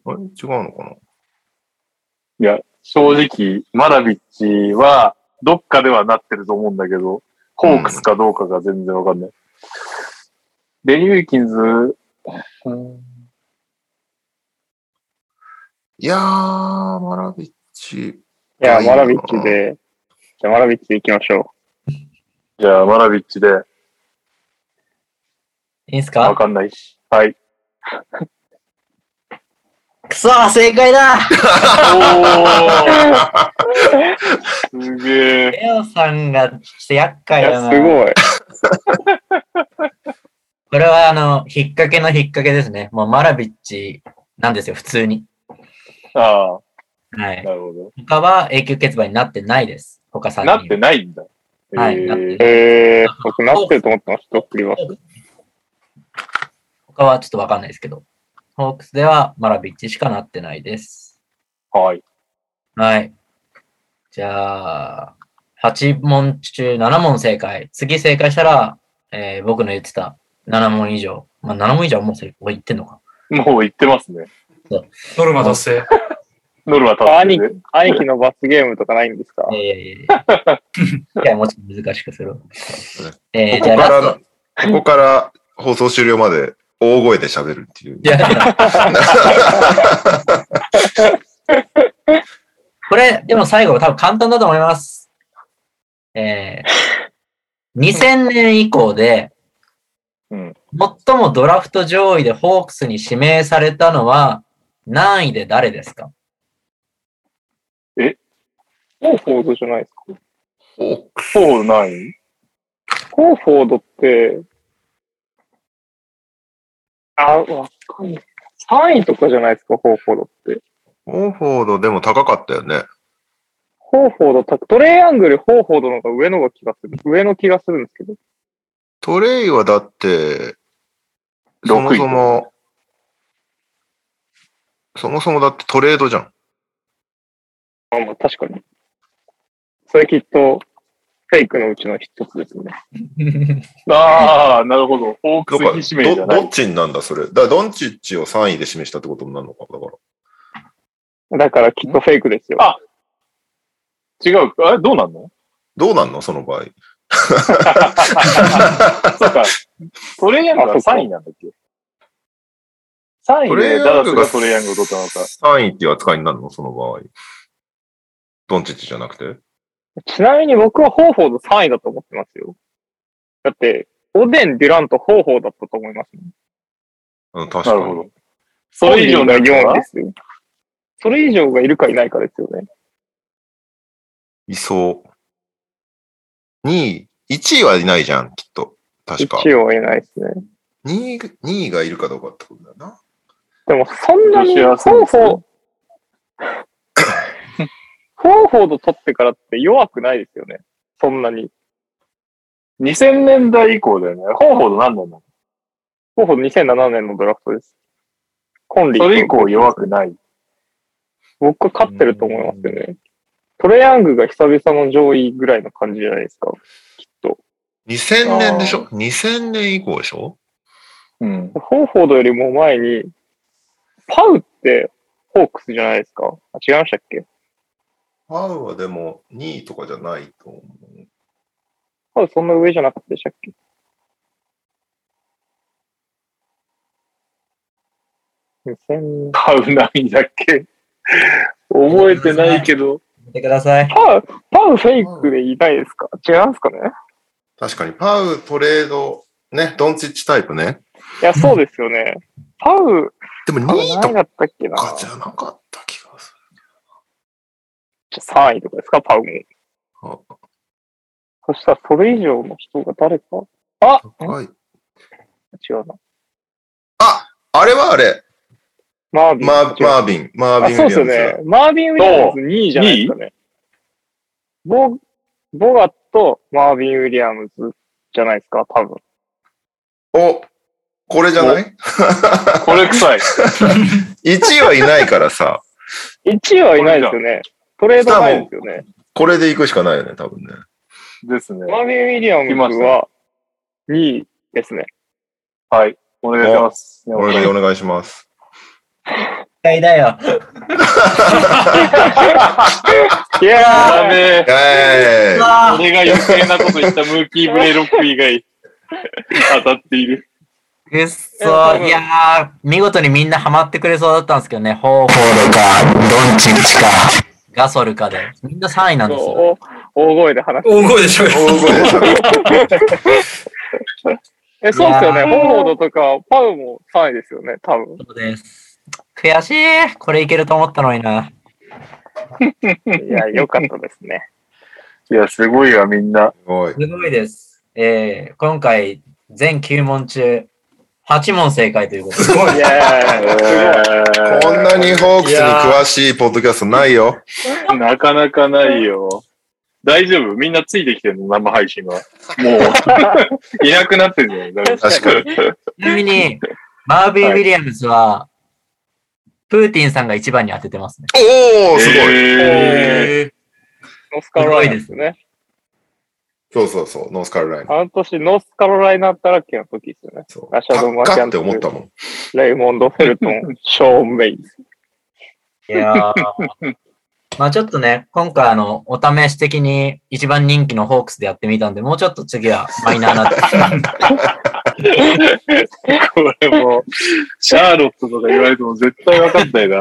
あれ？違うのかな？いや、正直、マラビッチは、どっかではなってると思うんだけど、ホークスかどうかが全然わかんない。ベニー・ウィーキンズ、うん。いやー、マラビッチ。いや、マラビッチで、じゃあマラビッチで行きましょ じゃあ、マラビッチで、わいいんすか？かんないし。はい。くそ正解だおーすげえ。レオさんがちょっと厄介だな。すごい。これはあの、引っ掛けの引っ掛けですね。もうマラビッチなんですよ、普通に。ああ、はい。なるほど。他は永久欠番になってないです。他3人。なってないんだ。はいえーなってないえー、僕なってると思ってました、振りは。他はちょっとわかんないですけど。ホークスではマラビッチしかなってないです。はい。はい。じゃあ、8問中7問正解。次正解したら、えー僕の言ってた7問以上。まあ7問以上はもう正解言ってんのか。もう言ってますね。ノルマ達成。ノルマ立兄貴ってね。、兄貴の罰ゲームとかないんですか？いやいやいやいや。いや、もうちょっと難しくする。えー、こじゃあここから放送終了まで大声で喋るっていう。いやいや これ、でも最後多分簡単だと思います。えー、2000年以降で、うん。最もドラフト上位でホークスに指名されたのは何位で誰ですか？コーフォードじゃないですか？ホークそうない？コーフォードって、あ、わかんない。3位とかじゃないですか、ホーフォードって。ホーフォードでも高かったよね。ホーフォードた、トレイアングル、ホーフォードの方が上のが気がする。上の気がするんですけど。トレイはだって、そも6位そも、そもそもだってトレードじゃん。あまあ、確かに。それきっと、フェイクのうちの一つですね。ああ、なるほど。ホークス指名じゃないどどっ。ちになんだ、それ？だからドンチッチを3位で示したってことになるのか、だから。だからきっとフェイクですよ。あ違う。あれどうなんの？どうなんの？その場合。そうか。トレイヤングが3位なんだっけ ?3 位でダラスがトレイヤングを取ったのか。3位っていう扱いになるの？その場合。ドンチッチじゃなくて？ちなみに僕はホーフォード3位だと思ってますよ。だって、オデン、デュラント、ホーフォードだったと思います、ね。うん、確かに。なるほど。それ以上のがやつは4位ですよ。それ以上がいるかいないかですよね。いそう。2位、1位はいないじゃん、きっと。確か。1位はいないですね。2位、2位がいるかどうかってことだよな。でも、そんなに、ホークスはホー、ホーフォード取ってからって弱くないですよね。そんなに。2000年代以降だよね。ホーフォード何年なの？ホーフォード2007年のドラフトです。コンリーそれ以降弱くない。僕は勝ってると思いますよね。トレヤングが久々の上位ぐらいの感じじゃないですか。きっと。2000年でしょ ?2000 年以降でしょ？うん。ホーフォードよりも前に、パウってホークスじゃないですか？あ違いましたっけ？パウはでも2位とかじゃないと思う。パウそんな上じゃなかったでしたっけ？2000パウ何位だっけ？覚えてないけど。見てください。パウ、パウフェイクでいないですか？違いますかね？確かに、パウトレード、ね、ドンチッチタイプね。いや、そうですよね。パウ、でもパウ2位と何位だったっけな？かじゃなかっ3位とかですか？パウも。そしたらそれ以上の人が誰か？あはい。違うな。あれはあれ、マービン。マーマービン、マーあ、ビン・ウそうィリアムズ。ですよね。マービン・ウィリアムズ2位じゃないですかね。ボ、ボガット、マービン・ウィリアムズじゃないですか、多分。お、これじゃない？これ臭い。?1 位はいないからさ、1位はいないですよね。トレードないですよね。これで行くしかないよね、多分ね。ですね。マービン・ウィリアムズは、2位ですね。はい。お願いします。俺でお願いします。期待だよ。いやー、ダメえー俺が余計なこと言ったムーキーブレイロック以外当たっている。うっそいやー、見事にみんなハマってくれそうだったんですけどね。ホーフォードか、ドンチッチか、ガソルかで。みんな3位なんですよ。大声で話す。大声でしょ。大声でしょえ、そうですよね。ホードとか、パウも3位ですよね、多分。そうです。悔しい。これいけると思ったのにな。いや、良かったですね。いや、すごいわ、みんな。すごい。すごいです。えー、今回、全9問中、8問正解ということで。すこんなにホークスに詳しいポッドキャストないよ。なかなかないよ。大丈夫？みんなついてきてるの？生配信は。もう、いなくなってるんじゃない？誰か確かに。ちなみに、マービー・ウィリアムズは、プーティンさんが一番に当ててますね。おー、すごい。えーノースカロライナですね。そうそうそう、ノースカロライナ。あの年、ノースカロライナだらけの時ですよね。そう。ラシャドンマキャンかって思ったもん。レイモンド・フェルトン、ショーン・メイズ。いやー まあちょっとね、今回あの、お試し的に一番人気のホークスでやってみたんで、もうちょっと次はマイナーな。これもう、シャーロットとか言われても絶対分かんないな。い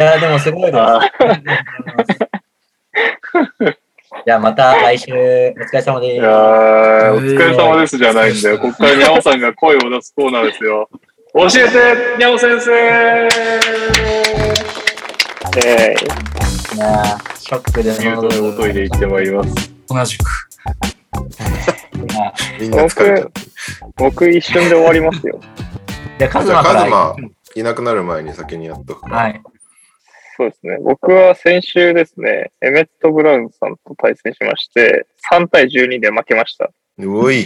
やーでもすごいです。あじゃあまた来週、お疲れ様です。いやー、お疲れ様ですじゃないんだよ。ここからにゃおさんが声を出すコーナーですよ。教えて、にゃお先生えいやーショックでということで、おトイレ行ってまいります。同じく。みんな疲れちゃって。ー、僕一瞬で終わりますよ。じゃあ。カズマ、いなくなる前に先にやっとく。はい。そうですね。僕は先週ですね、エメット・ブラウンさんと対戦しまして、3対12で負けました。うおい。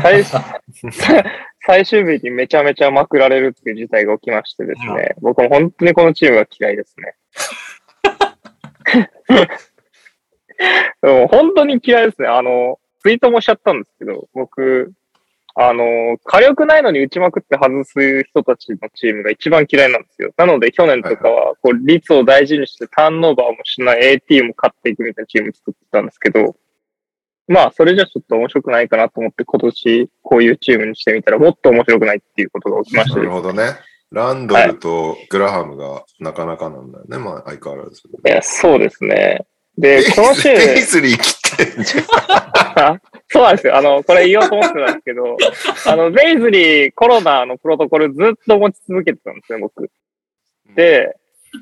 最 最終日にめちゃめちゃまくられるっていう事態が起きましてですね、僕も本当にこのチームが嫌いですね。でも本当に嫌いですね。あの、ツイートもしちゃったんですけど、僕、あの、火力ないのに打ちまくって外す人たちのチームが一番嫌いなんですよ。なので去年とかは、こう、率を大事にしてターンオーバーもしない AT も勝っていくみたいなチーム作ってたんですけど、まあ、それじゃちょっと面白くないかなと思って今年こういうチームにしてみたらもっと面白くないっていうことが起きましなたね。るほどね。ランドルとグラハムがなかなかなんだよね。まあ、相変わらず。いや、そうですね。で、このチーム、ペイズリー切ってんじゃん。そうなんですよ。あの、これ言おうと思ってたんですけど、あの、ベイズリーコロナのプロトコルずっと持ち続けてたんですね、僕。で、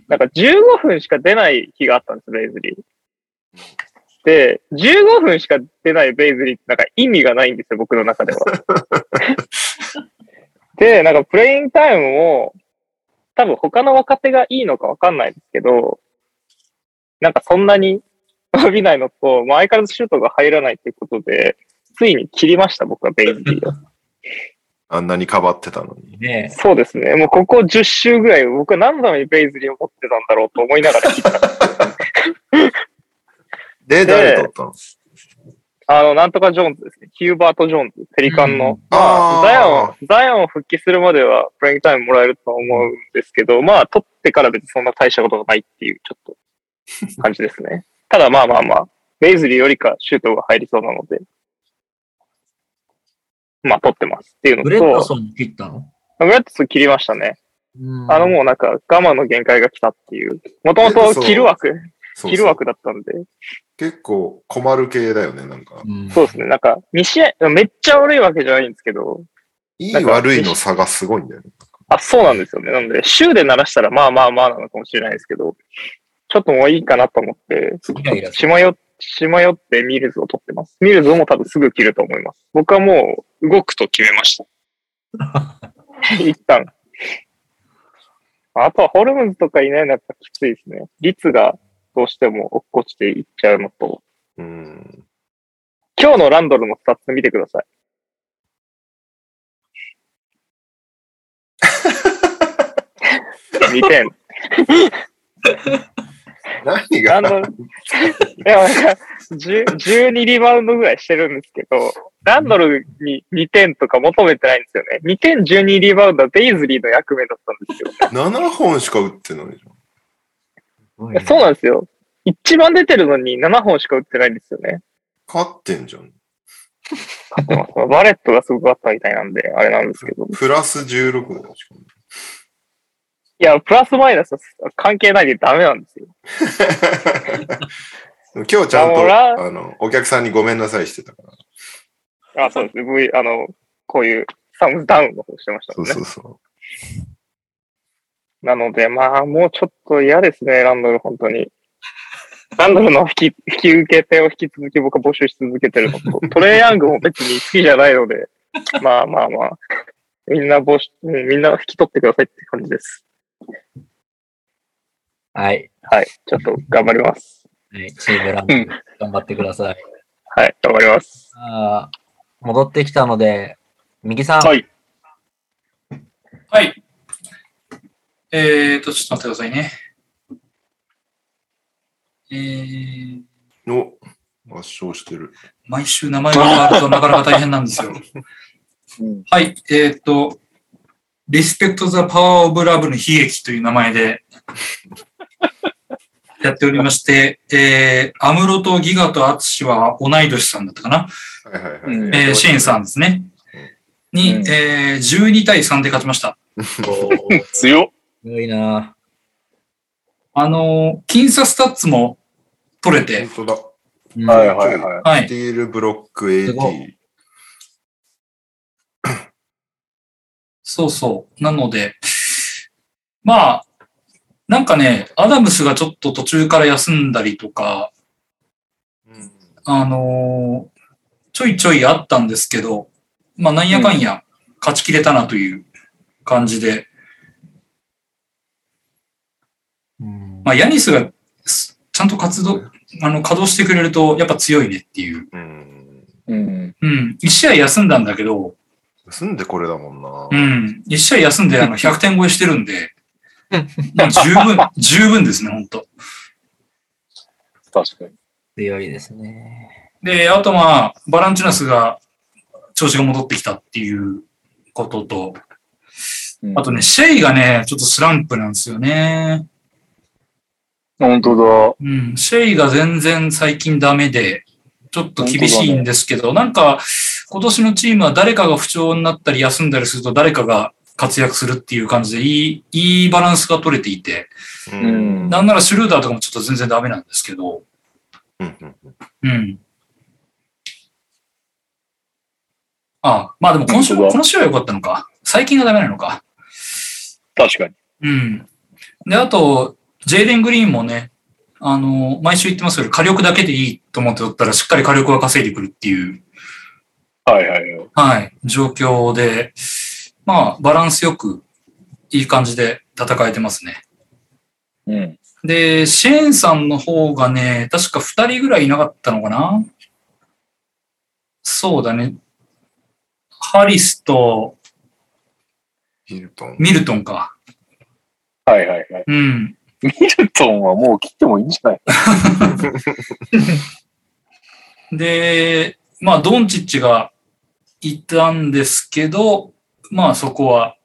なんか15分しか出ない日があったんです、ベイズリー。で、15分しか出ないベイズリーってなんか意味がないんですよ、僕の中では。で、なんかプレイングタイムも、多分他の若手がいいのかわかんないですけど、なんかそんなに伸びないのと、まあ、相変わらずシュートが入らないっていうことで、ついに切りました、僕はベイズリーを。あんなにかばってたのに。ねそうですね。もうここ10周ぐらい、僕は何のためにベイズリーを持ってたんだろうと思いながら切った。で、誰取ったの？あの、なんとかジョーンズですね。ヒューバート・ジョーンズ、ペリカンの。うんまあ、ザイオン、ザイオン復帰するまではプレイングタイムもらえるとは思うんですけど、まあ、取ってから別にそんな大したことがないっていう、ちょっと、感じですね。ただまあまあまあ、ベイズリーよりかシュートが入りそうなので、まあ、取ってますっていうのブレッドと、ソン切ったの？ブレッドソー切りましたね。うんあのもうなんか我慢の限界が来たっていう。もともと切る枠、切る枠だったんで。結構困る系だよね、なんか。うんそうですね。なんか、2試合、めっちゃ悪いわけじゃないんですけど、いいなんか悪いの差がすごいんだよね。あ、そうなんですよね。なので、週でならしたらまあまあまあなのかもしれないですけど、ちょっともういいかなと思って、しまよ、しまよってミルズを取ってます。ミルズも多分すぐ切ると思います。僕はもう動くと決めました。一旦。あとはホルムズとかいないのはやっぱきついですね。率がどうしても落っこちていっちゃうのと、うん。今日のランドルのスタッツ見てください。2点。何ランが？ドル、いや、なんか、10 12リバウンドぐらいしてるんですけど、ランドルに2点とか求めてないんですよね。2点12リバウンドはベイズリーの役目だったんですよ。7本しか打ってないじいやそうなんですよ。一番出てるのに7本しか打ってないんですよね。ゃん。勝ってんじゃん。勝ってます。バレットがすごかったみたいなんで、あれなんですけど。プラス16だよ、しかも。いや、プラスマイナスは関係ないでダメなんですよ。今日ちゃんと、あの、お客さんにごめんなさいしてたから。あ、そうです。V、あの、こういうサムズダウンの方してましたね。うんそうそなので、まあ、もうちょっと嫌ですね、ランドル、本当に。ランドルの引き、引き受け手を引き続き僕は募集し続けてるのと、トレイヤングも別に好きじゃないので、まあまあまあ、みんな募集、うんみんな引き取ってくださいって感じです。はい。はい。ちょっと頑張ります。はい。チームランドル頑張ってください。はい。頑張ります。あー戻ってきたので、右さん。はい。はい。えーと、ちょっと待ってくださいね。えー、お、圧勝してる。毎週名前が変わるとなかなか大変なんですよ。うんはい。えーっと、Respect the Power of Love の悲劇という名前でやっておりまして、えー、アムロとギガとアツシは同い年さんだったかな？はいはいはい。うんえー、シェーンさんですね。に、うんえー、12対3で勝ちました。強っ。すごいなあのー、僅差スタッツも取れて、本当だ。うんはいはいはい。はいステ。ィールブロック AT。そうそう。なので、まあ、なんかね、アダムスがちょっと途中から休んだりとか、うんあのーちょいちょいあったんですけど、まあ、なんやかんや勝ち切れたなという感じで、うんまあ、ヤニスがすちゃんと活動、あの、稼働してくれると、やっぱ強いねっていう。うん。うん。うん。一試合休んだんだけど、住んでこれだもんな。うん。一試合休んで、あの、100点超えしてるんで、もう十分、十分ですね、本当確かに。強いですね。で、あとまあ、バランチュナスが調子が戻ってきたっていうことと、あとね、シェイがね、ちょっとスランプなんですよね。本当うん、シェイが全然最近ダメで、ちょっと厳しいんですけど、なんか、今年のチームは誰かが不調になったり休んだりすると誰かが活躍するっていう感じで、いい、いいバランスが取れていて、ううんん。なんならシュルーダーとかもちょっと全然ダメなんですけど、うんうんうん。ああまあでも今週、この週は良かったのか。最近がダメなのか。だ。確かに。うん。で、あと、ジェイデン・グリーンもね、あの、毎週言ってますけど、火力だけでいいと思っておったら、しっかり火力が稼いでくるっていう、はいはいはい。はい、状況で、まあ、バランスよく、いい感じで戦えてますね。うん。で、シェーンさんの方がね、確か2人ぐらいいなかったのかな？そうだね。ハリスとヒルトン。ミルトンか。はいはいはい。うん。ミルトンはもう切ってもいいんじゃない？で、まあ、ドンチッチがいたんですけど、まあ、そこは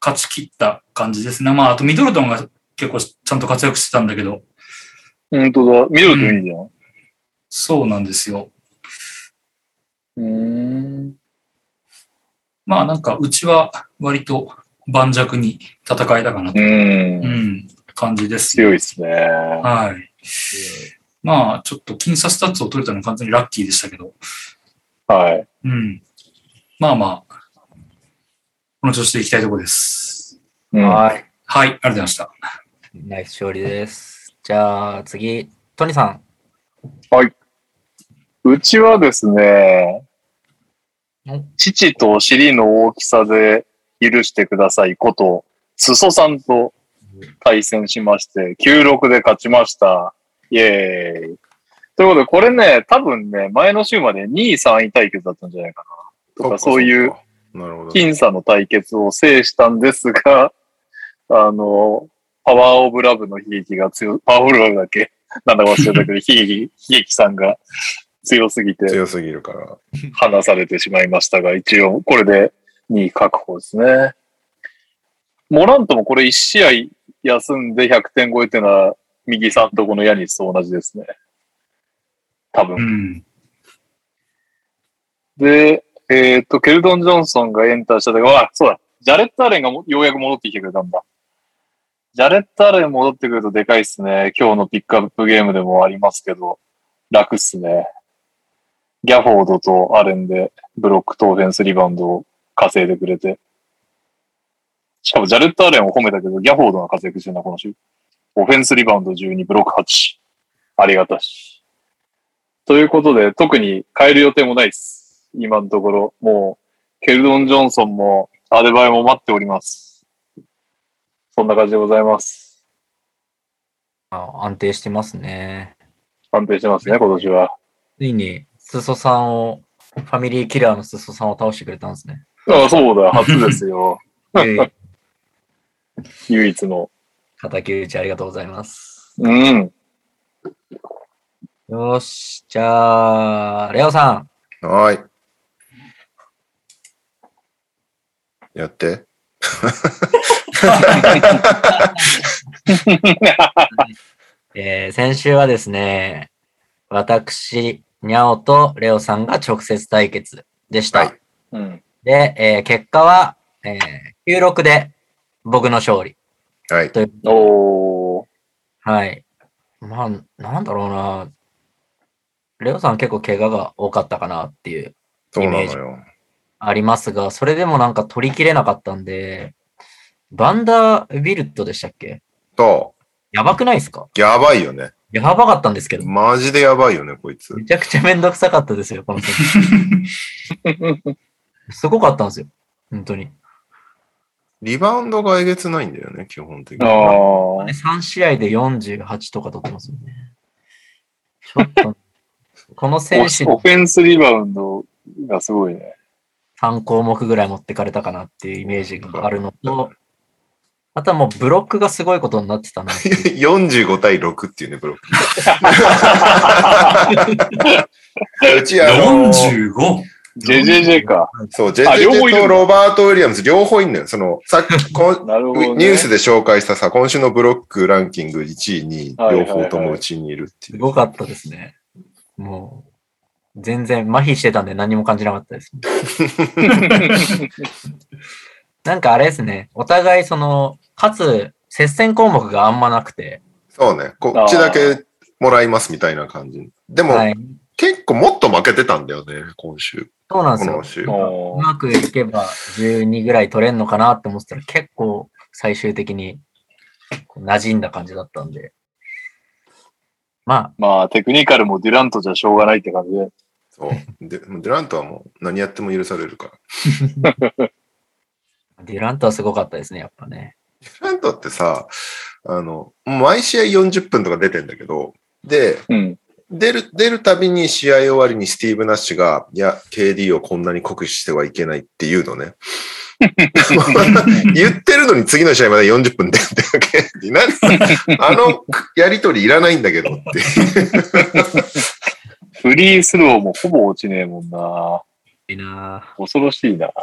勝ち切った感じですね。まあ、あとミドルトンが結構ちゃんと活躍してたんだけど、本当だ。ミドルトンいいじゃん。そうなんですよ。うん。まあ、なんか、うちは割と盤石に戦えたかなと、うんう。ん、感じです。強いですね。はい。まあ、ちょっと僅差スタッツを取れたのは完全にラッキーでしたけど、はい。うん。まあまあ、この調子でいきたいところです。うんはい。はい、ありがとうございました。ナイス勝利です。じゃあ次、トニーさん。うちはですねん、父と尻の大きさで許してくださいこと、裾さんと対戦しまして、9-6で勝ちました。イェーイ。ということで、これね、多分ね、前の週まで2位、3位対決だったんじゃないかな。とか、そういう。僅差の対決を制したんですが、あの、パワーオブラブの悲劇が強、パワーオブラブだっけ？なんだか忘れたけど、悲劇、悲劇さんが強すぎて強すぎるから。離されてしまいましたが、一応これで2位確保ですね。モラントもこれ1試合休んで100点超えっていうのは、右さんとこのヤニスと同じですね。多分う。ん。で、えっ、と、ケルドン・ジョンソンがエンターした時は、あ、そうだ、ジャレット・アレンがもようやく戻ってきてくれたんだ。ジャレット・アレン戻ってくるとでかいっすね。今日のピックアップゲームでもありますけど、楽っすね。ギャフォードとアレンでブロックとオフェンスリバウンドを稼いでくれて。しかもジャレット・アレンを褒めたけど、ギャフォードが活躍してるな、この週。オフェンスリバウンド12、ブロック8。ありがたし。ということで、特に変える予定もないです。今のところ。もう、ケルドン・ジョンソンも、アデバイも待っております。そんな感じでございます。あ安定してますね。安定してますね、今年は。ついに、裾さんを、ファミリーキラーの裾さんを倒してくれたんですね。あそうだ、初ですよ。ええ唯一の。叩き打ちありがとうございます。うん。よし、じゃあ、レオさん。はーい。やって。えー先週はですね、私、ニャオとレオさんが直接対決でした。はいうん。で、えー結果は、えー、96で僕の勝利。はい。おー。はい。まあ、なんだろうな。レオさん結構怪我が多かったかなっていう、イメよ。ありますが、それでもなんか取りきれなかったんで、バンダービルトでしたっけ？そやばくないですか？う。やばいよね。やばかったんですけど。マジでやばいよね、こいつ。めちゃくちゃめんどくさかったですよ、この選手。すごかったんですよ。本当に。リバウンドがえげつないんだよね、基本的に。あー。3試合で48とか取ってますよね。ちょっと、この選手オフェンスリバウンドがすごいね。3項目ぐらい持ってかれたかなっていうイメージがあるのと、あとはもうブロックがすごいことになってたなっていう。45対6っていうね、ブロック。うち、あの 45? JJJ か。そう、ジあェジェジ両方いるんだェとロバート・ウィリアムズ両方いんのよ。その、さっき、こんなるほど、ね。ニュースで紹介したさ、今週のブロックランキング1位に両方ともうちにいるっていう。すごかったですね。もう、全然麻痺してたんで何も感じなかったです。なんかあれですね、お互いその、かつ、接戦項目があんまなくて、そうね、こっちだけもらいますみたいな感じ。でも、はい。結構もっと負けてたんだよね、今週。そうなんですよこの。週。おーうまくいけば12ぐらい取れんのかなって思ってたら結構最終的に馴染んだ感じだったんで。ままあ、テクニカルもデュラントじゃしょうがないって感じで。そう。で、デュラントはもう何やっても許されるから。あ、デュラントはすごかったですね、やっぱね。デュラントってさ、あの、毎試合40分とか出てんだけど、で、うん。出る、出るたびに試合終わりにスティーブ・ナッシュが、いや、KD をこんなに酷使してはいけないっていうのね。言ってるのに次の試合まで40分出るってわけ。何あのやりとりいらないんだけどって。フリースローもほぼ落ちねえもんな。いいなぁ。恐ろしいな。素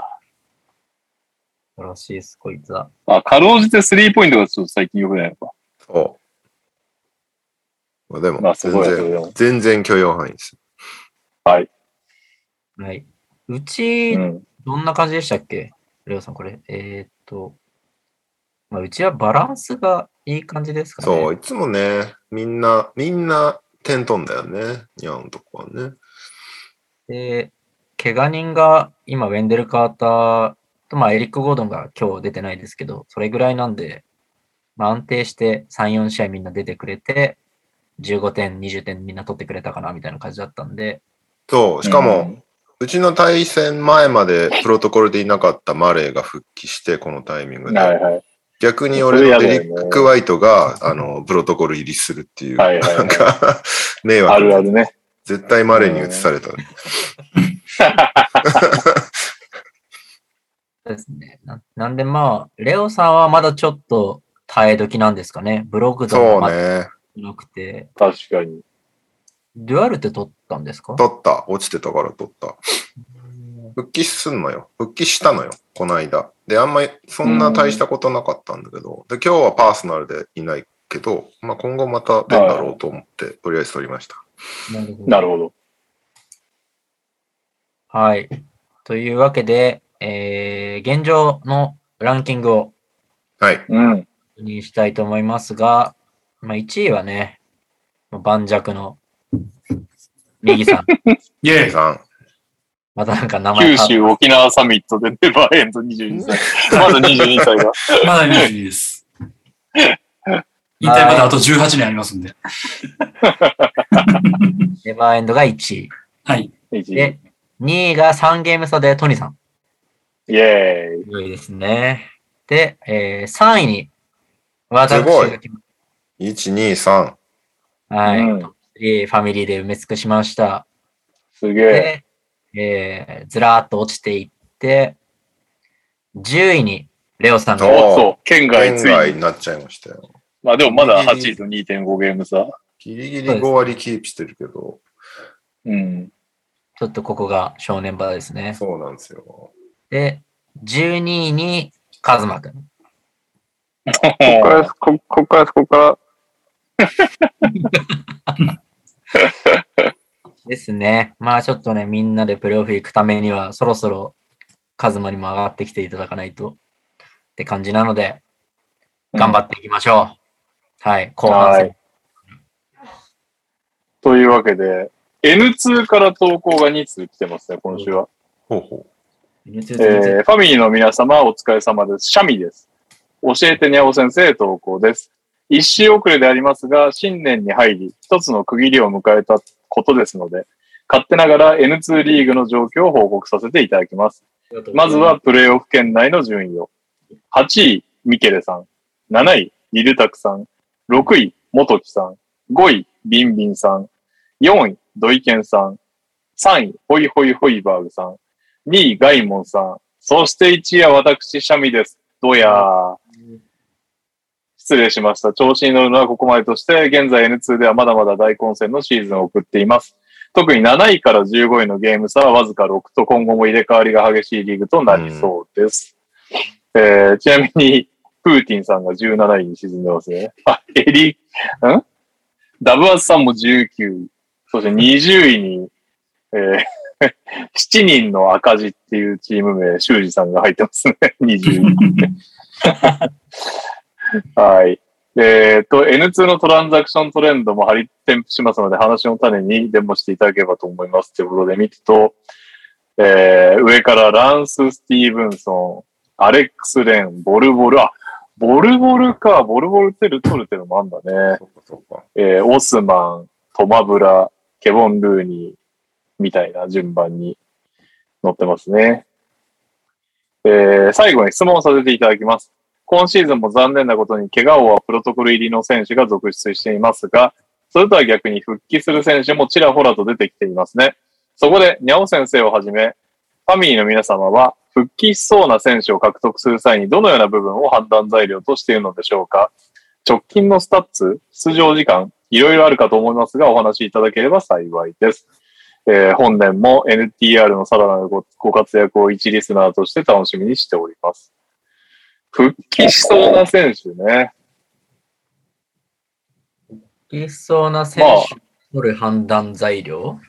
晴らしいです、こいつは。あ、かろうじてスリーポイントがちょっと最近良くないのか。そう。まあでも、まあ、す全然、も。全然許容範囲です。はい。はい。うち、うん。どんな感じでしたっけ？レオさん、これ。えーっと、まあ、うちはバランスがいい感じですかね。そう、いつもね、みんな、みんな点取んだよね。ニャンとこはね。で、怪我人が今、ウェンデル・カーターと、まあ、エリック・ゴードンが今日出てないですけど、それぐらいなんで、まあ、安定して3、4試合みんな出てくれて、15点、20点みんな取ってくれたかなみたいな感じだったんで、そう、しかも、うんうちの対戦前までプロトコルでいなかったマレーが復帰して、このタイミングで。はいはい。逆に俺のデリック・ワイトが、あの、プロトコル入りするっていう、はいはいはいなんか、迷惑。あるあるね。絶対マレーに移された。そうですね。ななんでまあ、レオさんはまだちょっと耐え時なんですかね。ブログドそうがまね。なくて。確かに。デュアルテ取ったんですか？取った。落ちてたから取った。復帰すんのよ。復帰したのよ。この間。で、あんまりそんな大したことなかったんだけど、で、今日はパーソナルでいないけど、まあ今後また出るだろうと思って、とりあえず取りました。なるほどなるほど。はい。というわけで、えー、現状のランキングをはい。うん。確認したいと思いますが、まあ、1位はね、まあ盤石のリギさん。イェイさん。またなんか名前九州沖縄サミットでネバーエンド22歳。まだ22歳が。まだ22です。引退まであと18年ありますんで。ネバーエンドが1位。はい。で、2位が3ゲーム差でトニーさん。イェーイ。いいですね。で、えー、3位に、私すごいが来ま1、2、3。はい、うんトップ3ファミリーで埋め尽くしました。すげえ。で、えー、ずらーっと落ちていって、10位にレオさんが、おおっと、県外県ついに。外になっちゃいましたよ。まあでもまだ8位と2.5ゲーム差。ギリギリ5割キープしてるけど、うん。ちょっとここが正念場ですね。そうなんですよ。で、12位にカズマくん。ここからです、こここからです、ここから。ですね。まあちょっとね、みんなでプレーオフ行くためには、そろそろカズマにも上がってきていただかないとって感じなので、頑張っていきましょう。はい、後半戦。はいというわけで、N2 から投稿が2通来てますね、今週は。ほうほえーファミリーの皆様、お疲れ様です。シャミです。教えてにゃお先生投稿です。一周遅れでありますが、新年に入り、一つの区切りを迎えたことですので、勝手ながら N2 リーグの状況を報告させていただきます。まずは、プレイオフ圏内の順位を。8位、ミケレさん。7位、リルタクさん。6位、元木さん。5位、ビンビンさん。4位、ドイケンさん。3位、ホイホイホイバーグさん。2位、ガイモンさん。そして1位は私、シャミです。どうやー。失礼しました。調子に乗るのはここまでとして、現在 N2 ではまだまだ大混戦のシーズンを送っています。特に7位から15位のゲーム差はわずか6と今後も入れ替わりが激しいリーグとなりそうです。えーちなみに、プーティンさんが17位に沈んでますね。あ、エリ、ん？ダブアスさんも19位。そして20位に、えー 7人の赤字っていうチーム名、修二さんが入ってますね。20位。はい。えっ、と、N2 のトランザクショントレンドも張り添付しますので、話の種にデモしていただければと思います。ということで見ると、えー上からランス・スティーブンソン、アレックス・レン、ボルボル、あ、ボルボルか、ボルボルテル取るってのもあんだねう。。そうかそうか。えーオスマン、トマブラ、ケボン・ルーニーみたいな順番に載ってますね。えー最後に質問をさせていただきます。今シーズンも残念なことに怪我をはプロトコル入りの選手が続出していますが、それとは逆に復帰する選手もちらほらと出てきていますね。そこで、にゃお先生をはじめ、ファミリーの皆様は、復帰しそうな選手を獲得する際にどのような部分を判断材料としているのでしょうか直近のスタッツ、出場時間、いろいろあるかと思いますが、お話しいただければ幸いです。えー本年も NTR のさらなるごご活躍を一リスナーとして楽しみにしております。復帰しそうな選手ね。いそうな選手を取る判断材料、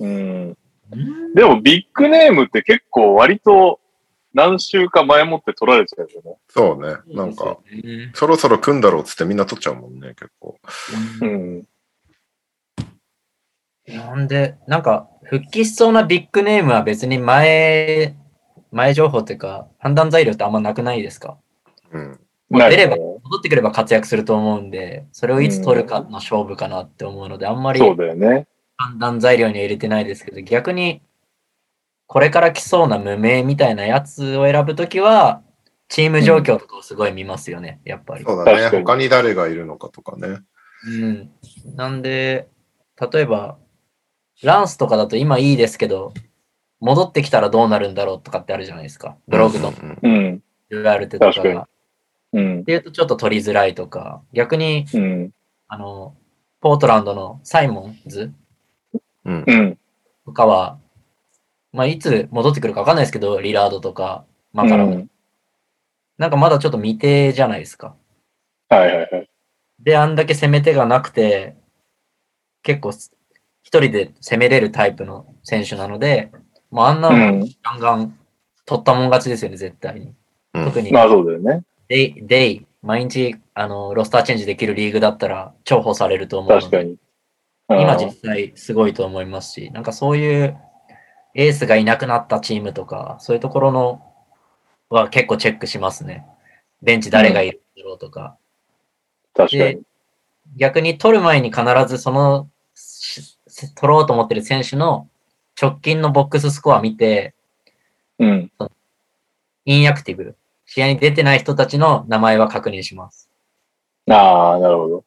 うん。でもビッグネームって結構割と何週か前もって取られちゃうよね。そうね。なんか、ねそろそろ組んだろうっつってみんな取っちゃうもんね、結構。うん。なんで、なんか、復帰しそうなビッグネームは別に前、前情報っていうか、判断材料ってあんまなくないですか？うん。もう出れば戻ってくれば活躍すると思うんで、それをいつ取るかの勝負かなって思うので、あんまりそうだよね。判断材料には入れてないですけど、逆に、これから来そうな無名みたいなやつを選ぶときは、チーム状況とかをすごい見ますよね、やっぱり。そうだね。他に誰がいるのかとかね。うん。なんで、例えば、ランスとかだと今いいですけど、戻ってきたらどうなるんだろうとかってあるじゃないですか。ブログのうんうんルアルテとか確かにが。うん。っていうとちょっと取りづらいとか、逆に、うん。あの、ポートランドのサイモンズうん。うん。とかは、まあ、いつ戻ってくるかわかんないですけど、リラードとか、マカロン、うんなんかまだちょっと未定じゃないですか。はいはいはい。で、あんだけ攻め手がなくて、結構一人で攻めれるタイプの選手なので、もうあんなうのん。ガンガン取ったもん勝ちですよね、絶対に。うん特にまあそうだよね。デイ、デイ、毎日あのロスターチェンジできるリーグだったら重宝されると思うので確かに。うん今実際すごいと思いますし、なんかそういうエースがいなくなったチームとか、そういうところのは結構チェックしますね。ベンチ誰がいるだろうとか。確かに。逆に取る前に必ずそのし取ろうと思ってる選手の直近のボックススコア見て、うん。インアクティブ、試合に出てない人たちの名前は確認します。ああ、なるほど。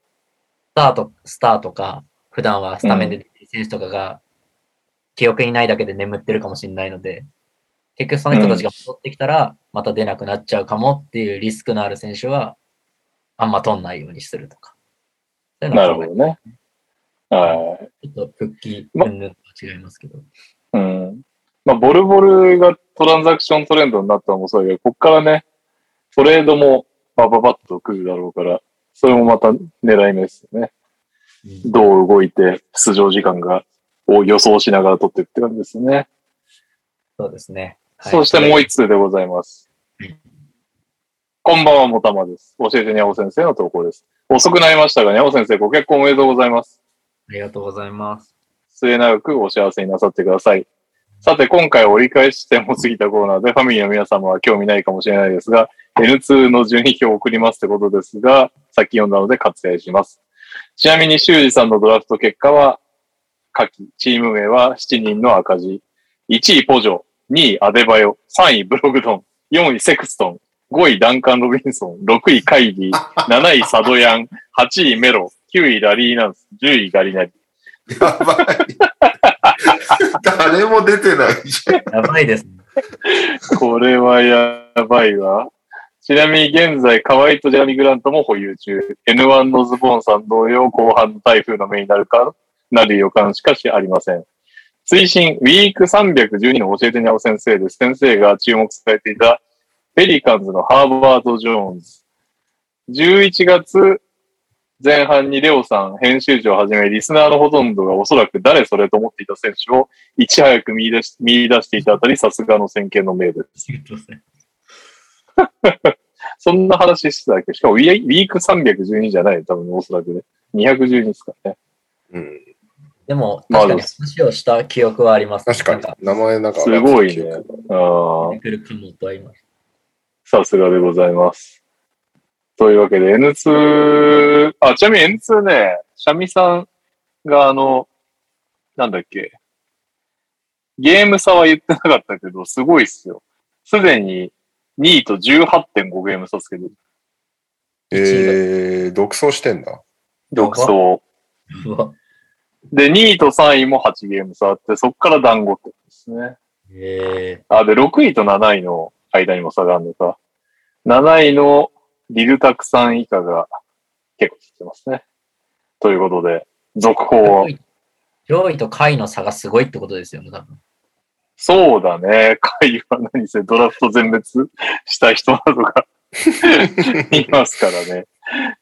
スタート、スターとか、普段はスタメンで出てる選手とかが、記憶にないだけで眠ってるかもしれないので、結局その人たちが戻ってきたら、また出なくなっちゃうかもっていうリスクのある選手は、あんま取んないようにするとか。そういうのなるほどね。はい。ちょっと復帰、まうんぬ違いますけど。うん。まあ、ボルボルがトランザクショントレンドになったのもそうだけど、こっからね、トレードもバババッと来るだろうから、それもまた狙い目ですよね。うんどう動いて出場時間が、を予想しながら取っていくって感じですね。そうですね。はいそしてもう一通でございますはい。こんばんは、もたまです。教えてにゃお先生の投稿です。遅くなりましたが、にゃお先生ご結婚おめでとうございます。ありがとうございます。末永くお幸せになさってください。さて、今回折り返し点も過ぎたコーナーで、ファミリーの皆様は興味ないかもしれないですが、N2 の順位表を送りますってことですが、さっき読んだので割愛します。ちなみに、修二さんのドラフト結果は、下記、チーム名は7人の赤字。1位ポジョ、2位アデバヨ、3位ブログドン、4位セクストン、5位ダンカン・ロビンソン、6位カイリー、7位サドヤン、8位メロ、9位ラリーナンス、10位ガリナリ。やばい。誰も出てないじゃん。やばいですね。これはやばいわ。ちなみに現在、カワイとジェラミ・グラントも保有中。N1 のズボンさん同様、後半の台風の目になるか、なる予感しかしありません。推進、ウィーク312の教えてにゃお先生です。先生が注目されていた、ペリカンズのハーバード・ジョーンズ。11月前半にレオさん、編集長をはじめ、リスナーのほとんどがおそらく誰それと思っていた選手をいち早く見出し見出していたあたり、さすがの先見の明です。そんな話してたっけしかもウィーウィーク312じゃない多分おそらくね。212ですかね。うん。でも、まあ確かに話をした記憶はあります。確かに。名前なんか。すごいね。ああさすがでございます。というわけで N2、あ、ちなみに N2 ね、シャミさんがあの、なんだっけ、ゲーム差は言ってなかったけど、すごいっすよ。すでに2位と18.5ゲーム差つけてる。えー、独走してんだ。独走。で、2位と3位も8ゲーム差あって、そこから団子ってことですね。えあ、で、6位と7位の間にも差があるのか。7位のリルタクさん以下が結構つってますね。ということで、続報をー、上位と下位の差がすごいってことですよね、多分。そうだね。会は何せドラフト全滅した人などが いますからね。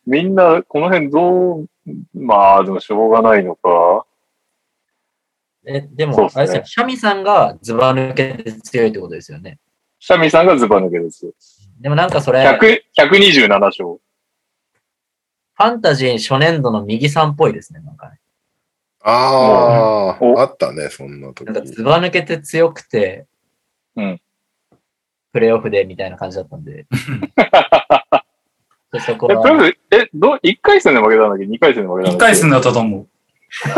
みんな、この辺どう、まあ、でもしょうがないのか。え、でも、そうっすねあれですよ、シャミさんがズバ抜けて強いってことですよね。シャミさんがズバ抜けです。でもなんかそれ、100 127勝。ファンタジー初年度の右さんっぽいですね、なんかね。あおあ、あったね、そんな時なん。かズバ抜けて強くて、うん。プレイオフでみたいな感じだったんで。でそこえ、とりあは、えず、え、ど、1回戦で負けたんだっけ ?2 回戦で負けたんだっけ？1回戦だったと思う。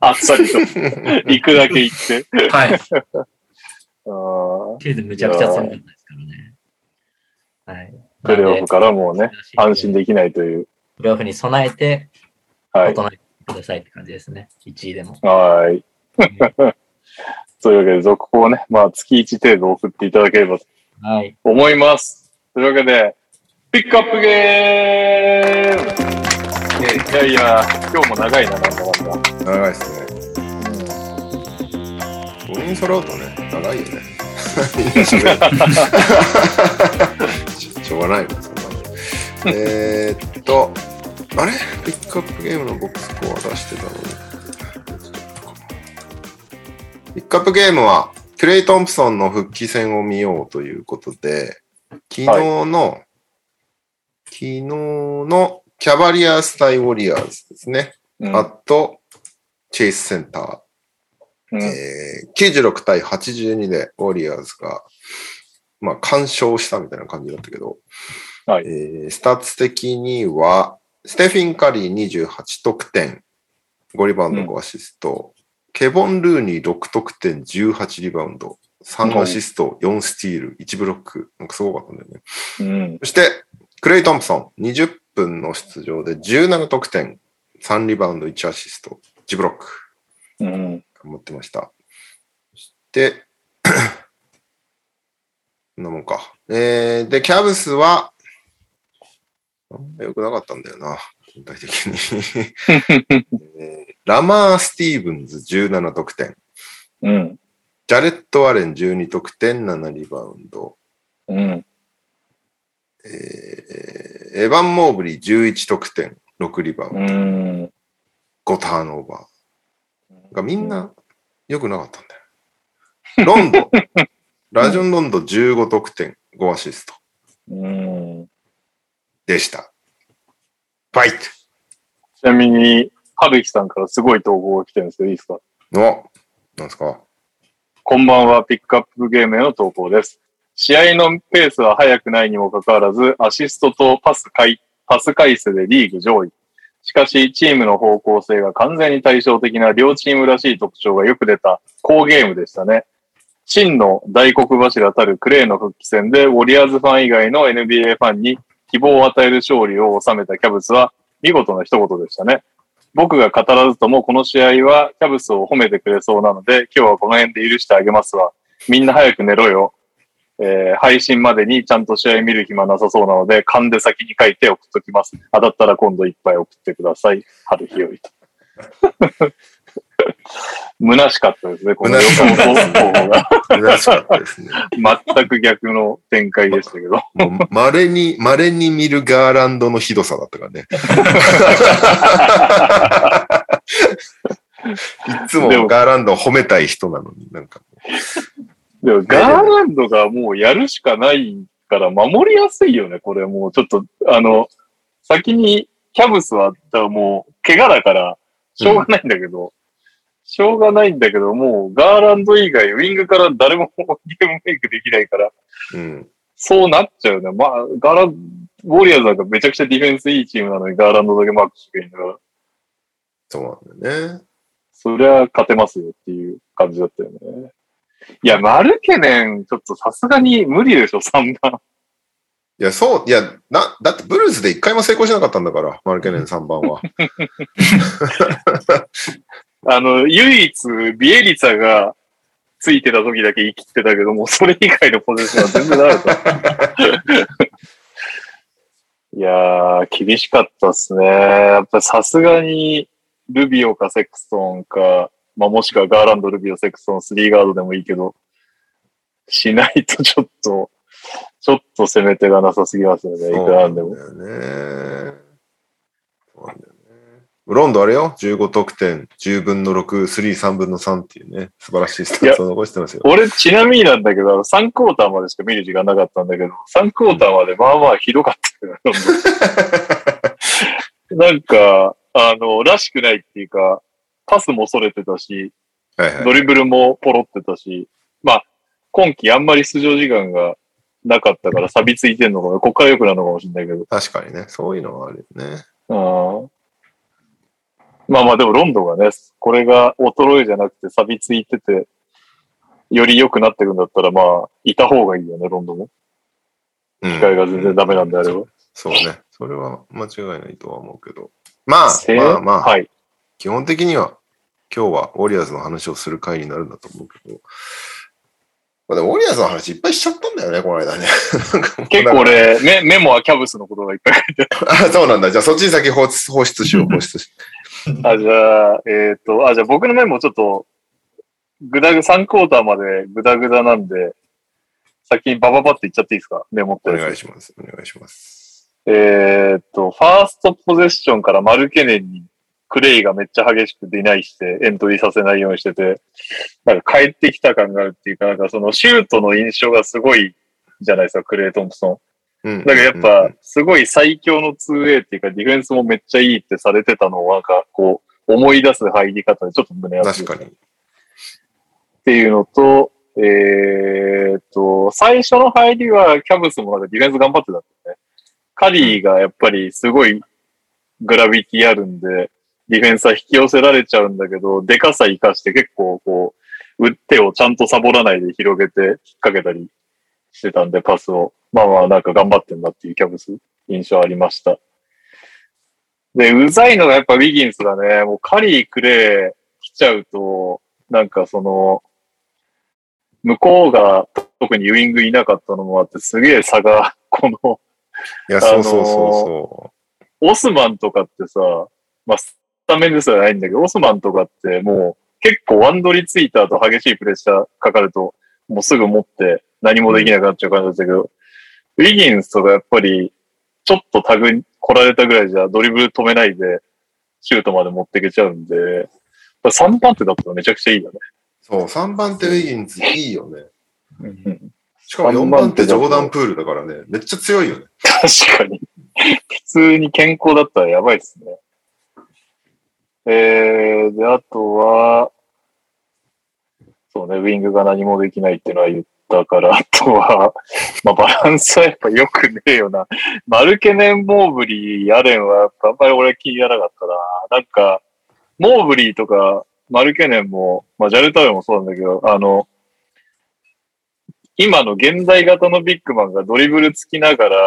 あっさりと。行くだけ行って。はい。あーケーズむちゃくちゃ強かったですからね。はい。プレイオフからもうね、安心で。できないという。プレイオフに備えて、はい。整えてくださいって感じですね。1位でも。はい。というわけで、続報をね、まあ、月1程度送っていただければとはい。思います。というわけで、ピックアップゲームいやいや、今日も長いな、なんだなんだ。長いっすね。5人揃うとね、長いよね。し しょうがないよ、そんなの。えーっと、あれ？ピックアップゲームのボックスコア出してたのに。ピックアップゲームは、クレイ・トンプソンの復帰戦を見ようということで、昨日の、昨日のキャバリアス対ウォリアーズですね。うんあと、チェイスセンター。うんえー96対82でウォリアーズが、まあ、干渉したみたいな感じだったけど、はいえースタッツ的には、ステフィン・カリー28得点、5リバウンド5アシスト、ケボン・ルーニー6得点、18リバウンド、3アシスト、4スティール、1ブロック、なんかすごかったんだよね。うん。そして、クレイ・トンプソン、20分の出場で17得点、3リバウンド、1アシスト、1ブロック。うん。頑張ってました。そして、こんなもんか。えー、で、キャブスは、あんま良くなかったんだよな、全体的に。えーラマー・スティーブンズ17得点。うん。ジャレット・アレン12得点、7リバウンド。うん。えーエヴァン・モーブリー11得点、6リバウンド。うん。5ターンオーバー。がみんな良くなかったんだよ。ロンド、ラジョン・ロンド15得点、5アシストうん。でした。ファイトちなみに、はるきさんからすごい投稿が来てるんですけど、いいですか？の、なんですか？こんばんは、ピックアップゲームへの投稿です。試合のペースは速くないにもかかわらず、アシストとパス回、パス回数でリーグ上位。しかし、チームの方向性が完全に対照的な両チームらしい特徴がよく出た好ゲームでしたね。真の大黒柱たるクレイの復帰戦で、ウォリアーズファン以外の NBA ファンに希望を与える勝利を収めたキャブスは見事な一言でしたね。僕が語らずともこの試合はキャブスを褒めてくれそうなので、今日はこの辺で許してあげますわ。みんな早く寝ろよ。えー配信までにちゃんと試合見る暇なさそうなので、勘で先に書いて送っときます。当たったら今度いっぱい送ってください。春日和と。虚しかったですね、この予想方法が。珍しかったですね。全く逆の展開でしたけど。もう稀に、稀に見るガーランドのひどさだったからね。いつもガーランドを褒めたい人なのになんか。でも、ガーランドがもうやるしかないから守りやすいよね、これもうちょっと、あの、先にキャブスはもう怪我だから、しょうがないんだけど、しょうがないんだけど、もうガーランド以外、ウィングから誰もゲームメイクできないから、うん。そうなっちゃうね。まあ、ガーランウォリアーズなんかめちゃくちゃディフェンスいいチームなのにガーランドだけマークしてくれんだから、そうなんだよね。そりゃ勝てますよっていう感じだったよね。いや、マルケネン、ちょっとさすがに無理でしょ、3番。いや、そう、いや、な、だってブルーズで一回も成功しなかったんだから、マルケネン3番は。あの、唯一、ビエリツァがついてた時だけ生きてたけども、それ以外のポジションは全然ダメだった。いやー、厳しかったっすね。やっぱさすがに、ルビオかセクストンか、まあ、もしくはガーランド、ルビオ、セクストン、スリーガードでもいいけど、しないとちょっと、ちょっと攻め手がなさすぎますよね、いくらなんでも。そうね。そうなんだよね。ロンドあれよ、15得点、10分の6、3、3分の3っていうね、素晴らしいスタッツを残してますよ。俺、ちなみになんだけど、3クォーターまでしか見る時間なかったんだけど、3クォーターまでまあまあひどかったよ、なんか、あの、らしくないっていうか、パスもそれてたし、ドリブルもポロってたし、まあ、今季あんまり出場時間がなかったから錆びついてんのかな、こっから良くなるのかもしれないけど。確かにね、そういうのはあるよね。うんまあまあでもロンドンがね、これが衰えじゃなくて錆びついてて、より良くなっていくんだったらまあ、いた方がいいよね、ロンドンも。うん機会が全然ダメなんであれば。そうね。それは間違いないとは思うけど。まあ、せまあまあ、はい。基本的には今日はウォリアーズの話をする回になるんだと思うけど、まあでも、ウォリアーズの話いっぱいしちゃったんだよね、この間ね。結構俺、メメモはキャブスのことがいっぱい書いてあ、そうなんだ。じゃあそっちに先放出放出しよう、放出し。ある。あ、じゃあ、えっ、と、あ、じゃあ僕のメモちょっと、ぐだぐ、3クォーターまでぐだぐだなんで、先にバババって言っちゃっていいですか？メモってお願いします。お願いします。えーっと、ファーストポゼッションからマルケネンにクレイがめっちゃ激しくディナイしてエントリーさせないようにしてて、なんか帰ってきた感があるっていうか、なんかそのシュートの印象がすごいじゃないですか、クレイ・トンプソン。うん。だからやっうんぱ、すごい最強の 2A っていうか、ディフェンスもめっちゃいいってされてたのをなんかこう、思い出す入り方でちょっと胸熱い確かに。っていうのと、えーっと、最初の入りはキャブスもなんかディフェンス頑張ってたんだよね。カリーがやっぱりすごいグラビティあるんで、ディフェンスは引き寄せられちゃうんだけど、でかさ活かして結構こう、打ってをちゃんとサボらないで広げて引っ掛けたりしてたんで、パスを。まあまあなんか頑張ってんだっていうキャブス印象ありました。で、うざいのがやっぱウィギンスがね、もうカリー、クレイ来ちゃうと、なんかその、向こうが特にウィングいなかったのもあって、すげえ差が、この、いや、そうそうそうそオスマンとかってさ、まあ、スタメンですらないんだけど、オスマンとかってもう結構ワンドリツイーターと激しいプレッシャーかかると、もうすぐ持って何もできなくなっちゃう感じだったけど、ウィギンスとかやっぱり、ちょっとタグ来られたぐらいじゃドリブル止めないで、シュートまで持っていけちゃうんで、3番手だったらめちゃくちゃいいよね。う。そう、3番手ウィギンズいいよね。うんしかも4番手ジョーダンプールだからね、めっちゃ強いよね。確かに。普通に健康だったらやばいっすね。えー、で、あとは、そうね、ウィングが何もできないっていうのは言ったから、あとは、まあ、バランスはやっぱ良くねえよな。マルケネン・モーブリー、アレンはやっぱあんまり俺気にならなかったな。なんか、モーブリーとか、マルケネンも、まあ、ジャルタウェもそうなんだけど、あの、今の現代型のビッグマンがドリブルつきながら、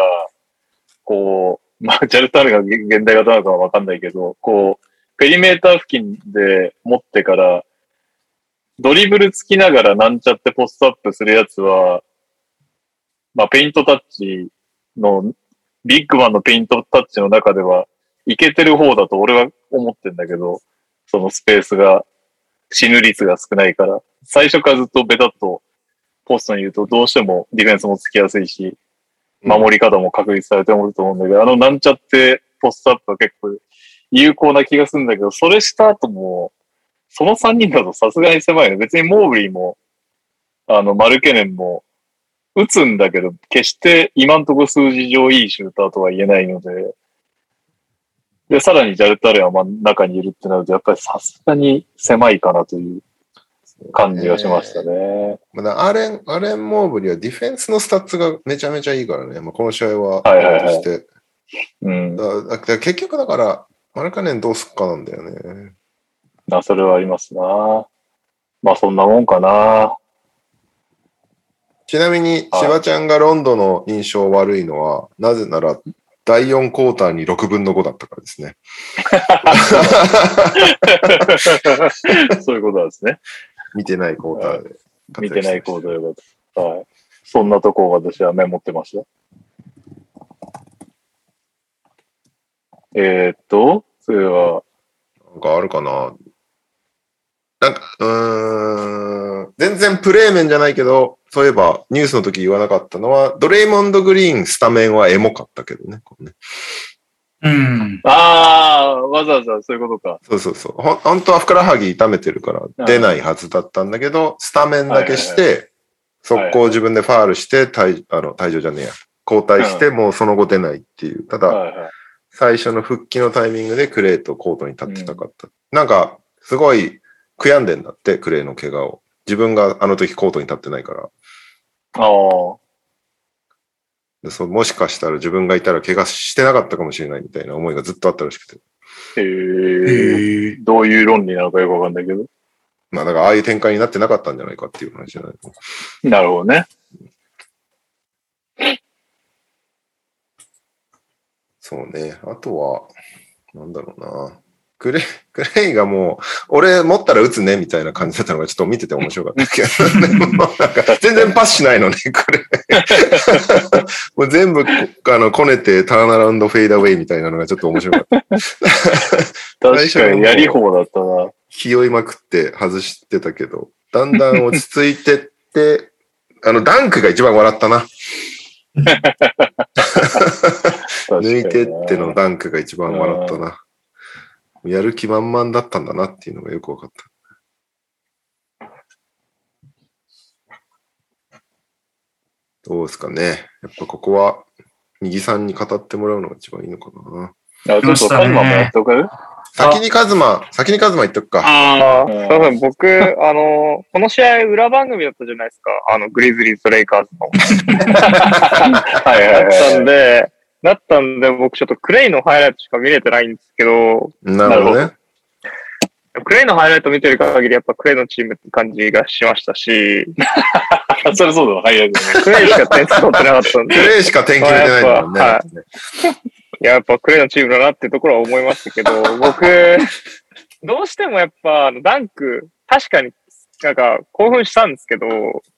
こう、まあ、ジャルタウェが現代型なのかはわかんないけど、こう、ペリメーター付近で持ってから、ドリブルつきながらなんちゃってポストアップするやつは、まあ、ペイントタッチの、ビッグマンのペイントタッチの中では、いけてる方だと俺は思ってんだけど、そのスペースが、死ぬ率が少ないから、最初からずっとベタっとポストにいるとどうしてもディフェンスもつきやすいし、守り方も確立されてると思うんだけど、あのなんちゃってポストアップは結構有効な気がするんだけど、それした後も、その3人だとさすがに狭いね。別にモーブリーも、あの、マルカネンも、打つんだけど、決して今んとこ数字上いいシューターとは言えないので、で、さらにジャルタレは真ん中にいるってなると、やっぱりさすがに狭いかなという感じがしましたね。アレン、アレン・モーブリーはディフェンスのスタッツがめちゃめちゃいいからね。まあ、この試合は、はいはいはいして。うん。だ結局だから、マルカネンどうすっかなんだよね。あ、それはありますな。まあそんなもんかな。ちなみに、はいしばちゃんがロンドンの印象悪いのは、なぜなら、第4クォーターに6分の5だったからですね。そういうことなんですね。見てないクォーターで。見てない行動よかった。はい。そんなとこを私はメモってました。えー、っと、それは、なんかあるかななんか、うーん、全然プレー面じゃないけど、そういえばニュースの時言わなかったのは、ドレイモンド・グリーンスタメンはエモかったけどね。こうねうん。ああ、わざわざそういうことか。そうそうそう。ほん本当はふくらはぎ痛めてるから出ないはずだったんだけど、スタメンだけしはいて、速攻自分でファールして、退あの退場じゃねえや。交代して、もうその後出ないっていう。ただ、はいはい。最初の復帰のタイミングでクレイとコートに立ってたかった。なんか、すごい悔やんでんだって、クレイの怪我を。自分があの時コートに立ってないから。ああ、でそうもしかしたら自分がいたら怪我してなかったかもしれないみたいな思いがずっとあったらしくて。へえ。どういう論理なのかよくわかんないけど。まあだからああいう展開になってなかったんじゃないかっていう話じゃないなるほどね。そうね。あとは、なんだろうな。クレイ、クレイがもう、俺持ったら打つね、みたいな感じだったのがちょっと見てて面白かったけど、なんか全然パスしないのね、これ。もう全部、あの、こねて、ターンアラウンドフェイダーウェイみたいなのがちょっと面白かった。確かにやり方だったな。気負いまくって外してたけど、だんだん落ち着いてって、あの、ダンクが一番笑ったな。抜いてってのダンクが一番笑ったな。やる気満々だったんだなっていうのがよく分かった。どうですかね。やっぱここは、右さんに語ってもらうのが一番いいのかな。あちょっとカズマもやっとく？先にカズマ、先にカズマ言っとくか。ああ、すうんいません、僕、あの、この試合裏番組だったじゃないですか。あの、グリズリーズとレイカーズの。はいはいだったはい。んで、だったんで、僕ちょっとクレイのハイライトしか見れてないんですけど、なるほどね。クレイのハイライト見てる限り、やっぱクレイのチームって感じがしましたし、それそうだ、早いですね。クレイしか点数取ってなかったんプで、レイしか点決めてないんだもんね。はいやっぱクレイのチームだなっていうところは思いましたけど、僕、どうしてもやっぱ、あのダンク、確かになんか興奮したんですけど、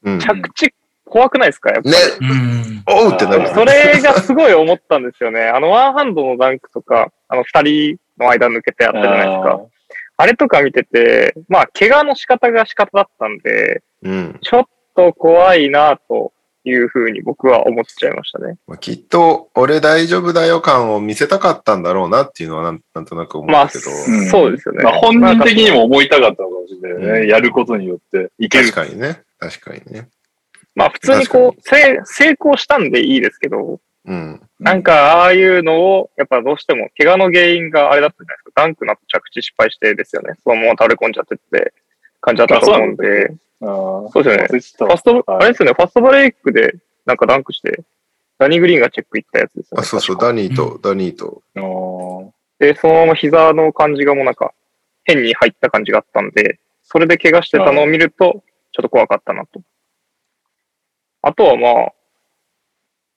うん。ね。着地怖くないですか？やっぱり。うん。おうってなる。それがすごい思ったんですよね。あのワンハンドのダンクとか、あの二人の間抜けてやったじゃないですか。あれとか見てて、まあ、怪我の仕方が仕方だったんで、うん。ちょっと怖いなというふうに僕は思っちゃいましたね。まあ、きっと、俺大丈夫だよ感を見せたかったんだろうなっていうのはなんなんとなく思まあ、うけど。んそうですよね。まあ本人的にも思いたかったのかもしれないね。うんやることによっていける確。かにね。確かにね。まあ、普通にこう、せ成功したんでいいですけど、うん。なんか、ああいうのを、やっぱどうしても、怪我の原因があれだったじゃないですか。ダンクの後着地失敗してですよね。そのまま倒れ込んじゃってって感じだったと思うんで、そうですよねファスト、はいあれですよね、ファストブレイクでなんかダンクして、ダニー・グリーンがチェック行ったやつですよね。あ、そうそう、ダニーと、ダニーと。で、そのまま膝の感じがもうなんか、変に入った感じがあったんで、それで怪我してたのを見ると、ちょっと怖かったなと。あとはまあ、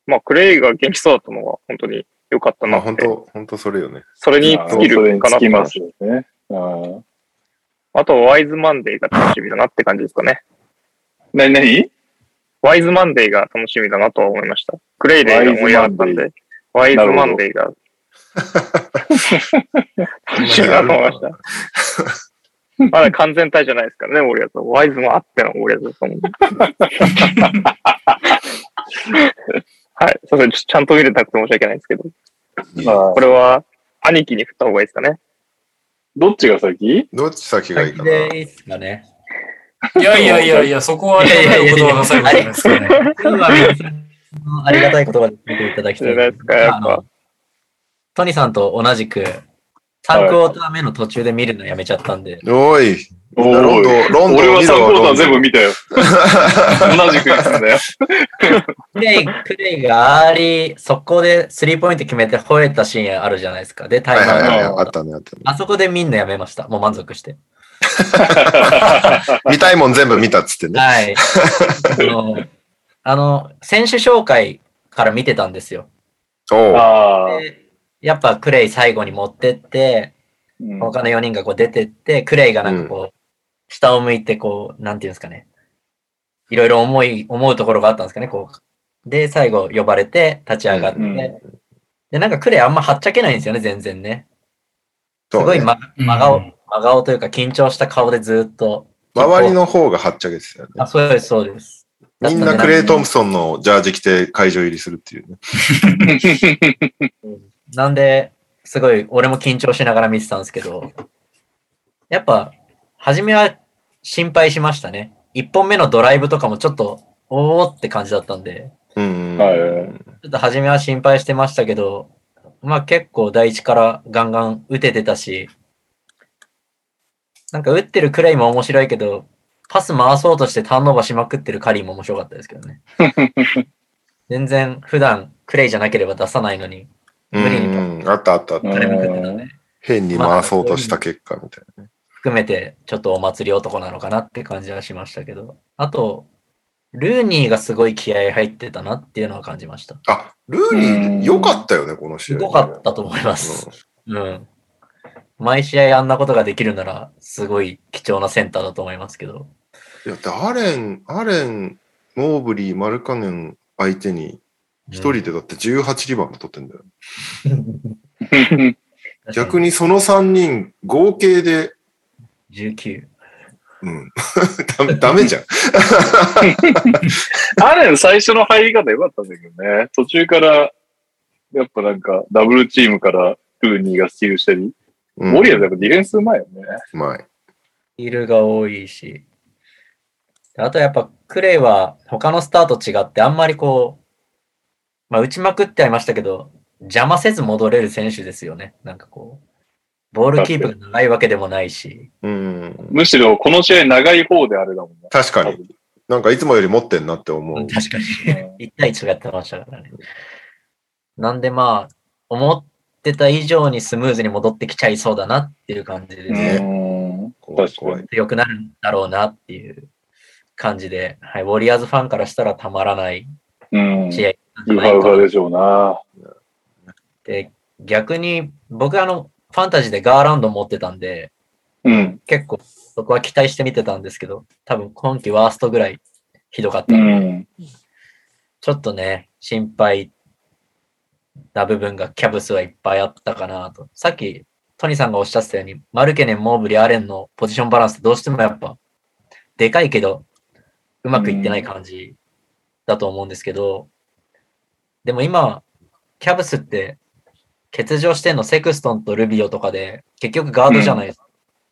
まあ、クレイが元気そうだったのが本当に良かったまあ、なって。本当本当それよね。それに尽きるにかなと思いましつきますよね。あとはワイズマンデーが楽しみだなって感じですかね。なになにワイズマンデーが楽しみだなとは思いました。クレイデーが盛り上がったんで、ワイズマンデーが楽しみだと思いました。まだ完全体じゃないですからね、森谷さん。ワイズもあっての森谷さんも。はい。すいません。ちゃんと見れなくて申し訳ないんですけど。まあこれは、兄貴に振った方がいいですかね。どっちが先？どっち先がいいかな？でいいっすかね。いやいやいやいや、そこはありがたいお言葉が最後じゃないですかね。ありがたい言葉で見ていただきたい。トニーさんと同じく、3クォーター目の途中で見るのやめちゃったんで、おい、おロンドン、ロンドン俺は3見ろクォーター全部見たよ。同じく言ってたんだよ。クレイ、クレイがアーリー、速攻でスリーポイント決めて吠えたシーンあるじゃないですか。で、タイマーのはいあったね、あったね。あそこでみんなやめました。もう満足して。見たいもん全部見たっつってね。はい。あの、あの選手紹介から見てたんですよ。おうやっぱクレイ最後に持ってって、うん他の4人がこう出てって、クレイがなんかこう、下を向いてこう、なんていうんですかね。いろいろ思い、思うところがあったんですかね、こう。で、最後呼ばれて立ち上がって、うんで、なんかクレイあんまはっちゃけないんですよね、全然ね。すごい、ま、うん真顔、真顔というか緊張した顔でずっと。周りの方がはっちゃけてたよねあ、。そうです、そうです。みんなクレイ・トンプソンのジャージ着て会場入りするっていうね。なんで、すごい、俺も緊張しながら見てたんですけど、やっぱ、初めは心配しましたね。一本目のドライブとかもちょっと、おーって感じだったんで、うん。はいちょっと初めは心配してましたけど、まあ結構第一からガンガン打ててたし、なんか打ってるクレイも面白いけど、パス回そうとしてターンオーバーしまくってるカリーも面白かったですけどね。全然普段クレイじゃなければ出さないのに、うん無理にうんあったあったあった。金も食ってたんで、変に回そうとした結果みたいなね。含めてちょっとお祭り男なのかなって感じはしましたけど、あと、ルーニーがすごい気合入ってたなっていうのは感じました。あ、ルーニー良かったよね、この試合。すごかったと思います。うん。毎試合あんなことができるなら、すごい貴重なセンターだと思いますけど。いや、だってアレン、アレン、モーブリー、マルカネン相手に、一人でだって18リバウンド取ってんだよ。逆に。にその3人、合計で、19。うん。ダメダメじゃん。アレン最初の入り方良かったんだけどね。途中から、やっぱなんか、ダブルチームからルーニーがスティールしたり。うんウォリアーズやっぱディフェンスうまいよね。うまい。ヒールが多いし。あとやっぱクレイは他のスターと違ってあんまりこう、まあ打ちまくってありましたけど、邪魔せず戻れる選手ですよね。なんかこう、ボールキープが長いわけでもないし。うん。むしろこの試合長い方であれだもんね。確かに。なんかいつもより持ってんなって思う。確かに。うん 1対1がやってましたからね。なんでまあ、思ってた以上にスムーズに戻ってきちゃいそうだなっていう感じですね。うん怖い怖い。強くなるんだろうなっていう感じで、はい、ウォリアーズファンからしたらたまらないうん。試合ウハウハでしょうな。で、逆に僕あの、ファンタジーでガーランド持ってたんで、うん。結構そこは期待して見てたんですけど、多分今季ワーストぐらいひどかったうん。ちょっとね、心配な部分がキャブスはいっぱいあったかなと。さっきトニーさんがおっしゃってたように、マルケネン、モーブリ、アレンのポジションバランスどうしてもやっぱ、でかいけど、うまくいってない感じだと思うんですけど、でも今、キャブスって、欠場してんのセクストンとルビオとかで、結局ガードじゃないですか。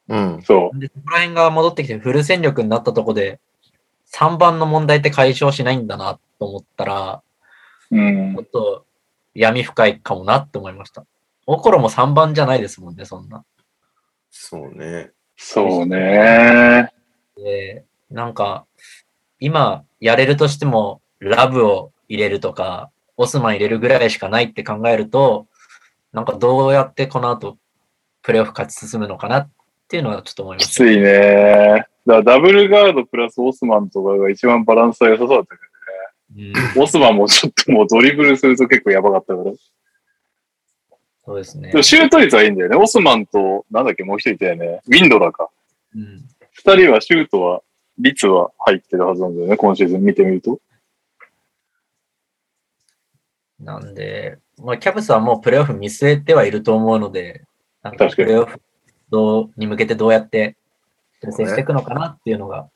うん。そで、そこら辺が戻ってきてフル戦力になったとこで、3番の問題って解消しないんだなと思ったら、う。うんちょっ。と闇深いかもなって思いました。オコロも3番じゃないですもんね、そんな。そうね。そうね。で、なんか、今やれるとしても、ラブを入れるとか、オスマン入れるぐらいしかないって考えると、なんかどうやってこの後、プレイオフ勝ち進むのかなっていうのはちょっと思いました。きついね。だからダブルガードプラスオスマンとかが一番バランスが良さそうだったけうん、ど、オスマンもちょっともうドリブルすると結構やばかったから。そうですねでも。シュート率はいいんだよね。オスマンと、なんだっけ、もう一人いたよね。ウィンドラーか。うん、二人はシュートは、率は入ってるはずなんだよね。今シーズン見てみると。なんで、まあ、キャブスはもうプレイオフ見据えてはいると思うので、なんかプレイオフどうに向けてどうやって調整していくのかなっていうのが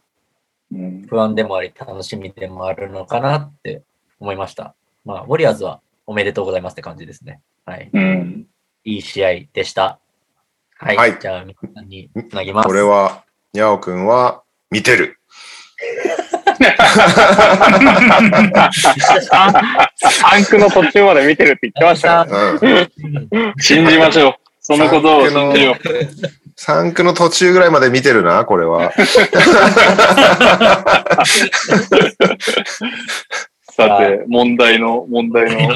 うん。不安でもあり、楽しみでもあるのかなって思いました。まあ、ウォリアーズはおめでとうございますって感じですね。はい。うん。いい試合でした。はい。はいじゃあ、皆さんにつなぎます。これは、にゃおくんは見てる。タンクの途中まで見てるって言ってましたね。うん。信じましょう。そのことを信じよう。3区の途中ぐらいまで見てるな、これは。さて、問題の、問題の。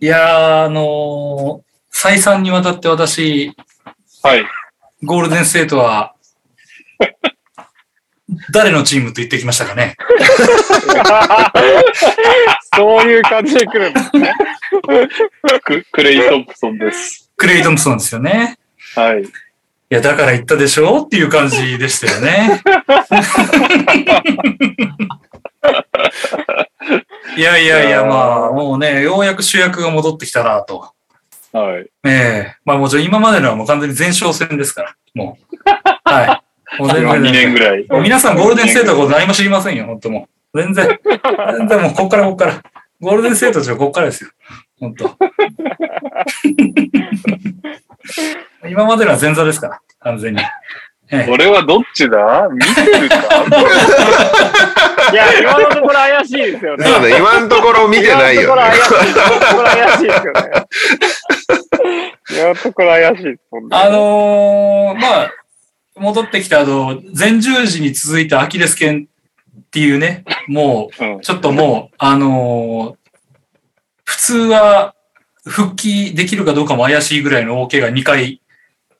いやー、あのー再三にわたって私、はい。ゴールデンステートは、誰のチームと言ってきましたかね？そういう感じで来るんですね。ククレイ・トンプソンです。クレイ・トンプソンですよね。はい。いや、だから言ったでしょ？っていう感じでしたよね。いやいやいや、まあ、もうね、ようやく主役が戻ってきたなと。はい。ええまあもちろん今までのはもう完全に前哨戦ですから、もう。はい。もう全今2然年ぐらい。もう皆さんゴールデンステートのこと何も知りませんよ、本当もう。全然。全然もうこっからこっから。ゴールデンステートじゃこっからですよ。本当。今までのは前座ですから、完全に。ええ俺はどっちだ？見てるか？いや、今のところ怪しいですよね。そうね、今のところ見てないよね。今のところ怪しい。ですよね。今のところ怪しいです ね。あのーまあ、戻ってきた後、前十字に続いてアキレス腱っていうね、もうちょっともう、あのー普通は復帰できるかどうかも怪しいぐらいの大怪我2回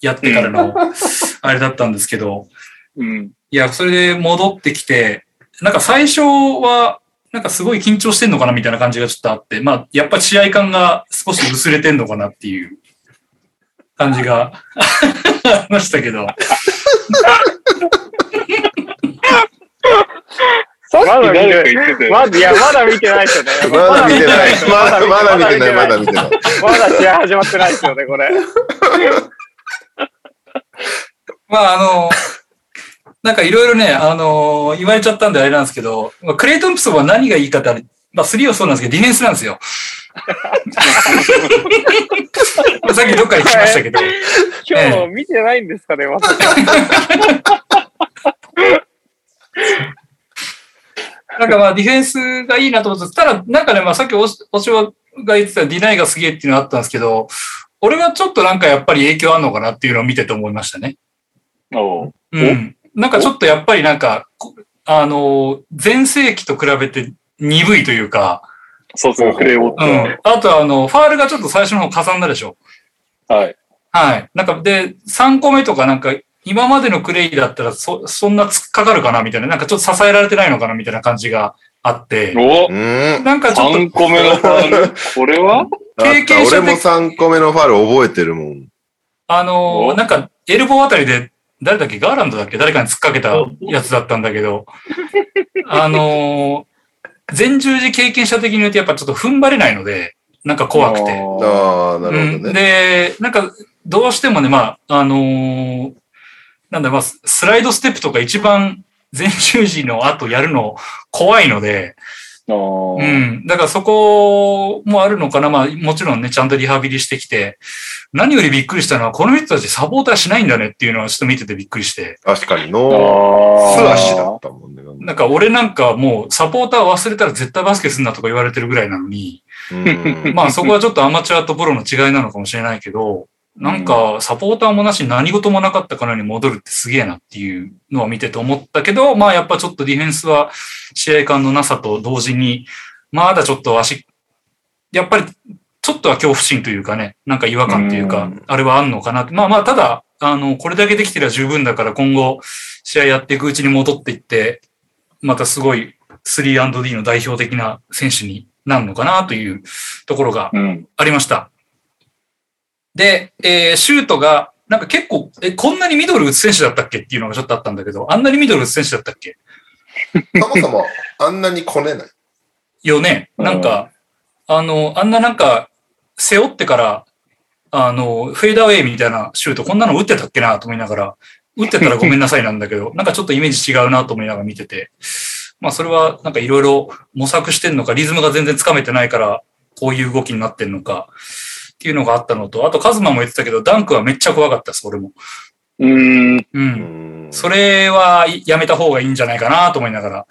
やってからの、あれだったんですけど、うん。いや、それで戻ってきて、なんか最初は、なんかすごい緊張してんのかなみたいな感じがちょっとあって、まあ、やっぱり試合感が少し薄れてんのかなっていう感じがありましたけど。さっきまだ見誰かて言ってたよ。まだ、いや、まだ見てないですよね。まだ見てない。まだまだ見てない。まだ見てない。まだ試合始まってないですよね、これ。まあ、あの、なんかいろいろね、あの、言われちゃったんであれなんですけど、まあクレイトンプソンは何がいいかってまあ、3はそうなんですけど、ディフェンスなんですよ。さっきどっかで聞きましたけど。今日見てないんですかね、まさか。なんかまあディフェンスがいいなと思ってただ、なんかね、まあさっきおしおしわが言ってたディナイがすげえっていうのあったんですけど、俺はちょっとなんかやっぱり影響あるのかなっていうのを見てて思いましたね。おううん。なんかちょっとやっぱりなんか、こあの、前世紀と比べて鈍いというか、そうそう、クレイウォット。うん。あとあの、ファールがちょっと最初の方かさんだでしょ。はい。はい。なんか、で、3個目とかなんか、今までのクレイだったらそ、そんな突っかかるかなみたいな、なんかちょっと支えられてないのかなみたいな感じがあって、おうーん。なんかちょっと、3個目のファール。俺は？経験者的俺も3個目のファール覚えてるもん。あのおーなんか、エルボーあたりで、誰だっけ？ガーランドだっけ？誰かに突っかけたやつだったんだけど、あのー前十字経験者的に言うとやっぱちょっと踏ん張れないので、なんか怖くて。ああ、なるほどうん、ね。で、なんか、どうしてもね、まあ、あのーなんだ、まあ、ススライドステップとか一番前十字の後やるの怖いので、うん。だからそこもあるのかな。まあ、もちろんね、ちゃんとリハビリしてきて、何よりびっくりしたのは、この人たちサポーターしないんだねっていうのはちょっと見ててびっくりして。確かに、あノーースラッシュだったもんね。なんか俺なんかもうサポーター忘れたら絶対バスケすんなとか言われてるぐらいなのに、うん。まあそこはちょっとアマチュアとプロの違いなのかもしれないけど、なんかサポーターもなしに何事もなかったからに戻るってすげえなっていうのを見てて思ったけど、まあやっぱちょっとディフェンスは試合感のなさと同時に、まだちょっと足、やっぱりちょっとは恐怖心というかね、なんか違和感というかうん、あれはあんのかなって。まあまあただ、あの、これだけできてりゃ十分だから今後試合やっていくうちに戻っていって、またすごい 3&D の代表的な選手になるのかなというところがうん。ありました。で、えーシュートが、なんか結構、え、こんなにミドル打つ選手だったっけ？っていうのがちょっとあったんだけど、あんなにミドル打つ選手だったっけ？そもそも、あんなにこねない。よね。なんか、あの、あんななんか、背負ってから、あの、フェーダーウェイみたいなシュート、こんなの打ってたっけなと思いながら、打ってたらごめんなさいなんだけど、なんかちょっとイメージ違うなと思いながら見てて、まあそれはなんかいろいろ模索してんのか、リズムが全然つかめてないから、こういう動きになってんのか、っていうのがあったのと、あとカズマも言ってたけど、ダンクはめっちゃ怖かったです、俺も。うーん。う。うんん。それはやめた方がいいんじゃないかなと思いながら。っ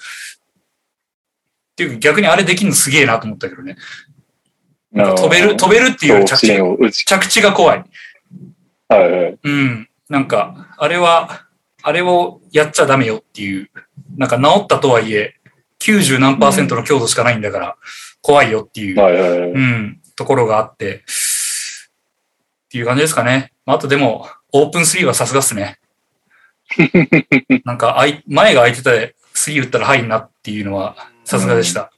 ていうか逆にあれできるのすげえなと思ったけどね。なんか飛べる、飛べるっていうより着地着地が怖い。はいはい。うん。なんか、あれは、あれをやっちゃダメよっていう。なんか治ったとはいえ、90何パーセントの強度しかないんだから、怖いよっていう、はいはいはい。うん、ところがあっていう感じですかね。あとでも、オープン3はさすがっすね。なんかあい、前が空いてて、3打ったら入んなっていうのは、さすがでした。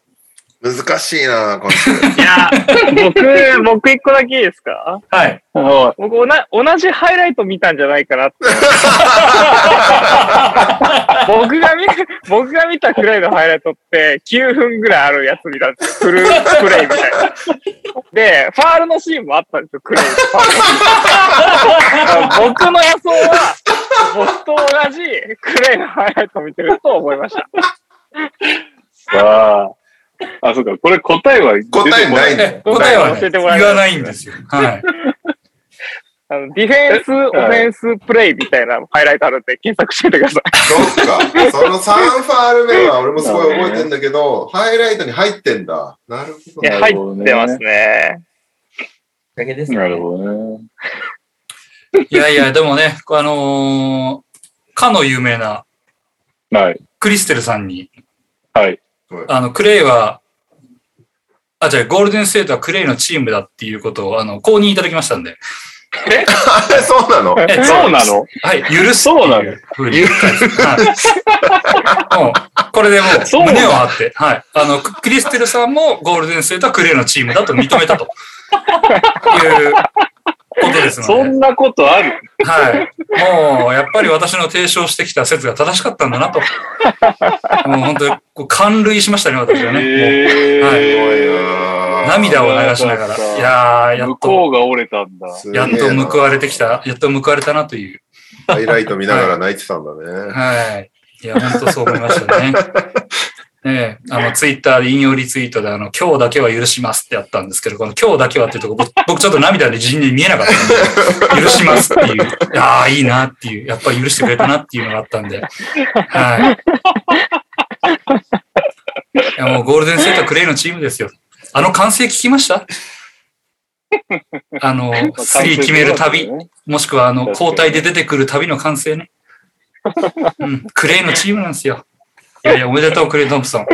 難しいな、今週。いや、僕、僕一個だけいいですか？はい。は僕おな、同じハイライト見たんじゃないかなって。僕が見、僕が見たくらいのハイライトって9分ぐらいあるやつ見たんですよ。フルプレイみたいな。で、ファールのシーンもあったんですよ、クレイのファールのシーン 僕の予想は、僕と同じクレイのハイライトを見てると思いました。さあ。あ、そうか。これ答えは答えないんだえ答えは、ね、教えてもらえます言わないんですよ。はい。あのディフェンス、オフェンスプレイみたいなハイライトあるんで検索してみてください。そっか。その3ファール目は俺もすごい覚えてんだけど、ハイライトに入ってんだ。なるほどいや、ね。入ってますね。だけですね。なるほどね。いやいや、でもね、あのーかの有名なはい。クリステルさんに、はい。あの、クレイは、あ、じゃあ、ゴールデンステートはクレイのチームだっていうことを、あの、公認いただきましたんで。そうなの？えそうなの？はい、許すそうなの？ふうこれでもう、そうなの胸を張って、はい。あの、ククリステルさんもゴールデンステートはクレイのチームだと認めたと。いうことですので。そんなことある？はい。もう、やっぱり私の提唱してきた説が正しかったんだなと。もう本当にこう感涙しましたね、私はね。はい涙を流しながら。いやー、やっ向ことうが折れたんだ。やっと報われてきた、やっと報われたなという。ハイライト見ながら泣いてたんだね。はい。いや、本当そう思いましたね。ええ、あの、ツイッターで引用リツイートで、あの、今日だけは許しますってやったんですけど、この今日だけはっていうところ、僕僕ちょっと涙で自分に見えなかったんで、許しますっていう、ああ、いいなっていう、やっぱり許してくれたなっていうのがあったんで、はい。いや、もうゴールデンセータークレイのチームですよ。あの歓声聞きました？あの、スリー決める旅。もしくは、あの、交代で出てくる旅の完成ね。うん、クレイのチームなんですよ。いやいや、おめでとう、クレイ・トンプソン。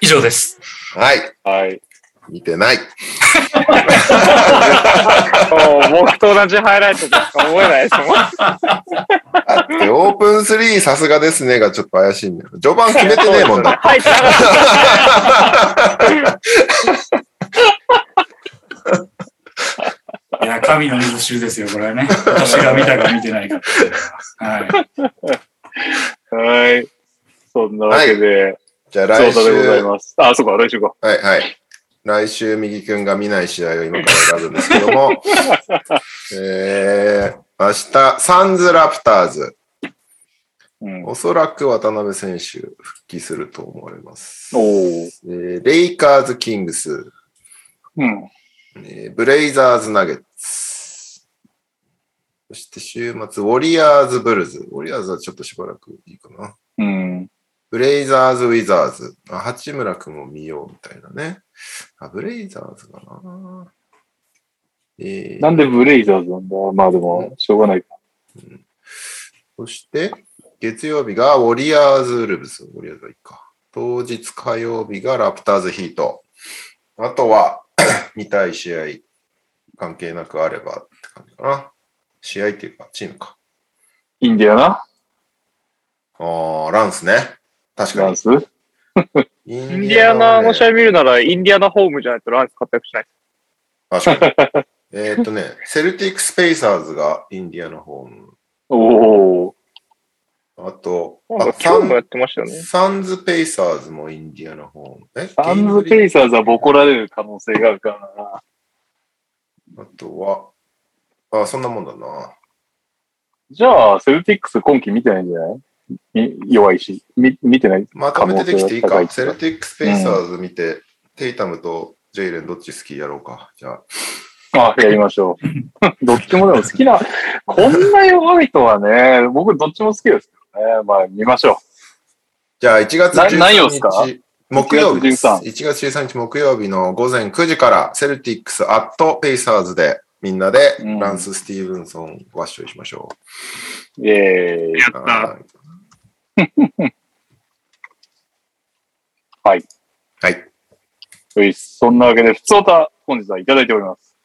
以上です。はい。はい。見てない。そう僕と同じハイライトとしか思えないですもん。で、オープン3さすがですねがちょっと怪しいんだよ。序盤決めてねえもんだ。入った。いや、神の水集ですよ、これはね。私が見たか見てないかっていうのは。はい。はい。そんなわけで、じゃあ来そうだでござい週、ます。あ、そうか、来週か。はいはい。来週、右くんが見ない試合を今から選ぶんですけども、えー、明日、サンズ・ラプターズ。うん。おそらく渡辺選手復帰すると思われます。おーえーレイカーズ・キングス、うん。えーブレイザーズ・ナゲッツ。そして週末、ウォリアーズ・ブルズ。ウォリアーズはちょっとしばらくいいかな。うん。ブレイザーズ・ウィザーズ。あ、八村くんも見ようみたいなね。あ、ブレイザーズかな。えーなんでブレイザーズなんだ？まあでも、しょうがないか。そして、月曜日がウォリアーズ・ウルブス。ウォリアーズはいいか。当日火曜日がラプターズ・ヒート。あとは、見たい試合、関係なくあればって感じかな。試合っていうか、チームか。インディアナ？あー、ランスね。確かに。ランス？イ インディアナの試合見るなら、インディアナホームじゃないとランス活躍しない。確かに。えーっとね、セルティックス・ペイサーズがインディアナホーム。おー。あと、あか今日もやってましたよね。サンズ・ペイサーズもインディアナホーム。えサンズペイサーズはボコられる可能性があるからな。あとは、あ、そんなもんだな。じゃあ、セルティックス今季見てないんじゃない？み弱いし。み見てない？まとめてできていいか。セルティックス・ペイサーズ見て、テイタムとジェイレンどっち好きやろうか。じゃあ。あ、やりましょう。どっちもでも好きな、こんな弱いとはね、僕どっちも好きですけどね。まあ見ましょじゃあ、1月な13何曜っすか？日。木曜日です。1 1月13日木曜日の午前9時から、セルティックス・アット・ペイサーズで、みんなでうんランス・スティーブンソンワッショイしましょう。イェーイ。う。はい はい。はい。よいそんなわけで、普通歌、本日はいただいております。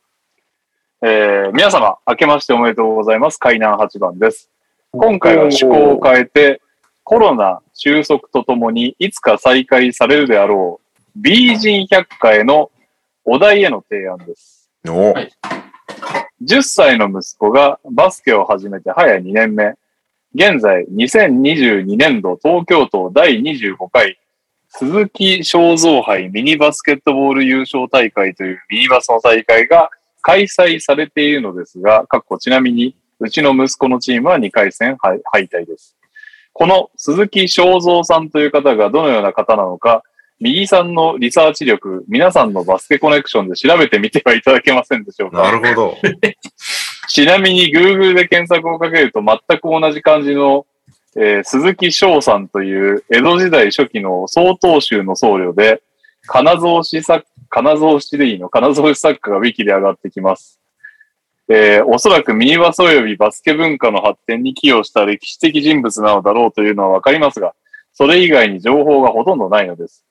えー、皆様、明けましておめでとうございます。海南8番です。今回は趣向を変えて、コロナ収束とともにいつか再開されるであろう、美人百科へのお題への提案です。おはい10歳の息子がバスケを始めて早2年目。現在、2022年度東京都第25回鈴木正蔵杯ミニバスケットボール優勝大会というミニバスの大会が開催されているのですが、かっこちなみに、うちの息子のチームは2回戦敗退です。この鈴木正蔵さんという方がどのような方なのか、右さんのリサーチ力、皆さんのバスケコネクションで調べてみてはいただけませんでしょうか？なるほど。ちなみに Google で検索をかけると全く同じ感じの、えー鈴木翔さんという江戸時代初期の曹洞宗の僧侶で、金蔵詩作、金蔵詩でいいの金蔵詩作家がウィキで上がってきます。えーおそらくミニバス及びバスケ文化の発展に寄与した歴史的人物なのだろうというのはわかりますが、それ以外に情報がほとんどないのです。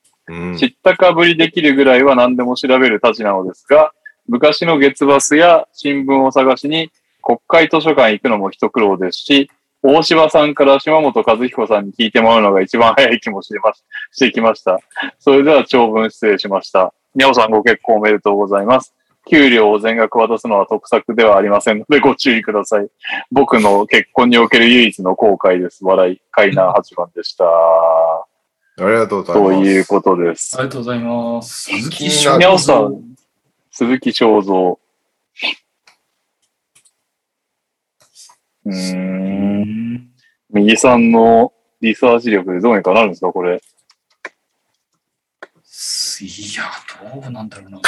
知ったかぶりできるぐらいは何でも調べるたちなのですが、昔の月バスや新聞を探しに国会図書館行くのも一苦労ですし、大柴さんから島本和彦さんに聞いてもらうのが一番早い気もしまししてきました。それでは長文失礼しました。にゃおさんご結婚おめでとうございます。給料を全額渡すのは得策ではありませんのでご注意ください。僕の結婚における唯一の後悔です。笑い、カイナー8番でした。ありがとうございます。ということですあ。りがとうございます。鈴木気になる宮尾さん、鈴木正蔵。うんん。右さんのリサーチ力でどうにかなるんですか、これ。いや、どうなんだろうな。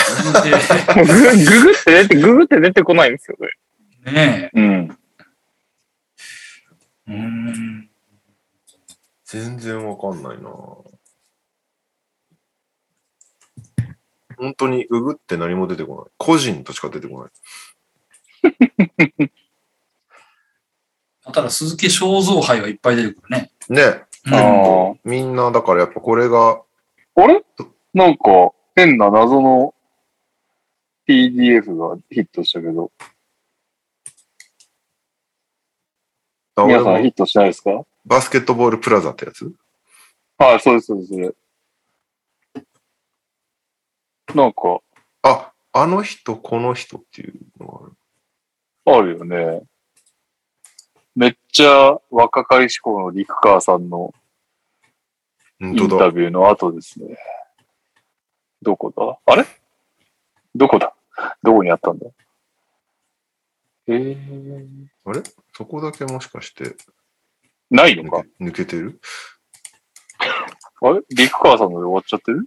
ググ グって出て、ググって出てこないんですよね。でねうん。え。うん。全然わかんないな本当にググって何も出てこない。個人としか出てこない。ただ、鈴木正蔵杯はいっぱい出てくるね。ね、うんあみんなだからやっぱこれが、あ。あれ？なんか、変な謎の PDF がヒットしたけど、皆さんヒットしないですか？バスケットボールプラザってやつ？はい、そうです、そうです。それなんか、あ、あの人、この人っていうのがある。あるよね。めっちゃ若かりし頃の陸川さんのイン。タビューの後ですね。どこだ？あれ？どこだ？どこにあったんだ？えー、あれ？そこだけもしかして抜ないのか？け抜けてる？あれ？陸川さんので終わっちゃってる？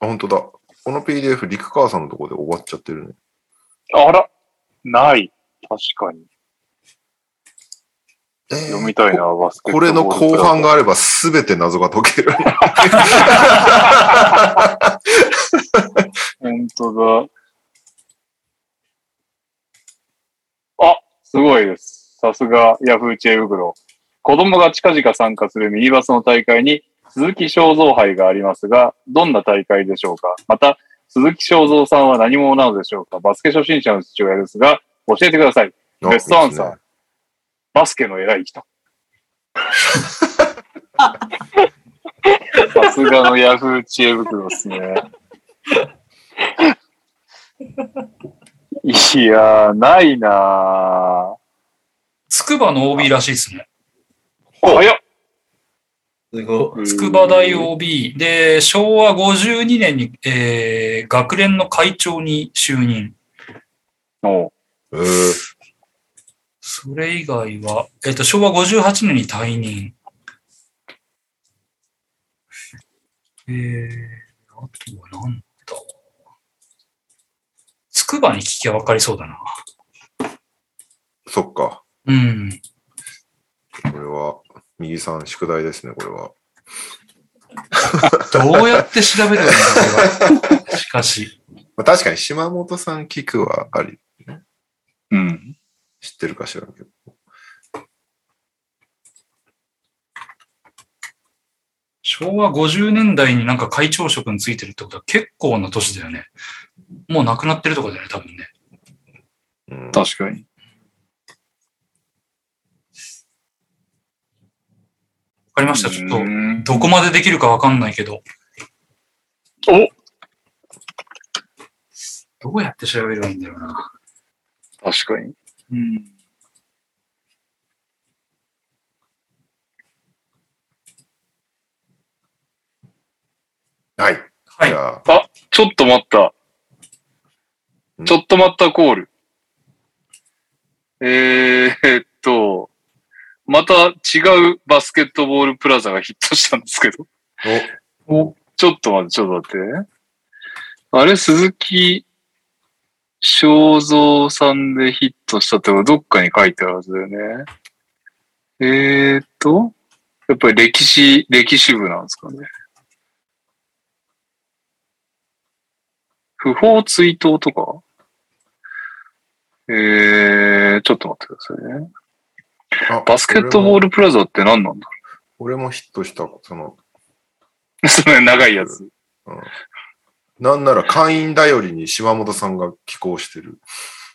あ、本当だ。この PDF、陸川さんのところで終わっちゃってるね。あらない。確かに。えー読みたいな、バスケットボールこれの後半があれば全て謎が解ける。本当だ。あ、すごいです。さすが、ヤフー知恵袋。子供が近々参加するミニバスの大会に鈴木正蔵杯がありますが、どんな大会でしょうか？また、鈴木正蔵さんは何者なのでしょうか？バスケ初心者の父親ですが、教えてください。あベストアンサーいいねバスケの偉い人。さすがのヤフー知恵袋ですね。いやー、ないなつくばの OB らしいですね。ー。早っすごい。筑波大 OB で、昭和52年に、えー、学連の会長に就任。おうえーそれ以外は、えっ、と、昭和58年に退任。えー、あとはなんだつくばに聞きゃ分かりそうだな。そっか。うん。これは、右さん宿題ですね、これは。どうやって調べるんだ、これは。しかし。まあ、確かに島本さん聞くはあり、うん。知ってるかしらんけど。昭和50年代になんか会長職についてるってことは結構な年だよね。もう亡くなってるとかだよね、多分ね。うん、確かに。わかりました。ちょっと、うんどこまでできるかわかんないけど。おどうやって調べればいいんだろうな。確かに。うん。はい。はいあ、あ、ちょっと待ったん。ちょっと待ったコール。えーっと、また違うバスケットボールプラザがヒットしたんですけど。お、ちょっと待って、ちょっと待って。あれ、鈴木正蔵さんでヒットしたってどっかに書いてあるはずだよね。えーっと、やっぱり歴史、歴史部なんですかね。不法追悼とか？えー、ちょっと待ってくださいね。あバスケットボールルプラザって何なんだ？俺もヒットした、その、その長いやつ。なんなら会員頼りに島本さんが寄稿してる。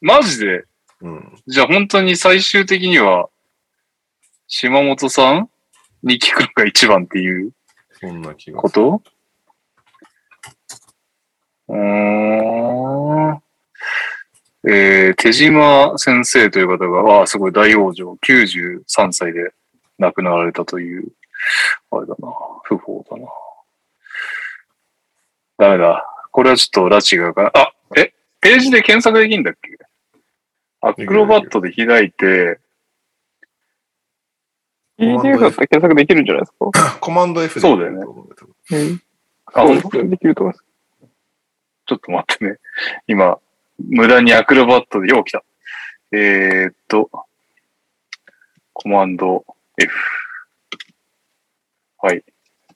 マジで？うん。じゃあ本当に最終的には、島本さんに聞くのが一番っていうそんな気がこ。と？うーん。えー、手島先生という方が、ああ、すごい大往生、93歳で亡くなられたという、あれだな、不法だな。ダメだ。これはちょっと拉致がか、あ、え、ページで検索できるんだっけ？アクロバットで開いて、PDF だったら検索できるんじゃないですか？コマンド F でそうだよねうん。あ、できると思います。ちょっと待ってね。今、無駄にアクロバットで、よう来た。えー、っと、コマンド F。はい。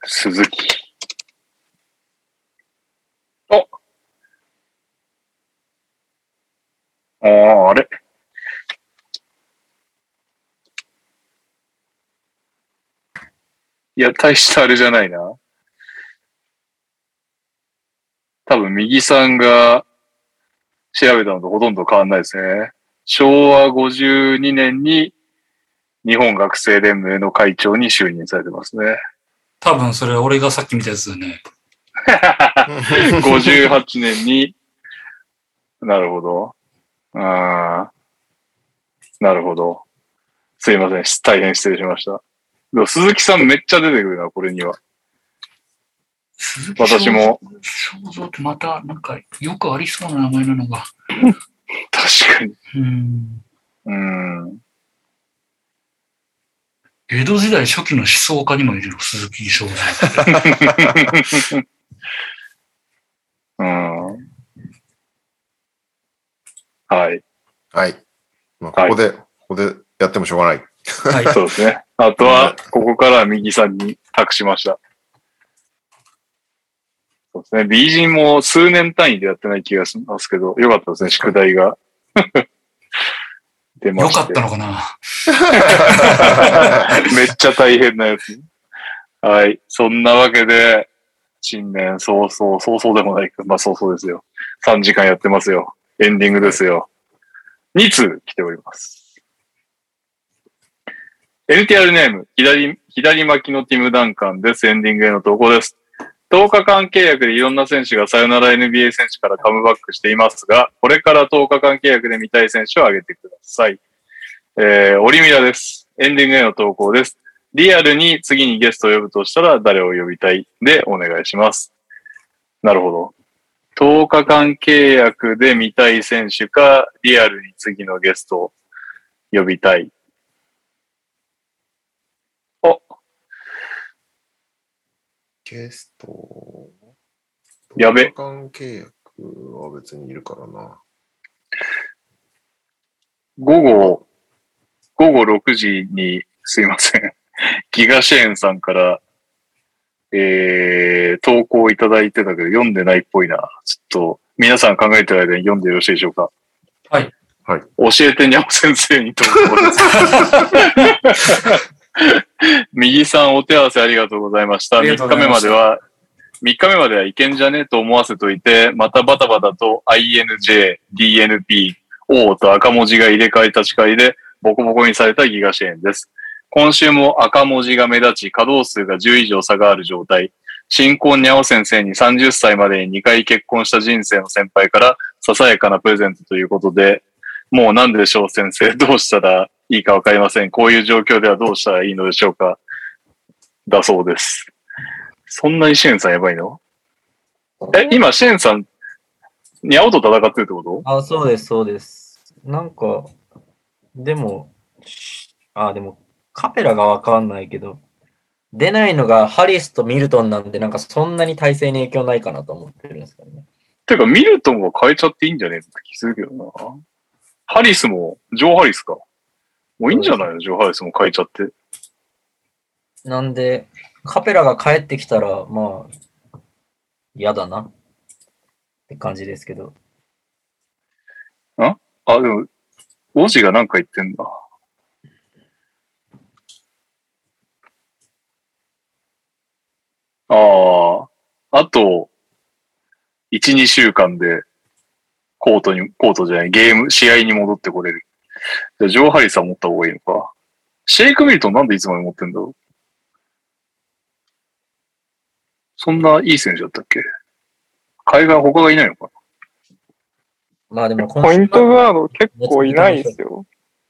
鈴木。あああ、あれいや、大したあれじゃないな。多分右さんが調べたのとほとんど変わんないですね。昭和52年に日本学生連盟の会長に就任されてますね。多分それ俺がさっき見たやつだね。58年に、なるほど。あーなるほど。すいません。大変失礼しました。鈴木さんめっちゃ出てくるな、これには。鈴木私も。肖像ってまた、なんか、よくありそうな名前なのが。確かに。うん。うん。江戸時代初期の思想家にもいるよ、鈴木正造って。うん。はい。はい。まあ、ここで、ここでやってもしょうがない。はい。そうですね。あとは、ここからは右さんに託しました。そうですね。美人も数年単位でやってない気がしますけど、よかったですね、宿題が。出ま。よかったのかな？めっちゃ大変なやつ。はい。そんなわけで、新年早々、早々でもないか。まあ早々ですよ。3時間やってますよ。エンディングですよ。2通来ております。NTR ネーム、左、左巻きのティム・ダンカンです。エンディングへの投稿です。10日間契約でいろんな選手がさよなら NBA 選手からカムバックしていますが、これから10日間契約で見たい選手を挙げてください。えー、オリミラです。エンディングへの投稿です。リアルに次にゲストを呼ぶとしたら誰を呼びたい？でお願いします。なるほど。10日間契約で見たい選手か、リアルに次のゲストを呼びたい。お、ゲスト。やべ関契約は別にいるからな。午後、午後6時に、すいません。ギガシェーンさんから、えー、投稿いただいてたけど、読んでないっぽいな。ちょっと、皆さん考えてる間に読んでよろしいでしょうか。はい。はい。教えてにゃお先生に投稿です。右さんお手合わせありがとうございました。ありがと3日目までは、3日目まではいけんじゃねと思わせといて、またバタバタと INJ、DNP、O と赤文字が入れ替え立ち替えで、ボコボコにされたギガシェーンです。今週も赤文字が目立ち、稼働数が10以上差がある状態。新婚にゃお先生に30歳までに2回結婚した人生の先輩からささやかなプレゼントということで、もう何でしょう先生、どうしたら？いいかわかりません。こういう状況ではどうしたらいいのでしょうかだそうです。そんなにシェーンさんやばいの？え、今シェーンさん、にゃおと戦ってるってこと？あ、そうです、そうです。なんか、でも、しあ、でも、カペラがわかんないけど、出ないのがハリスとミルトンなんで、なんかそんなに体制に影響ないかなと思ってるんですけどね。てか、ミルトンは変えちゃっていいんじゃねえって気するけどな。ハリスも、ジョー・ハリスか。もういいんじゃないの？ジョー・ハリスも変えちゃって。なんで、カペラが帰ってきたら、まあ、嫌だなって感じですけど。あ、でも、王子がなんか言ってんだ。ああ、あと、1、2週間で、コートに、コートじゃない、ゲーム、試合に戻ってこれる。じゃあ、ジョー・ハリスは持った方がいいのか。シェイク・ミルトンなんでいつまで持ってんだろうそんないい選手だったっけ？海外他がいないのかまあでも今ポイント週ガード結構いないんですよ。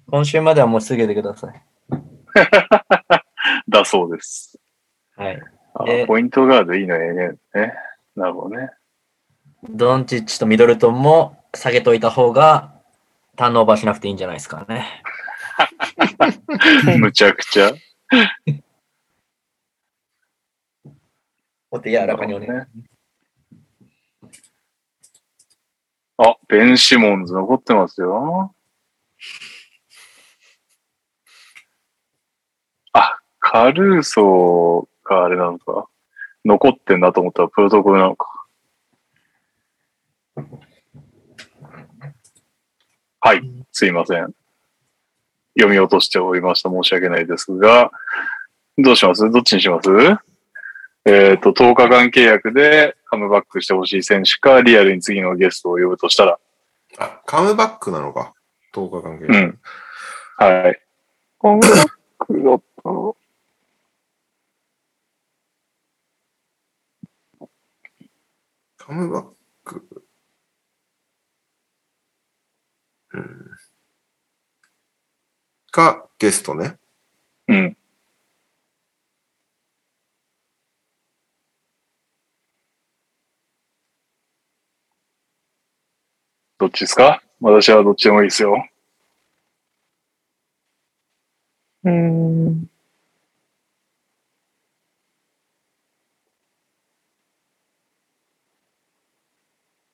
今週まではもうすぐでください。な だそうです。はい。あでポイントガードいいのええね。ね。なるほどね。ドンチッチとミドルトンも下げといた方がターンオーバーしなくていいんじゃないですかね。むちゃくちゃ。お手柔らかにお願いします。あ、ベン・シモンズ残ってますよ。あ、カルーソがあれなのか。残ってんなと思ったらプロトコルなのか。はい、すいません。読み落としておりました。申し訳ないですが、どうします？どっちにします？えっ、と、10日間契約でカムバックしてほしい選手か、リアルに次のゲストを呼ぶとしたら。あ、カムバックなのか？10日関係。うん。はい。音楽だと、カムバック。うん。か、ゲストね。うん。どっちですか？私はどっちでもいいですよ。うーん。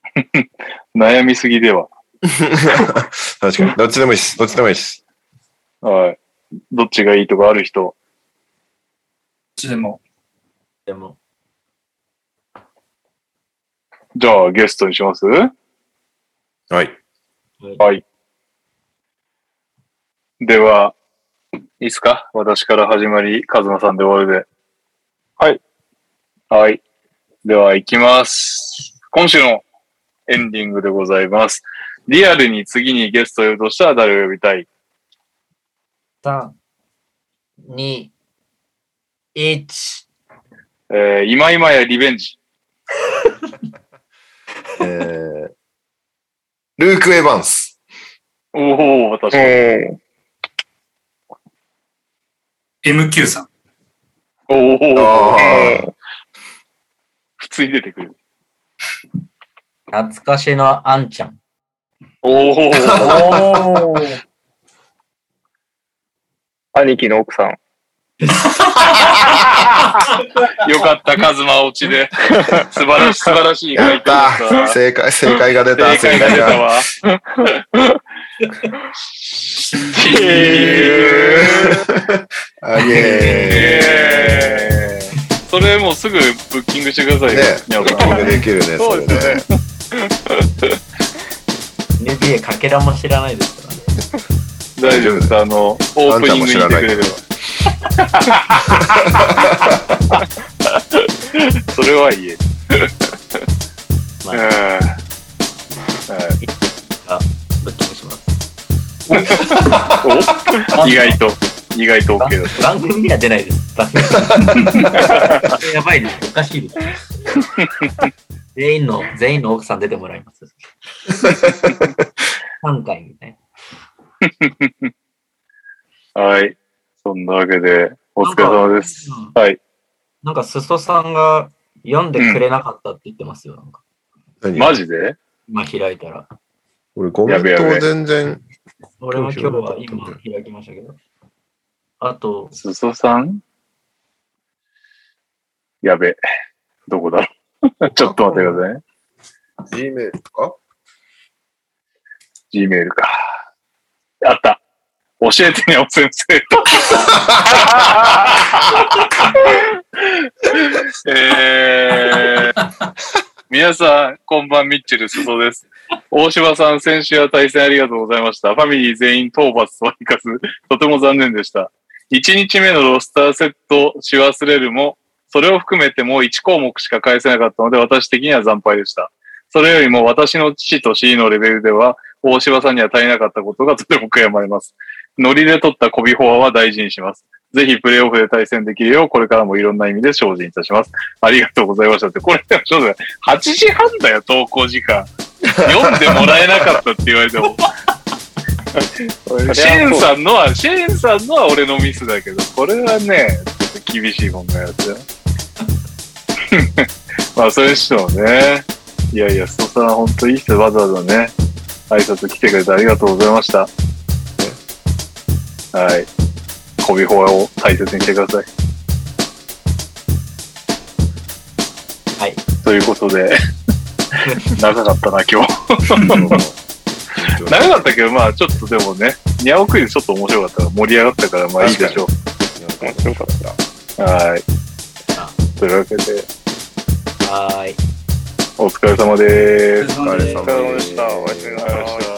悩みすぎでは。確かに。どっちでもいいです。どっちでもいいです。はい。どっちがいいとかある人？ちでも。でも、じゃあゲストにします？はい。はい。では、いいですか？私から始まり、カズマさんで終わるで。はい。はい。では、行きます。今週のエンディングでございます。リアルに次にゲストを呼ぶとしたら誰を呼びたい？3、2、1。えー、今今やリベンジ。えー、ルーク・エヴァンス。おお確かに。うん。MQ さん。おおあ普通に出てくる。懐かしのあんちゃん。おお。兄貴の奥さん。よかった、カズマ落ちで。素晴らしい、素晴らしい回答だったた正解、正解が出た。正解が出たわ。あげえーそれもうすぐブッキングしてください。ね、ブッキングできるね、それね。NBA かけらも知らないですからね。大丈夫です。あの、オープニングにいてくれれば。それはいいえ。まうんあ、はいします。お？意外と、意外と OK だっ番組には出ないです。やばいです。おかしいです。全員の、全員の奥さん出てもらいます。3回みたいた。はい。そんなわけで、お疲れ様です。な。はい。なんか、すそさんが読んでくれなかったって言ってますよ。なんか何？マジで？今開いたら。俺コメントを全然、俺も今日は今開きましたけど。あと、すそさん？やべ。どこだろう？ちょっと待ってくださいね。G メールとか？Gmail か。あった。教えてね、お先生。えー、皆さん、こんばん、ミッチェル・スソです。大柴さん、先週は対戦ありがとうございました。ファミリー全員討伐はいかず、とても残念でした。1日目のロスターセットし忘れるも、それを含めてもう1項目しか返せなかったので、私的には惨敗でした。それよりも私の父と C のレベルでは、大柴さんには足りなかったことがとても悔やまれます。ノリで取ったコビフォアは大事にします。ぜひプレイオフで対戦できるよう、これからもいろんな意味で精進いたします。ありがとうございましたって。これ、ちょっとね8時半だよ、投稿時間。読んでもらえなかったって言われても。シェーンさんのは、シェーンさんのは俺のミスだけど、これはね、ちょっと厳しいもんがやつよ。まあ、それにしてもね、いやいや、ストさん本当いい人わざわざね、挨拶来てくれてありがとうございました。はい。コビホアを大切にしてください。はい。ということで、長かったな、今日。長かったけど、まあちょっとでもね、ニャオクイズちょっと面白かったから、盛り上がったから、まあいいでしょ面白かった。う。はい。というわけで、はーい。お疲れ様です。お疲れ様ですお疲れ様でした。おやすみなさい。